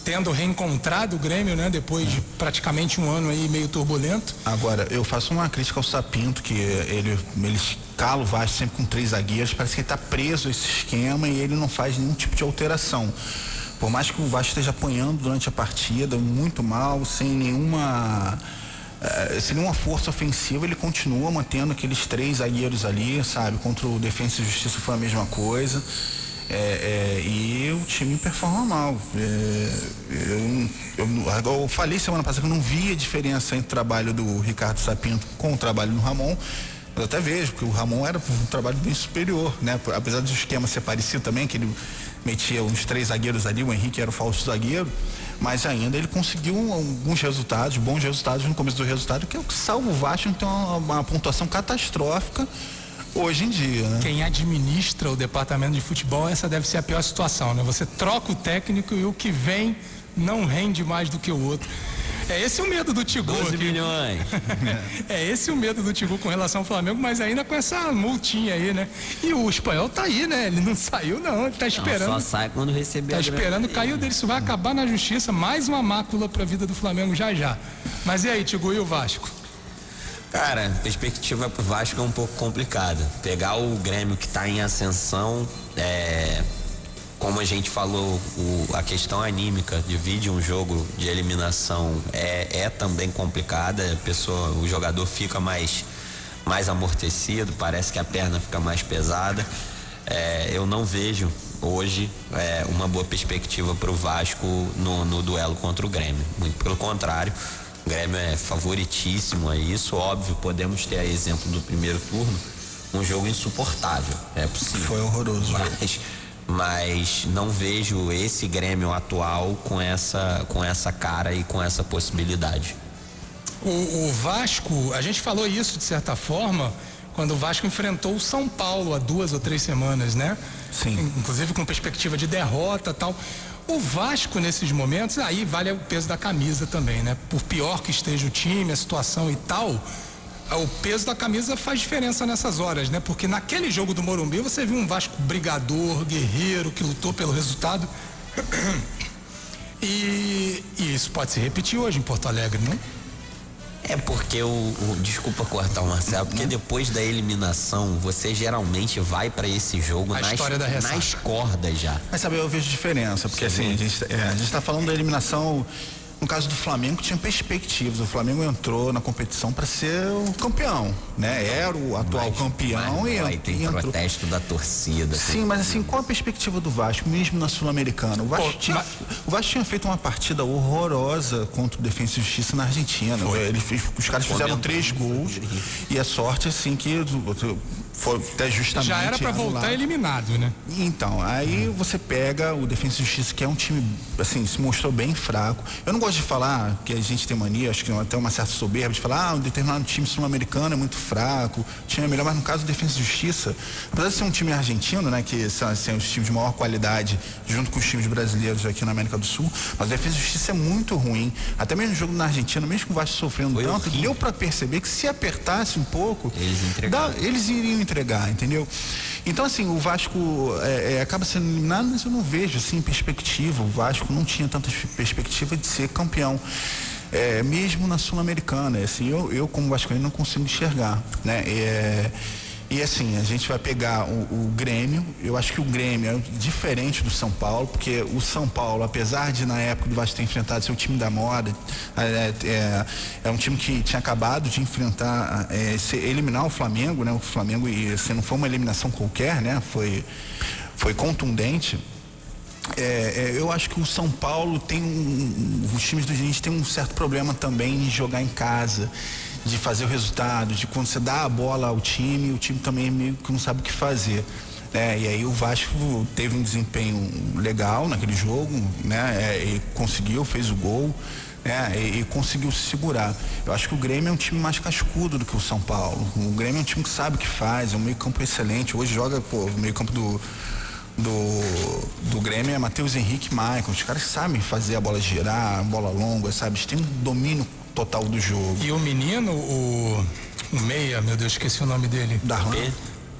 tendo reencontrado o Grêmio, né? Depois de praticamente um ano aí meio turbulento. Agora, eu faço uma crítica ao Sapinto, que ele, ele escala o Vasco sempre com três zagueiros, parece que ele está preso a esse esquema e ele não faz nenhum tipo de alteração. Por mais que o Vasco esteja apanhando durante a partida, muito mal, sem nenhuma. Eh, é, sem nenhuma força ofensiva, ele continua mantendo aqueles três zagueiros ali, sabe? Contra o Defensa e Justiça foi a mesma coisa. É, é, e o time performa mal. É, eu, eu, eu, falei semana passada que eu não via a diferença entre o trabalho do Ricardo Sapinto com o trabalho do Ramon. Eu até vejo, porque o Ramon era um trabalho bem superior, né? Apesar do esquema ser parecido também, que ele metia uns três zagueiros ali, o Henrique era o falso zagueiro, mas ainda ele conseguiu alguns resultados, bons resultados no começo do resultado, que é o que salva o Vasco, então uma, uma pontuação catastrófica hoje em dia, né? Quem administra o departamento de futebol, essa deve ser a pior situação, né? Você troca o técnico e o que vem não rende mais do que o outro. É esse o medo do Tigu. 12 aqui. milhões. é esse o medo do Tigu com relação ao Flamengo, mas ainda com essa multinha aí, né? E o espanhol tá aí, né? Ele não saiu, não. Ele tá esperando. Não, só sai quando receber Tá esperando, caiu dele. Isso vai acabar na justiça. Mais uma mácula pra vida do Flamengo já já. Mas e aí, Tigu e o Vasco? Cara, a perspectiva pro Vasco é um pouco complicada. Pegar o Grêmio que tá em ascensão, é, como a gente falou, o- a questão anímica divide um jogo de eliminação é, é também complicada. A pessoa, o jogador fica mais, mais amortecido, parece que a perna fica mais pesada. É, eu não vejo hoje é, uma boa perspectiva para o Vasco no, no duelo contra o Grêmio. Muito pelo contrário, o Grêmio é favoritíssimo a isso. Óbvio, podemos ter a exemplo do primeiro turno, um jogo insuportável. É possível. Foi horroroso. Mas, mas não vejo esse Grêmio atual com essa, com essa cara e com essa possibilidade. O, o Vasco, a gente falou isso de certa forma quando o Vasco enfrentou o São Paulo há duas ou três semanas, né? Sim. Inclusive com perspectiva de derrota tal. O Vasco, nesses momentos, aí vale o peso da camisa também, né? Por pior que esteja o time, a situação e tal, o peso da camisa faz diferença nessas horas, né? Porque naquele jogo do Morumbi você viu um Vasco brigador, guerreiro, que lutou pelo resultado. E, e isso pode se repetir hoje em Porto Alegre, não? É porque o, o- desculpa cortar o Marcelo, porque depois da eliminação você geralmente vai pra esse jogo A nas, história da ressaca. nas cordas já. Mas sabe, eu vejo diferença, porque assim, a gente, é, a gente tá falando da eliminação. No caso do Flamengo, tinha perspectivas. O Flamengo entrou na competição para ser o campeão, né? Era o atual campeão Mas e, vai e entrou. protesto da torcida. Sim, mas assim, qual a perspectiva do Vasco, mesmo na Sul-Americana? O, Vasco Pô, tinha- mas- o Vasco tinha feito uma partida horrorosa contra o Defensa e Justiça na Argentina. Ele fez- os caras fizeram três gols e a sorte, assim, que foi até justamente. Já era pra voltar eliminado, né? Então, aí você pega o Defensa e Justiça, que é um time, assim, se mostrou bem fraco. Eu não gosto de falar que a gente tem mania, acho que até uma certa soberba, de falar, ah, um determinado time sul-americano é muito fraco, o time é melhor, mas no caso do Defensa e Justiça, apesar de ser um time argentino, né, que são assim, os times de maior qualidade, junto com os times brasileiros aqui na América do Sul, mas o Defensa e Justiça é muito ruim. Até mesmo no jogo na Argentina, mesmo com o Vasco sofrendo Foi tanto, horrível. deu pra perceber que se apertasse um pouco, Eles dá- eles iriam entregar, entendeu? Então, assim, o Vasco é, é, acaba sendo eliminado, mas eu não vejo, assim, perspectiva. O Vasco não tinha tanta perspectiva de ser campeão. É, mesmo na Sul-Americana, assim, eu, eu como vascaíno não consigo enxergar, né? É, e assim, a gente vai pegar o, o Grêmio, eu acho que o Grêmio é diferente do São Paulo, porque o São Paulo, apesar de na época do Vasco ter enfrentado ser o time da moda, é, é, é um time que tinha acabado de enfrentar, é, se- eliminar o Flamengo, né? O Flamengo, e assim, não foi uma eliminação qualquer, né? Foi, foi contundente. É, é, eu acho que o São Paulo tem um- os times do gente tem um certo problema também em jogar em casa, de fazer o resultado, de quando você dá a bola ao time, o time também meio que não sabe o que fazer. né? e aí o Vasco teve um desempenho legal naquele jogo, né? É, conseguiu, fez o gol. né? E, e conseguiu se segurar. Eu acho que o Grêmio é um time mais cascudo do que o São Paulo. O Grêmio é um time que sabe o que faz, é um meio campo excelente. Hoje joga, pô, o meio campo do, do, do Grêmio é Matheus Henrique e Michael. Os caras sabem fazer a bola girar, a bola longa, sabe? Eles têm um domínio total do jogo. E o menino, o, o Meia, meu Deus, esqueci o nome dele. Darlan.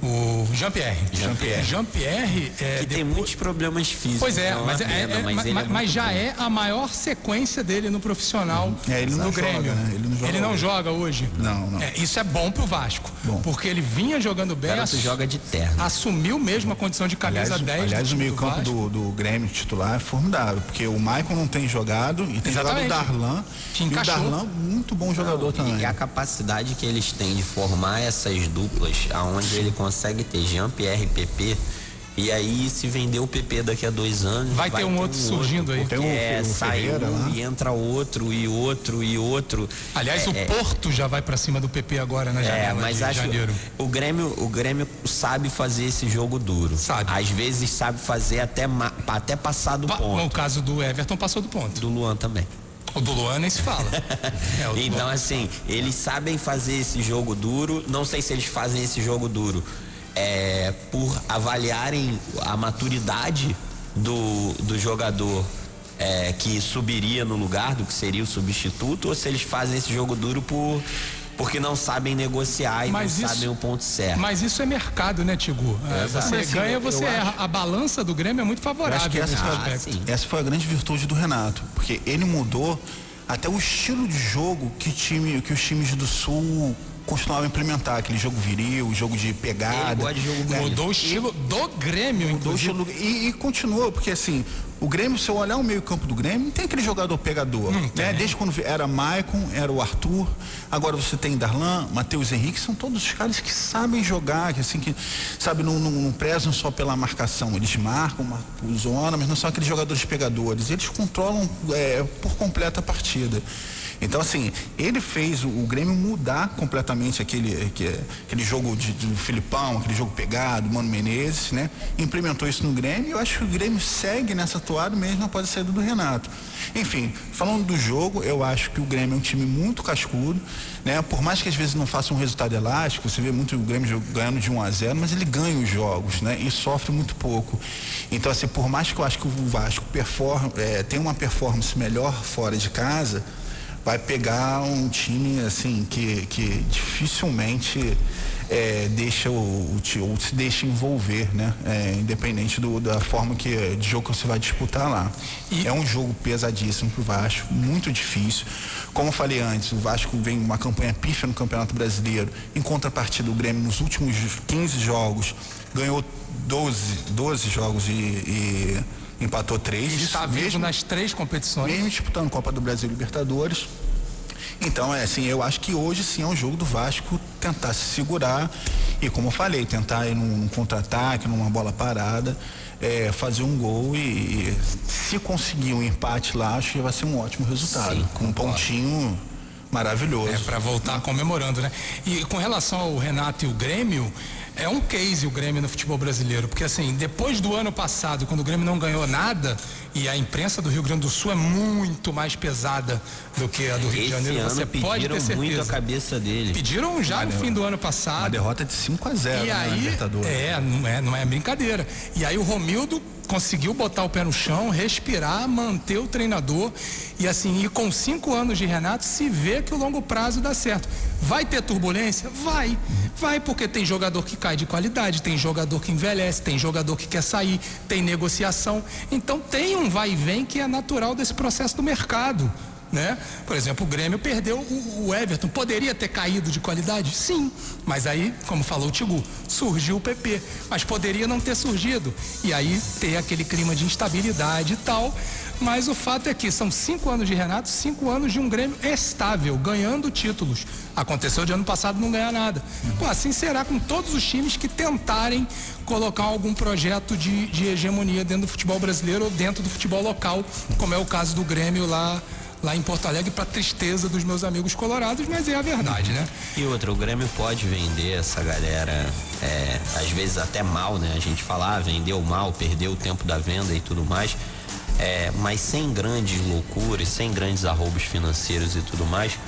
O Jean-Pierre. Jean-Pierre. Jean-Pierre é. Que tem muitos problemas físicos. Pois é, é mas, é- pena, é- mas mas, ele é mas já bom. é a maior sequência dele no profissional É, ele não no joga, Grêmio. né? Ele não joga hoje. joga hoje. Não, não. É, isso é bom pro Vasco. Porque ele vinha jogando bem. garoto ass- joga de terno. Assumiu mesmo a condição de camisa Aliás, 10. aliás do o meio-campo do, do Grêmio titular é formidável, porque o Maicon não tem jogado e tem Exatamente. jogado o Darlan. Que e o. Darlan, muito bom jogador Não, também. E a capacidade que eles têm de formar essas duplas, aonde ele consegue ter Jean-Pierre e PP. E aí, se vender o PP daqui a dois anos. Vai ter um outro surgindo aí. Porque Tem um- é, sai Ferreira um lá. e entra outro, e outro, e outro. Aliás, É, o é, Porto já vai pra cima do PP agora na É, janela mas de acho janeiro. o Grêmio, o Grêmio sabe fazer esse jogo duro. Sabe. Às vezes sabe fazer até, até passar do Pa- ponto. No caso do Everton, passou do ponto. Do Luan também. O do Luan nem se fala. É, então, assim, eles sabem fazer esse jogo duro. Não sei se eles fazem esse jogo duro é, por avaliarem a maturidade do, do jogador é, que subiria no lugar do que seria o substituto, ou se eles fazem esse jogo duro por porque não sabem negociar e Mas não isso- sabem o ponto certo. Mas isso é mercado, né, Tigu? É, você assim, ganha, você erra. A balança do Grêmio é muito favorável. acho que essa, aspecto. essa foi a grande virtude do Renato, porque ele mudou até o estilo de jogo que, time, que os times do Sul costumavam implementar, aquele jogo viril, jogo de pegada. Ele de jogo né? Mudou o estilo do Grêmio, Mudou o inclusive. estilo e, e continuou, porque assim, o Grêmio, se eu olhar o meio campo do Grêmio, não tem aquele jogador pegador, né? Desde quando era Maicon, era o Arthur, agora você tem Darlan, Matheus Henrique, são todos os caras que sabem jogar, que assim, que sabe, não, não, não prezam só pela marcação, eles marcam, marcam zona, mas não são aqueles jogadores pegadores, eles controlam é, por completa a partida. Então, assim, ele fez o, o Grêmio mudar completamente aquele, que- aquele jogo de, do Filipão, aquele jogo pegado, Mano Menezes, né? Implementou isso no Grêmio e eu acho que o Grêmio segue nessa toada mesmo após a saída do Renato. Enfim, falando do jogo, eu acho que o Grêmio é um time muito cascudo, né? Por mais que às vezes não faça um resultado elástico, você vê muito o Grêmio ganhando de 1 a 0, mas ele ganha os jogos, né? E sofre muito pouco. Então, assim, por mais que eu acho que o Vasco perform, eh, tem uma performance melhor fora de casa, vai pegar um time assim que, que dificilmente é, deixa o, o ou se deixa envolver, né? É, independente do- da forma que de jogo que você vai disputar lá. É um jogo pesadíssimo pro Vasco, muito difícil. Como eu falei antes, o Vasco vem uma campanha pífia no Campeonato Brasileiro. Em contrapartida, o Grêmio nos últimos 15 jogos ganhou 12, 12 jogos e, e empatou 3. Ele está vivo mesmo, nas três competições. mesmo disputando Copa do Brasil e Libertadores. Então, é assim, eu acho que hoje sim é um jogo do Vasco tentar se segurar e, como eu falei, tentar ir num, num contra-ataque, numa bola parada, é, fazer um gol e, e se conseguir um empate lá, acho que vai ser um ótimo resultado. com um pontinho maravilhoso. É, pra voltar comemorando, né? E com relação ao Renato e o Grêmio, é um case o Grêmio no futebol brasileiro, porque assim, depois do ano passado, quando o Grêmio não ganhou nada, e a imprensa do Rio Grande do Sul é muito mais pesada do que a do Rio de Esse Janeiro, ano você pode ter certeza. muito a cabeça dele. Pediram já no fim do ano passado. Uma derrota de 5 a 0 E na aí, Libertadores. é, não é, não é brincadeira. E aí o Romildo conseguiu botar o pé no chão, respirar, manter o treinador e assim, e com cinco anos de Renato, se vê que o longo prazo dá certo. Vai ter turbulência? Vai. Vai porque tem jogador que cai de qualidade, tem jogador que envelhece, tem jogador que quer sair, tem negociação. Então tem um vai e vem que é natural desse processo do mercado né? Por exemplo, o Grêmio perdeu o, o Everton. Poderia ter caído de qualidade? Sim. Mas aí, como falou o Tigu, surgiu o PP. Mas poderia não ter surgido. E aí ter aquele clima de instabilidade e tal. Mas o fato é que são cinco anos de Renato, cinco anos de um Grêmio estável, ganhando títulos. Aconteceu de ano passado não ganhar nada. Assim será com todos os times que tentarem colocar algum projeto de, de hegemonia dentro do futebol brasileiro ou dentro do futebol local, como é o caso do Grêmio lá lá em Porto Alegre para tristeza dos meus amigos colorados, mas é a verdade, né? E outra, o Grêmio pode vender essa galera, é, às vezes até mal, né? A gente fala, ah, vendeu mal, perdeu o tempo da venda e tudo mais. É, mas sem grandes loucuras, sem grandes arroubos financeiros e tudo mais,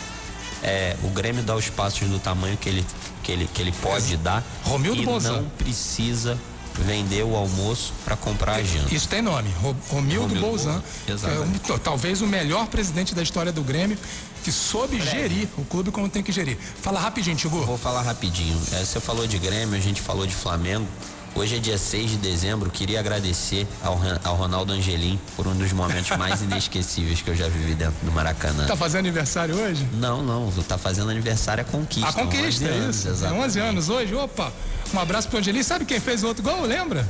é, o Grêmio dá os passos do tamanho que ele, que ele, que ele pode dar Romildo e não precisa vender o almoço para comprar a janta. Isso tem nome, Ro- Romildo Romildo Bolzan. É um- talvez o melhor presidente da história do Grêmio, que soube gerir o clube como tem que gerir. Fala rapidinho, Tigu. Vou falar rapidinho. É, você falou de Grêmio, a gente falou de Flamengo. Hoje é dia 6 de dezembro. Queria agradecer ao, ao Ronaldo Angelim por um dos momentos mais inesquecíveis que eu já vivi dentro do Maracanã. Tá fazendo aniversário hoje? Não, não. Tá fazendo aniversário a conquista. A conquista, 11 é anos, isso. É exatamente. 11 anos hoje. Opa, um abraço pro Angelim. Sabe quem fez o outro gol? Lembra?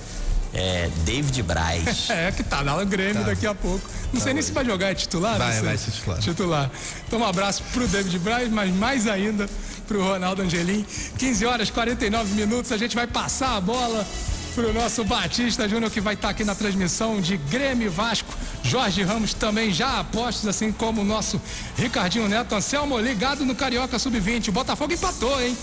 É, David Braz. É, que tá lá no Grêmio daqui a pouco. Não sei nem se vai jogar, é titular? Vai, vai ser titular. Titular. Então um abraço pro David Braz, mas mais ainda pro Ronaldo Angelim. 15 horas 49 minutos, a gente vai passar a bola pro nosso Batista Júnior que vai estar aqui na transmissão de Grêmio Vasco. Jorge Ramos também já apostos, assim como o nosso Ricardinho Neto. Anselmo ligado no Carioca Sub-20. O Botafogo empatou, hein?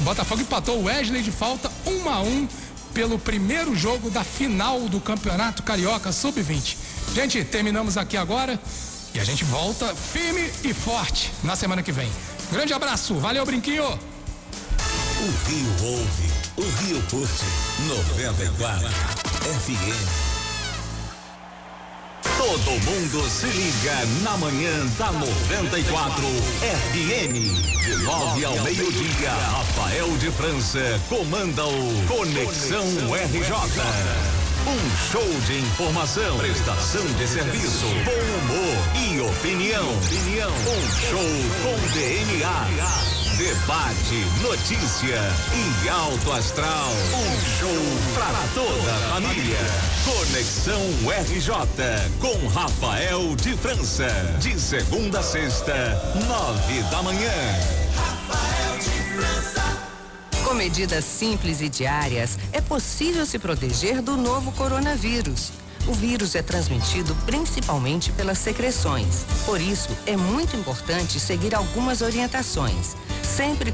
O Botafogo empatou o Wesley de falta 1 a 1 pelo primeiro jogo da final do Campeonato Carioca Sub-20. Gente, terminamos aqui agora e a gente volta firme e forte na semana que vem. Grande abraço, valeu, Brinquinho! O Rio ouve, o Rio curte. 94 FM. Todo mundo se liga na manhã da 94 FM. De 9 ao meio-dia, Rafael de França comanda o Conexão RJ. Um show de informação, prestação de serviço, bom humor e opinião. Um show com DNA. Debate, notícia e alto astral. Um show pra toda a família. Conexão RJ com Rafael de França. De segunda a sexta, nove da manhã. Com medidas simples e diárias, é possível se proteger do novo coronavírus. O vírus é transmitido principalmente pelas secreções. Por isso, é muito importante seguir algumas orientações. Sempre